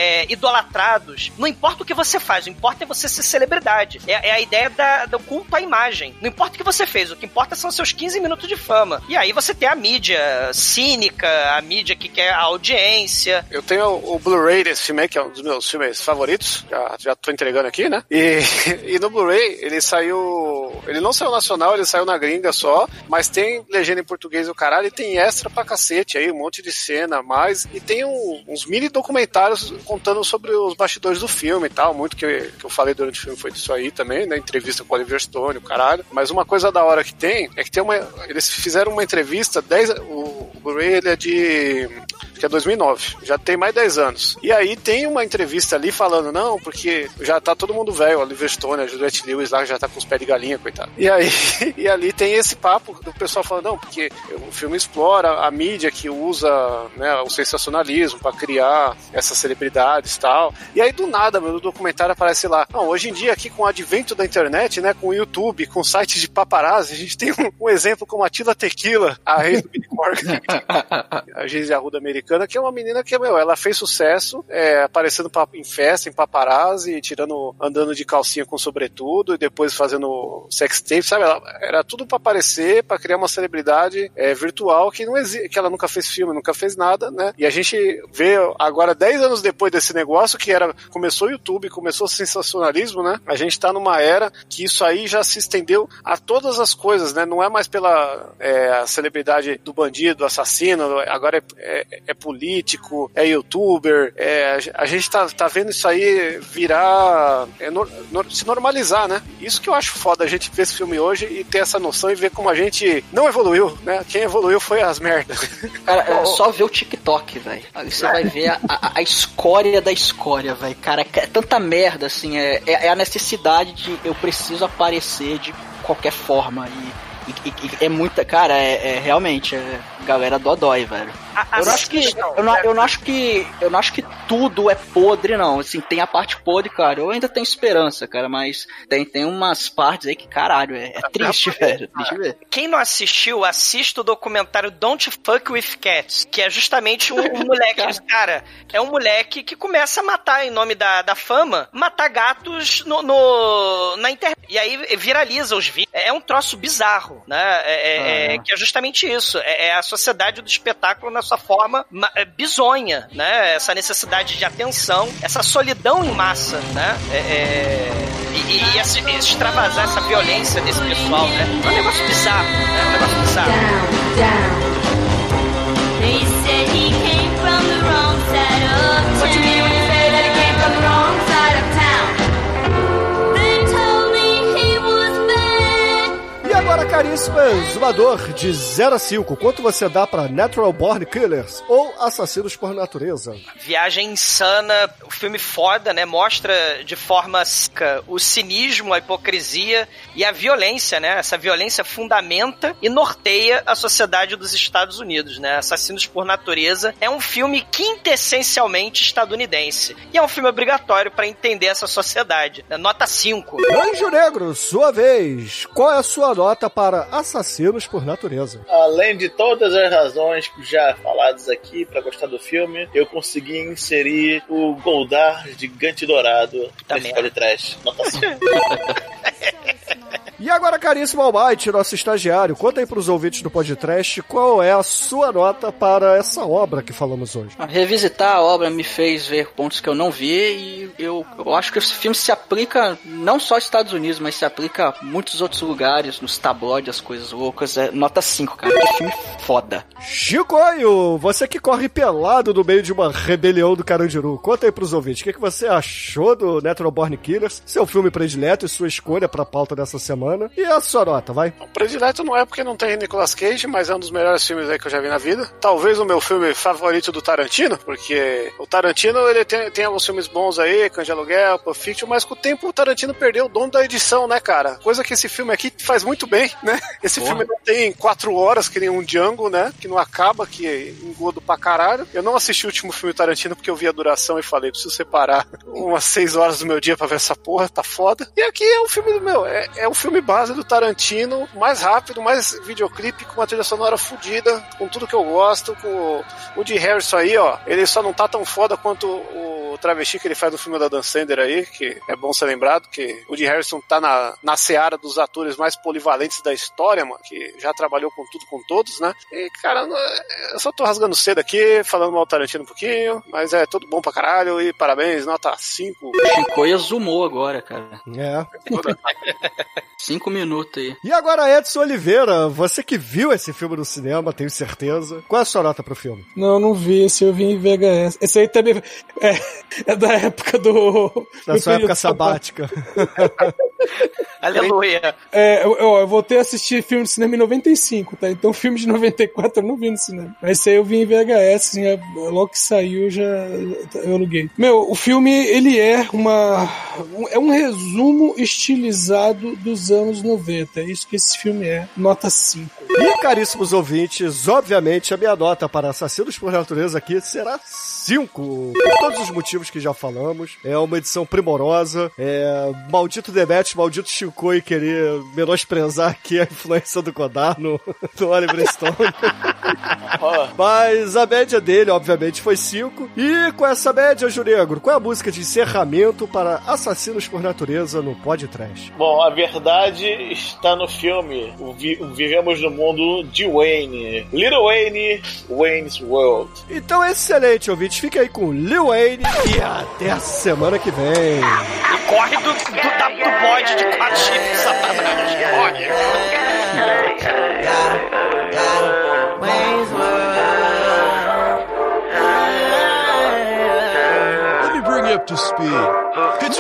é, idolatrados. Não importa o que você faz, o importa é você ser celebridade. É, é a ideia da, do culto à imagem. Não importa o que você fez, o que importa são seus 15 minutos de fama. E aí você tem a mídia cínica, a mídia que quer a audiência. Eu tenho o, o Blu-ray desse filme aí, que é um dos meus filmes favoritos. Já, já tô entregando aqui, né? E, e no Blu-ray, ele saiu. Ele não saiu nacional, ele saiu na gringa só. Mas tem legenda em português do caralho e tem extra pra cacete aí, um monte de cena a mais. E tem um- uns mini documentários contando sobre os bastidores do filme e tal. Muito que, que eu falei durante o filme foi disso aí também, né? Entrevista com o Oliver Stone, o caralho. Mas uma coisa da hora que tem é que tem uma. Eles fizeram uma entrevista, 10, o, Blu-ray ele é de. Que é 2009. Já tem mais 10 anos. E aí tem uma entrevista ali falando, não, porque já tá todo mundo velho, Oliver Stone, a Juliette Lewis lá já tá com os pés de galinha, coitado. E aí, e ali tem esse papo do pessoal falando, não, porque o filme explora a mídia que usa né, o sensacionalismo pra criar essas e tal. E aí do nada, meu, no documentário aparece lá, não, hoje em dia aqui com o advento da internet, né, com o YouTube, com sites de paparazzi, a gente tem um, um exemplo como a Tila Tequila, a ex do Corgan, a Geise Arruda americana, que é uma menina que, meu, ela fez sucesso é, aparecendo pa- em festa, em paparazzi, tirando, andando de calcinha com sobretudo e depois fazendo sex tape, sabe? Ela, era tudo pra aparecer, pra criar uma celebridade é, virtual que não existe, que ela nunca fez filme, nunca fez nada, né? E a gente vê agora, 10 anos depois desse negócio, que era, começou o YouTube, começou o sensacionalismo, né? A gente tá numa era que isso aí já se estendeu a todas as coisas, né? Não é mais pela é, a celebridade do bandido, assassino, agora é, é- é político, é youtuber, é, a gente tá, tá vendo isso aí virar, é, nor- nor- se normalizar, né? Isso que eu acho foda, a gente ver esse filme hoje e ter essa noção e ver como a gente não evoluiu, né? Quem evoluiu foi as merdas. Cara, é só ver o TikTok, velho. Aí você vai ver a, a, a da escória, velho. Cara, é tanta merda, assim. É, é é a necessidade de eu preciso aparecer de qualquer forma. E, e- e- e é muita. Cara, é, é realmente. É, galera dodói, velho. Eu não, acho que, eu, não, eu não acho que. Eu não acho que tudo é podre, não. Assim, tem a parte podre, cara. Eu ainda tenho esperança, cara, mas tem, tem umas partes aí que, caralho, é, é triste, velho. Eu ver. Quem não assistiu, assista o documentário Don't Fuck With Cats, que é justamente um, um moleque, cara, é um moleque que começa a matar em nome da, da fama, matar gatos no, no- na internet. E aí viraliza os vídeos. É um troço bizarro, né? É, é- é- que é justamente isso. É, é a sociedade do espetáculo na sua forma ma- é, bizonha, né? Essa necessidade de atenção, essa solidão em massa, né? É, é- e, e esse, esse extravasar essa violência desse pessoal, né? É um negócio bizarro, né? É um negócio bizarro. They caríssimo exumador, de 0 a 5, quanto você dá pra Natural Born Killers ou Assassinos por Natureza? Viagem insana, o filme foda, né? Mostra de forma seca o cinismo, a hipocrisia e a violência, né? Essa violência fundamenta e norteia a sociedade dos Estados Unidos, né? Assassinos por Natureza é um filme quintessencialmente estadunidense. E é um filme obrigatório para entender essa sociedade. né? Nota 5. Anjo Negro, sua vez. Qual é a sua nota para Assassinos por Natureza? Além de todas as razões já faladas aqui pra gostar do filme, eu consegui inserir o Goldar gigante dourado nesse podcast. Nota 5. E agora, caríssimo Almighty, nosso estagiário, conta aí pros ouvintes do podcast qual é a sua nota para essa obra que falamos hoje. Revisitar a obra me fez ver pontos que eu não vi e eu, eu acho que esse filme se aplica não só aos Estados Unidos, mas se aplica a muitos outros lugares, nos tabloides, as coisas loucas. É nota 5, cara. Que filme foda. Chicoio, você que corre pelado no meio de uma rebelião do Carandiru, conta aí pros ouvintes, o que, que você achou do Natural Born Killers, seu filme predileto e sua escolha pra pauta dessa semana, e a sua nota, vai? O predileto não é porque não tem Nicolas Cage, mas é um dos melhores filmes aí que eu já vi na vida. Talvez o meu filme favorito do Tarantino, porque o Tarantino ele tem, tem alguns filmes bons aí, Cães de Aluguel, Pulp Fiction, mas com o tempo o Tarantino perdeu o dono da edição, né, cara? Coisa que esse filme aqui faz muito bem, né? Esse Porra. filme não tem quatro horas, que nem um Django, né? Que não acaba, que engodo pra caralho. Eu não assisti o último filme Tarantino porque eu vi a duração e falei, preciso separar umas seis horas do meu dia pra ver essa porra, tá foda. E aqui é o filme do meu, é, é o filme base do Tarantino, mais rápido, mais videoclipe, com uma trilha sonora fodida, com tudo que eu gosto, com o, de Harrison aí, ó. Ele só não tá tão foda quanto o travesti que ele faz no filme da Dan Sander aí, que é bom ser lembrado, que o de Harrison tá na, na seara dos atores mais polivalentes da história, mano, que já trabalhou com tudo, com todos, né? E, cara, não- eu só tô rasgando cedo aqui, falando mal do Tarantino um pouquinho, mas é tudo bom pra caralho e parabéns, nota 5. Chicoia zoomou agora, cara. É. Cinco minutos aí. E agora, Edson Oliveira, você que viu esse filme no cinema, tenho certeza. Qual é a sua nota pro filme? Não, não vi. Esse eu vi em VHS. Esse aí também é, é da época do. Da do sua época sabática. Aleluia. É, eu, eu, eu voltei a assistir filme de cinema em 95, tá? Então filme de 94 eu não vi no cinema. Mas esse aí eu vi em VHS, assim, é- logo que saiu já eu aluguei. Meu, o filme, ele é uma... um- É um resumo estilizado dos anos 90. É isso que esse filme é. Nota 5. E, caríssimos ouvintes, obviamente a minha nota para Assassinos por Natureza aqui será 5. Por todos os motivos que já falamos. É uma edição primorosa. É maldito Demet, maldito Shinkoi querer menosprezar aqui a influência do Godard no, no Oliver Stone. Mas a média dele, obviamente, foi 5. E com essa média, Juregro, qual é a música de encerramento para Assassinos por Natureza no Pod Trash? Bom, a verdade está no filme. O vi- Vivemos no mundo de Wayne. Little Wayne, Wayne's World. Então, excelente, ouvintes. Fique aí com Lil Wayne e até a semana que vem. Corre do, do, da- do bode de quatro chifres, satanás. Corre. Let me bring you up to speed. It's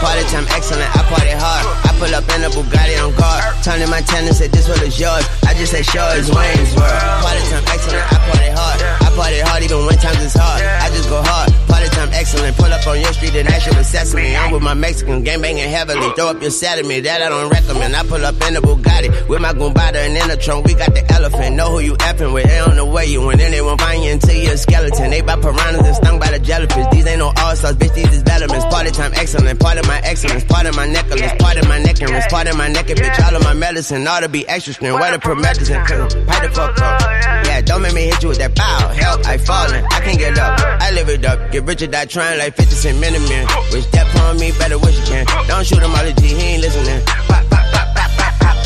Party time excellent, I party hard. Pull up in a Bugatti on guard. Tony Montana said this one is yours. I just say sure it's Wayne's World. Party time excellent, I party hard. I party hard even when times is hard. I just go hard. Party time excellent. Pull up on your street and action with sesame. I'm with my Mexican gang banging heavily. Throw up your set at me, that I don't recommend. I pull up in a Bugatti with my Goombada and in the trunk. We got the elephant. Know who you effing with. They on the way you went. Then they won't find you until you're a skeleton. They by piranhas and stung by the jellyfish. These ain't no all stars, bitch. These is veterans. Party time excellent. Part of my excellence. Part of my necklace. Part of my and wrist. Part of my neck and bitch. All of my medicine. Ought to be extra strength. Where the promethazine? Pipe the fuck up. Yeah, don't make me hit you with that bow. Help, I falling. I can't get up. I live it up. Get rich or die trying like 50 cent minimum. Wish that on me better wish you can. Don't shoot him all the G, he ain't listening.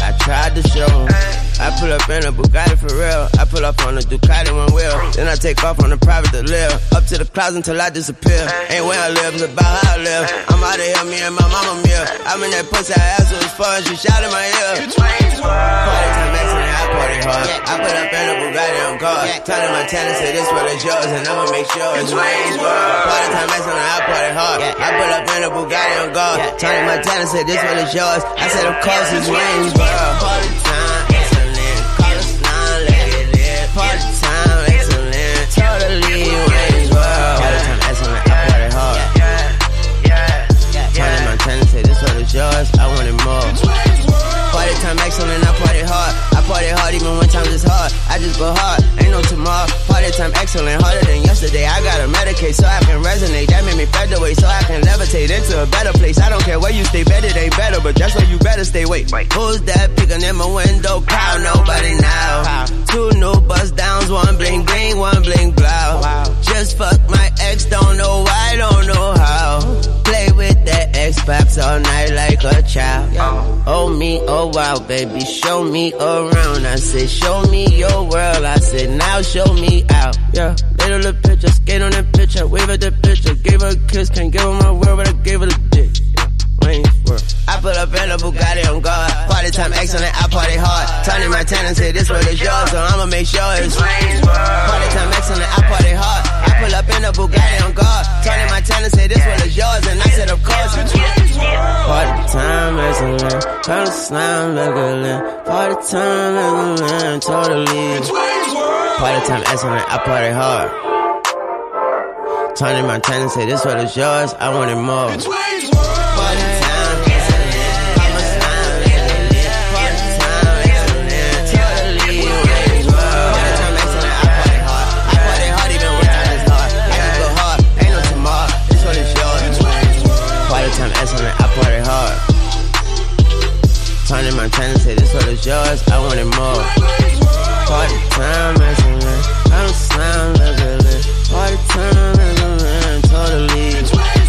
I tried to show him. I pull up in a Bugatti for real. I pull up on a Ducati one wheel. Then I take off on a private to live. Up to the clouds until I disappear. Ain't where I live, it's about how I live. I'm out of here, me and my mama meal. I'm in that pussy, I asked her as far as she shot in my ear. Party time excellent, I party hard. I put up in a Bugatti on guard. Tony Montana said this one is yours, and I'ma make sure it's Wayne's World. Party time excellent, I party hard. I put up in a Bugatti on guard. Tony Montana said this one is yours. I said of course it's Wayne's World. Party time Montana said this one is yours, I want it more. Party time excellent, I party hard. I party hard even when times is hard. I just go hard, ain't no tomorrow. Party time excellent, harder than yesterday. I gotta medicate so I can resonate. That made me fed featherweight so I can levitate into a better place. I don't care where you stay, better they better, but that's where you better stay. Wait, who's that peeking in my window? Proud nobody me, oh wow, baby, show me around. I said, show me your world. I said, now show me out. Yeah, little the picture, skate on that picture, wave at the picture, gave her a kiss, can't give her my word, but I gave her the dick. World. I put up in a Bugatti on guard. Party time excellent, I party hard. Tony Montana said this one is yours, so I'ma make sure it's Wayne's World. Party time excellent, I party hard. I pull up in a Bugatti on guard. Tony Montana said this one is yours, and I said of course it's Wayne's World. Party time excellent, slam like a. Party time excellent, totally. Party time excellent, I party hard. Tony Montana said this one is yours, I want it more. Party Tony Montana said this one is yours. I wanted more. Party time as a man. I'm slam like a man. Party time as a man. Totally.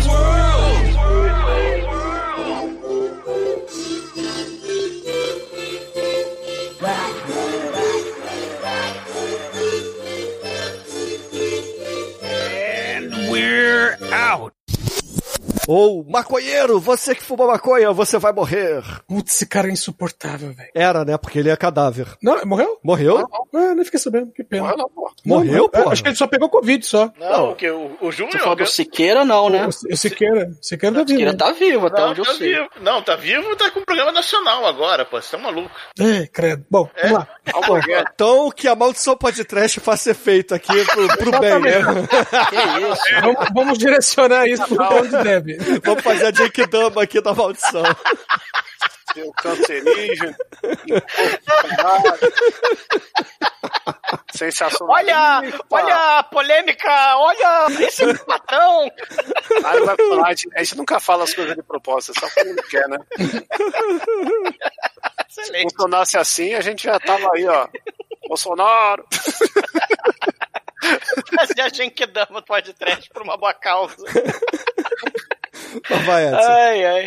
Ou, maconheiro, você que fuma maconha, você vai morrer. Putz, esse cara é insuportável, velho. Era, né? Porque ele é cadáver. Não, morreu? Morreu? Ah, nem fiquei sabendo, que pena. Morreu, não, pô. Morreu, Não, pô? Acho que ele só pegou Covid só. Não, porque o, o Júnior. Você falou do Siqueira, não, né? O, o Siqueira. Siqueira tá vivo. Siqueira né? tá vivo, até Não, onde eu tá sei. vivo. Não, tá vivo e tá com o programa nacional agora, pô. Você tá maluco. É, credo. Bom, vamos lá. Então, que a maldição podcast faça efeito aqui pro, pro bem, né? Que isso? Vamos, vamos direcionar isso pro onde deve. Vamos fazer a Jake Dama aqui da maldição. Seu cancerígeno. Sensacional. Olha, olha a polêmica, olha esse patrão. Aí vai falar, a gente, nunca fala as coisas de propósito, só quando quer, né? Se Excelente. funcionasse assim, a gente já tava aí, ó. Bolsonaro. Fazer a gente dama pode trash por uma boa causa. Vai, Edson. Ai, ai.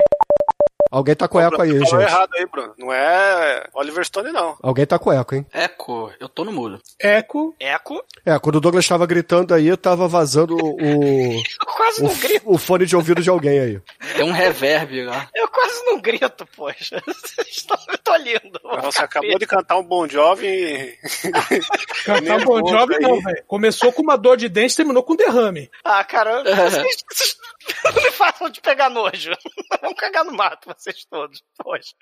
Alguém tá com eco aí, Falou gente. errado aí, Bruno. Não é Oliver Stone, não. Alguém tá com eco, hein? Eco, eu tô no mudo. Eco. Eco. É, quando o Douglas tava gritando aí, tava vazando o, Eu quase o, não grito. o fone de ouvido de alguém aí. Tem um reverb lá. Eu quase não grito, poxa. Vocês estão- Eu tô lindo. Você acabou de cantar um Bon Jovi e... Cantar Bon Jovi não, velho. Começou com uma dor de dente, terminou com derrame. Ah, cara, vocês, vocês não me façam de pegar nojo. Vamos cagar no mato, vocês todos. Poxa.